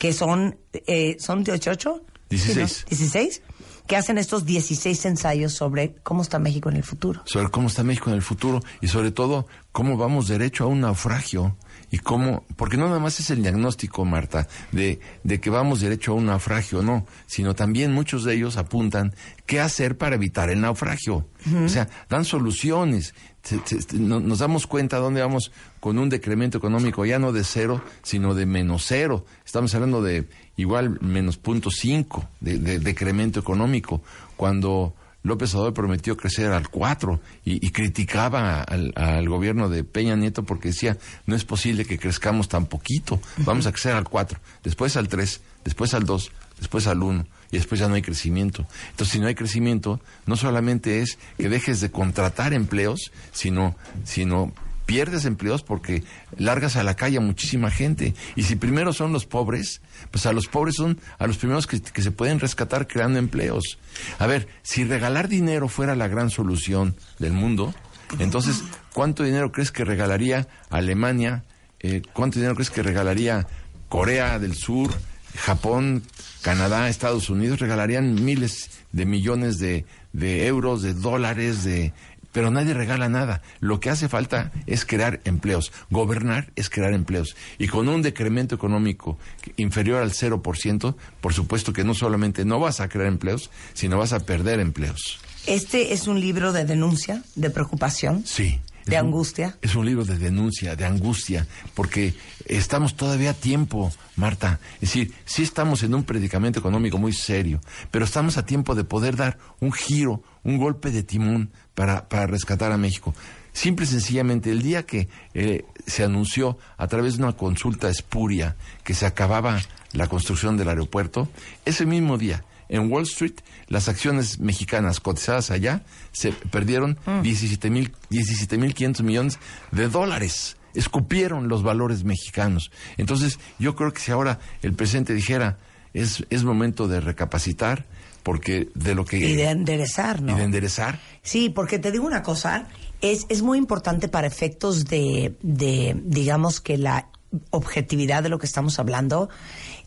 que son, eh, ¿son 18? 16. Sí, ¿no? 16, que hacen estos 16 ensayos sobre cómo está México en el futuro. sobre cómo está México en el futuro y sobre todo cómo vamos derecho a un naufragio y cómo, porque no nada más es el diagnóstico, Marta, de, de que vamos derecho a un naufragio, no, sino también muchos de ellos apuntan qué hacer para evitar el naufragio. O sea, dan soluciones. Se- se- se- no- nos damos cuenta dónde vamos con un decremento económico ya no de cero, sino de menos cero. Estamos hablando de igual menos punto cinco de, de decremento económico. Cuando López Obrador prometió crecer al 4 y, y criticaba al, al gobierno de Peña Nieto porque decía, no es posible que crezcamos tan poquito, vamos a crecer al 4, después al 3, después al 2, después al 1 y después ya no hay crecimiento. Entonces, si no hay crecimiento, no solamente es que dejes de contratar empleos, sino, sino pierdes empleos porque largas a la calle a muchísima gente. Y si primero son los pobres, pues a los pobres son a los primeros que, que se pueden rescatar creando empleos. A ver, si regalar dinero fuera la gran solución del mundo, entonces, ¿cuánto dinero crees que regalaría Alemania? Eh, ¿Cuánto dinero crees que regalaría Corea del Sur, Japón, Canadá, Estados Unidos? Regalarían miles de millones de, de euros, de dólares, de pero nadie regala nada. Lo que hace falta es crear empleos. Gobernar es crear empleos. Y con un decremento económico inferior al 0%, por supuesto que no solamente no vas a crear empleos, sino vas a perder empleos. Este es un libro de denuncia, de preocupación, Sí. De Es un- angustia. Es un libro de denuncia, de angustia, porque estamos todavía a tiempo, Marta. Es decir, sí estamos en un predicamento económico muy serio, pero estamos a tiempo de poder dar un giro, un golpe de timón para, para rescatar a México. Simple y sencillamente, el día que eh, se anunció a través de una consulta espuria que se acababa la construcción del aeropuerto, ese mismo día, en Wall Street, las acciones mexicanas cotizadas allá se perdieron 17 mil 17.500 millones de dólares. Escupieron los valores mexicanos. Entonces, yo creo que si ahora el presidente dijera, es, es momento de recapacitar, porque de lo que... Y de enderezar, ¿no? y de enderezar, Sí, porque te digo una cosa, es, es muy importante para efectos de, de, digamos que la objetividad de lo que estamos hablando,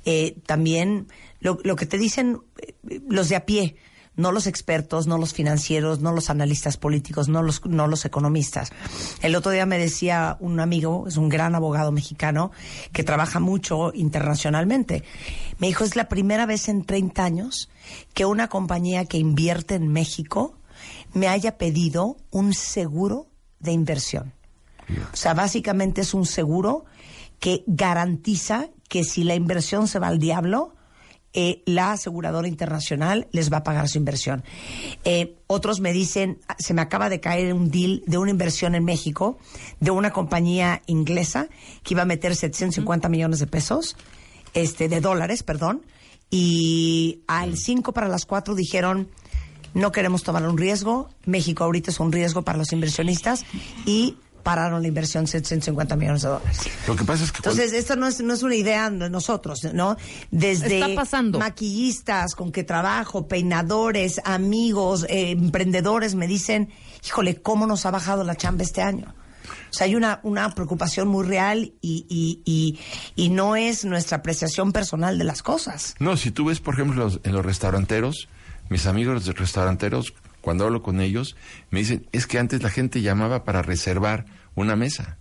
eh, también lo, lo que te dicen eh, los de a pie, no los expertos, no los financieros, no los analistas políticos, no los, no los economistas. El otro día me decía un amigo, es un gran abogado mexicano, que trabaja mucho internacionalmente. Me dijo, es la primera vez en 30 años que una compañía que invierte en México me haya pedido un seguro de inversión. O sea, básicamente es un seguro que garantiza que si la inversión se va al diablo, eh, la aseguradora internacional les va a pagar su inversión. Eh, otros me dicen, "Ah, se me acaba de caer un deal de una inversión en México de una compañía inglesa que iba a meter 750 millones de pesos, este, de dólares, perdón, y al 5 para las 4 dijeron, no queremos tomar un riesgo, México ahorita es un riesgo para los inversionistas y pararon la inversión 750 millones de dólares. lo que pasa es que... cuando- Entonces, esto no es, no es una idea de nosotros, ¿no? Desde Está pasando. maquillistas con que trabajo, peinadores, amigos, eh, emprendedores me dicen, híjole, ¿cómo nos ha bajado la chamba este año? O sea, hay una, una preocupación muy real y, y, y, y no es nuestra apreciación personal de las cosas. No, si tú ves, por ejemplo, los- en los restauranteros, mis amigos de restauranteros, cuando hablo con ellos, me dicen, es que antes la gente llamaba para reservar una mesa.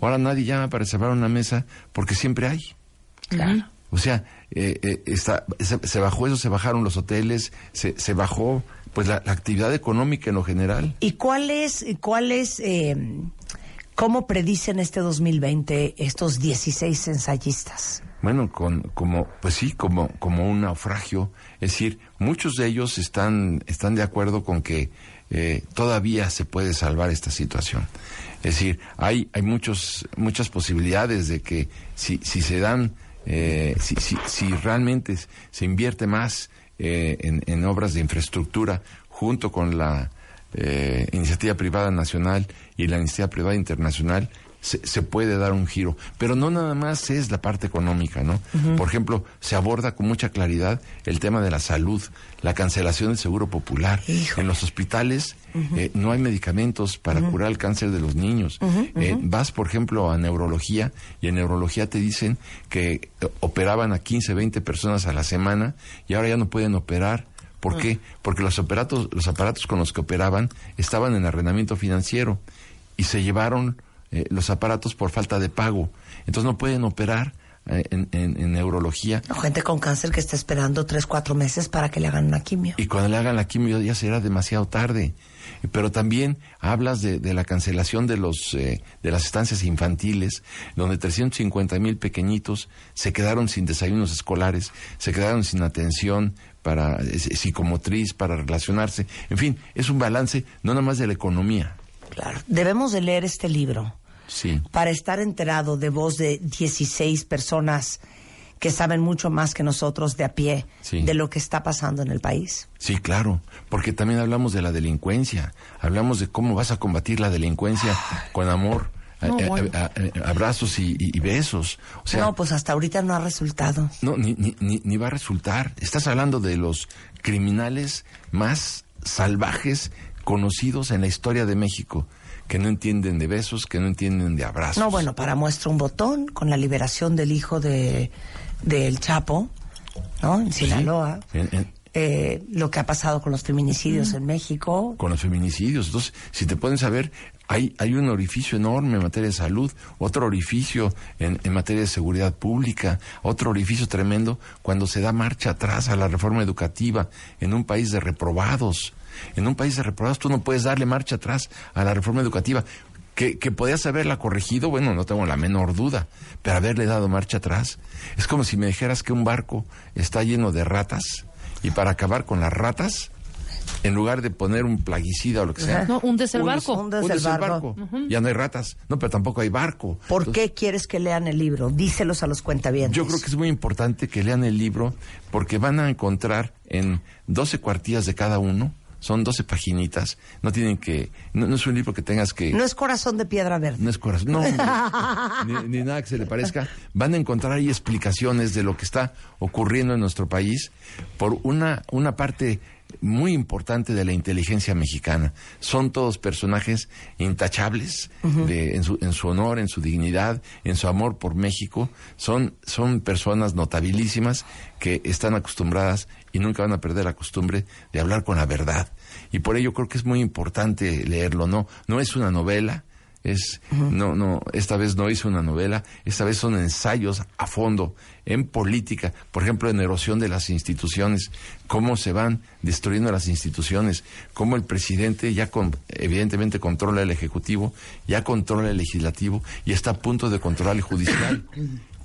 Ahora nadie llama para reservar una mesa porque siempre hay. Claro. O sea, eh, eh, está, se, se bajó eso, se bajaron los hoteles, se, se bajó pues la, la actividad económica en lo general. ¿Y cuál es, cuál es, eh, cómo predicen este 2020 estos 16 ensayistas? Bueno, con, como, pues sí, como, como un naufragio. Es decir, muchos de ellos están, están de acuerdo con que eh, todavía se puede salvar esta situación. Es decir, hay, hay muchos, muchas posibilidades de que si, si se dan, eh, si, si, realmente se invierte más eh, en, en obras de infraestructura junto con la eh, iniciativa privada nacional y la iniciativa privada internacional, se, se puede dar un giro. Pero no nada más es la parte económica, ¿no? Por ejemplo, se aborda con mucha claridad el tema de la salud, la cancelación del seguro popular. En los hospitales eh, no hay medicamentos para curar el cáncer de los niños. Eh, vas, por ejemplo, a neurología y en neurología te dicen que eh, operaban a 15, 20 personas a la semana y ahora ya no pueden operar. ¿Por qué? Porque los aparatos, los aparatos con los que operaban estaban en arrendamiento financiero y se llevaron eh, los aparatos por falta de pago. Entonces no pueden operar eh, en, en- en neurología. O gente con cáncer que está esperando tres, cuatro meses para que le hagan una quimio. Y cuando le hagan la quimio ya será demasiado tarde. Pero también hablas de, de la cancelación de los eh, de las estancias infantiles, donde 350 mil pequeñitos se quedaron sin desayunos escolares, se quedaron sin atención para eh, psicomotriz, para relacionarse. En fin, es un balance no nada más de la economía. Claro. Debemos de leer este libro Sí. para estar enterado de voz de 16 personas que saben mucho más que nosotros de a pie Sí. de lo que está pasando en el país. Sí, claro, porque también hablamos de la delincuencia, hablamos de cómo vas a combatir la delincuencia con amor, No, a- a- bueno. a- a- abrazos y, besos. O sea, no, pues hasta ahorita no ha resultado. No, ni, ni, ni, ni va a resultar. Estás hablando de los criminales más salvajes conocidos en la historia de México, que no entienden de besos, que no entienden de abrazos. No, bueno, para muestra un botón con la liberación del hijo de del Chapo, ¿no? En Sinaloa. En- en- Eh, lo que ha pasado con los feminicidios Mm. en México. con los feminicidios. Entonces, si te pueden saber, hay, hay un orificio enorme en materia de salud, otro orificio en, en materia de seguridad pública, otro orificio tremendo cuando se da marcha atrás a la reforma educativa en un país de reprobados. En un país de reprobados tú no puedes darle marcha atrás a la reforma educativa. Que, que podías haberla corregido, bueno, no tengo la menor duda, pero haberle dado marcha atrás. Es como si me dijeras que un barco está lleno de ratas y para acabar con las ratas, en lugar de poner un plaguicida o lo que sea. No, hundes el barco. Hundes hundes el el barco. barco. Ya no hay ratas. No, pero tampoco hay barco. ¿Por qué quieres que lean el libro? Díselos a los cuentavientes. Yo creo que es muy importante que lean el libro porque van a encontrar en 12 cuartillas de cada uno, son 12 paginitas, no tienen que, no, no es un libro que tengas que... No es corazón de piedra verde. No es corazón, no, ni nada que se le parezca. Van a encontrar ahí explicaciones de lo que está ocurriendo en nuestro país por una, una parte muy importante de la inteligencia mexicana. Son todos personajes intachables de- en, su, en su honor, en su dignidad, en su amor por México. Son, son personas notabilísimas que están acostumbradas y nunca van a perder la costumbre de hablar con la verdad. Y por ello creo que es muy importante leerlo. No, no es una novela, es no no esta vez no hizo una novela esta vez son ensayos a fondo en política por ejemplo en erosión de las instituciones cómo se van destruyendo las instituciones cómo el presidente ya con, evidentemente controla el ejecutivo ya controla el legislativo y está a punto de controlar el judicial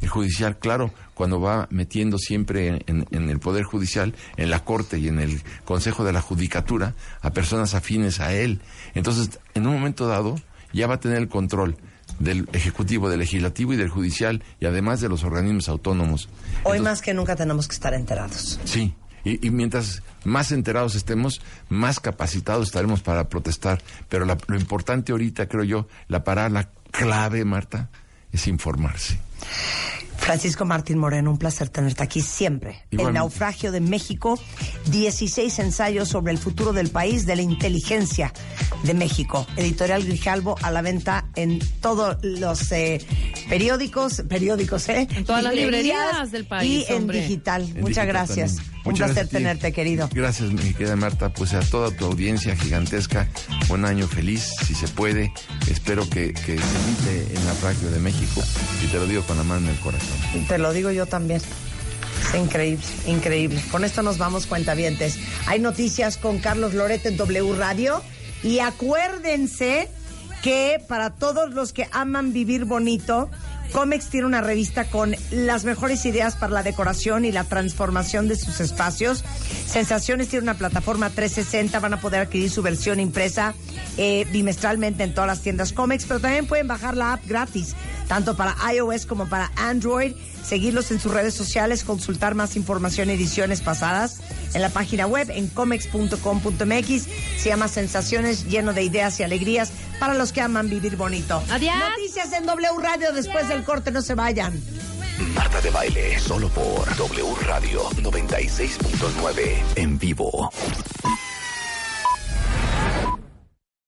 el judicial, claro, cuando va metiendo siempre en, en- en el Poder Judicial, en la Corte y en el Consejo de la Judicatura a personas afines a él. Entonces, en un momento dado, ya va a tener el control del Ejecutivo, del Legislativo y del Judicial, y además de los organismos autónomos. Hoy Entonces, más que nunca tenemos que estar enterados. Sí, y, y mientras más enterados estemos, más capacitados estaremos para protestar. Pero la- lo importante ahorita, creo yo, la palabra clave, Marta, es informarse. Francisco Martín Moreno, un placer tenerte aquí siempre. El Igualmente. naufragio de México, 16 ensayos sobre el futuro del país, de la inteligencia de México. Editorial Grijalvo a la venta en todos los eh, periódicos, periódicos, ¿eh? En todas las librerías del país, Y en digital. En Muchas digital gracias. también. Un Muchas placer tenerte, querido. Gracias, mi querida Marta. Pues a toda tu audiencia gigantesca, un año feliz, si se puede. Espero que, que se evite el naufragio de México y te lo digo con la mano en el corazón. Te lo digo yo también. Increíble, increíble. Con esto nos vamos, cuentavientes. Hay noticias con Carlos Loret en W Radio. Y acuérdense que para todos los que aman vivir bonito, Comex tiene una revista con las mejores ideas para la decoración y la transformación de sus espacios. Sensaciones tiene una plataforma 360, van a poder adquirir su versión impresa eh, bimestralmente en todas las tiendas Comex, pero también pueden bajar la app gratis tanto para iOS como para Android. Seguirlos en sus redes sociales, consultar más información y ediciones pasadas en la página web en comex.com.mx. Se llama Sensaciones, lleno de ideas y alegrías para los que aman vivir bonito. Adiós. Noticias en W Radio después del corte, no se vayan. Marta de Baile, solo por W Radio 96.9 en vivo.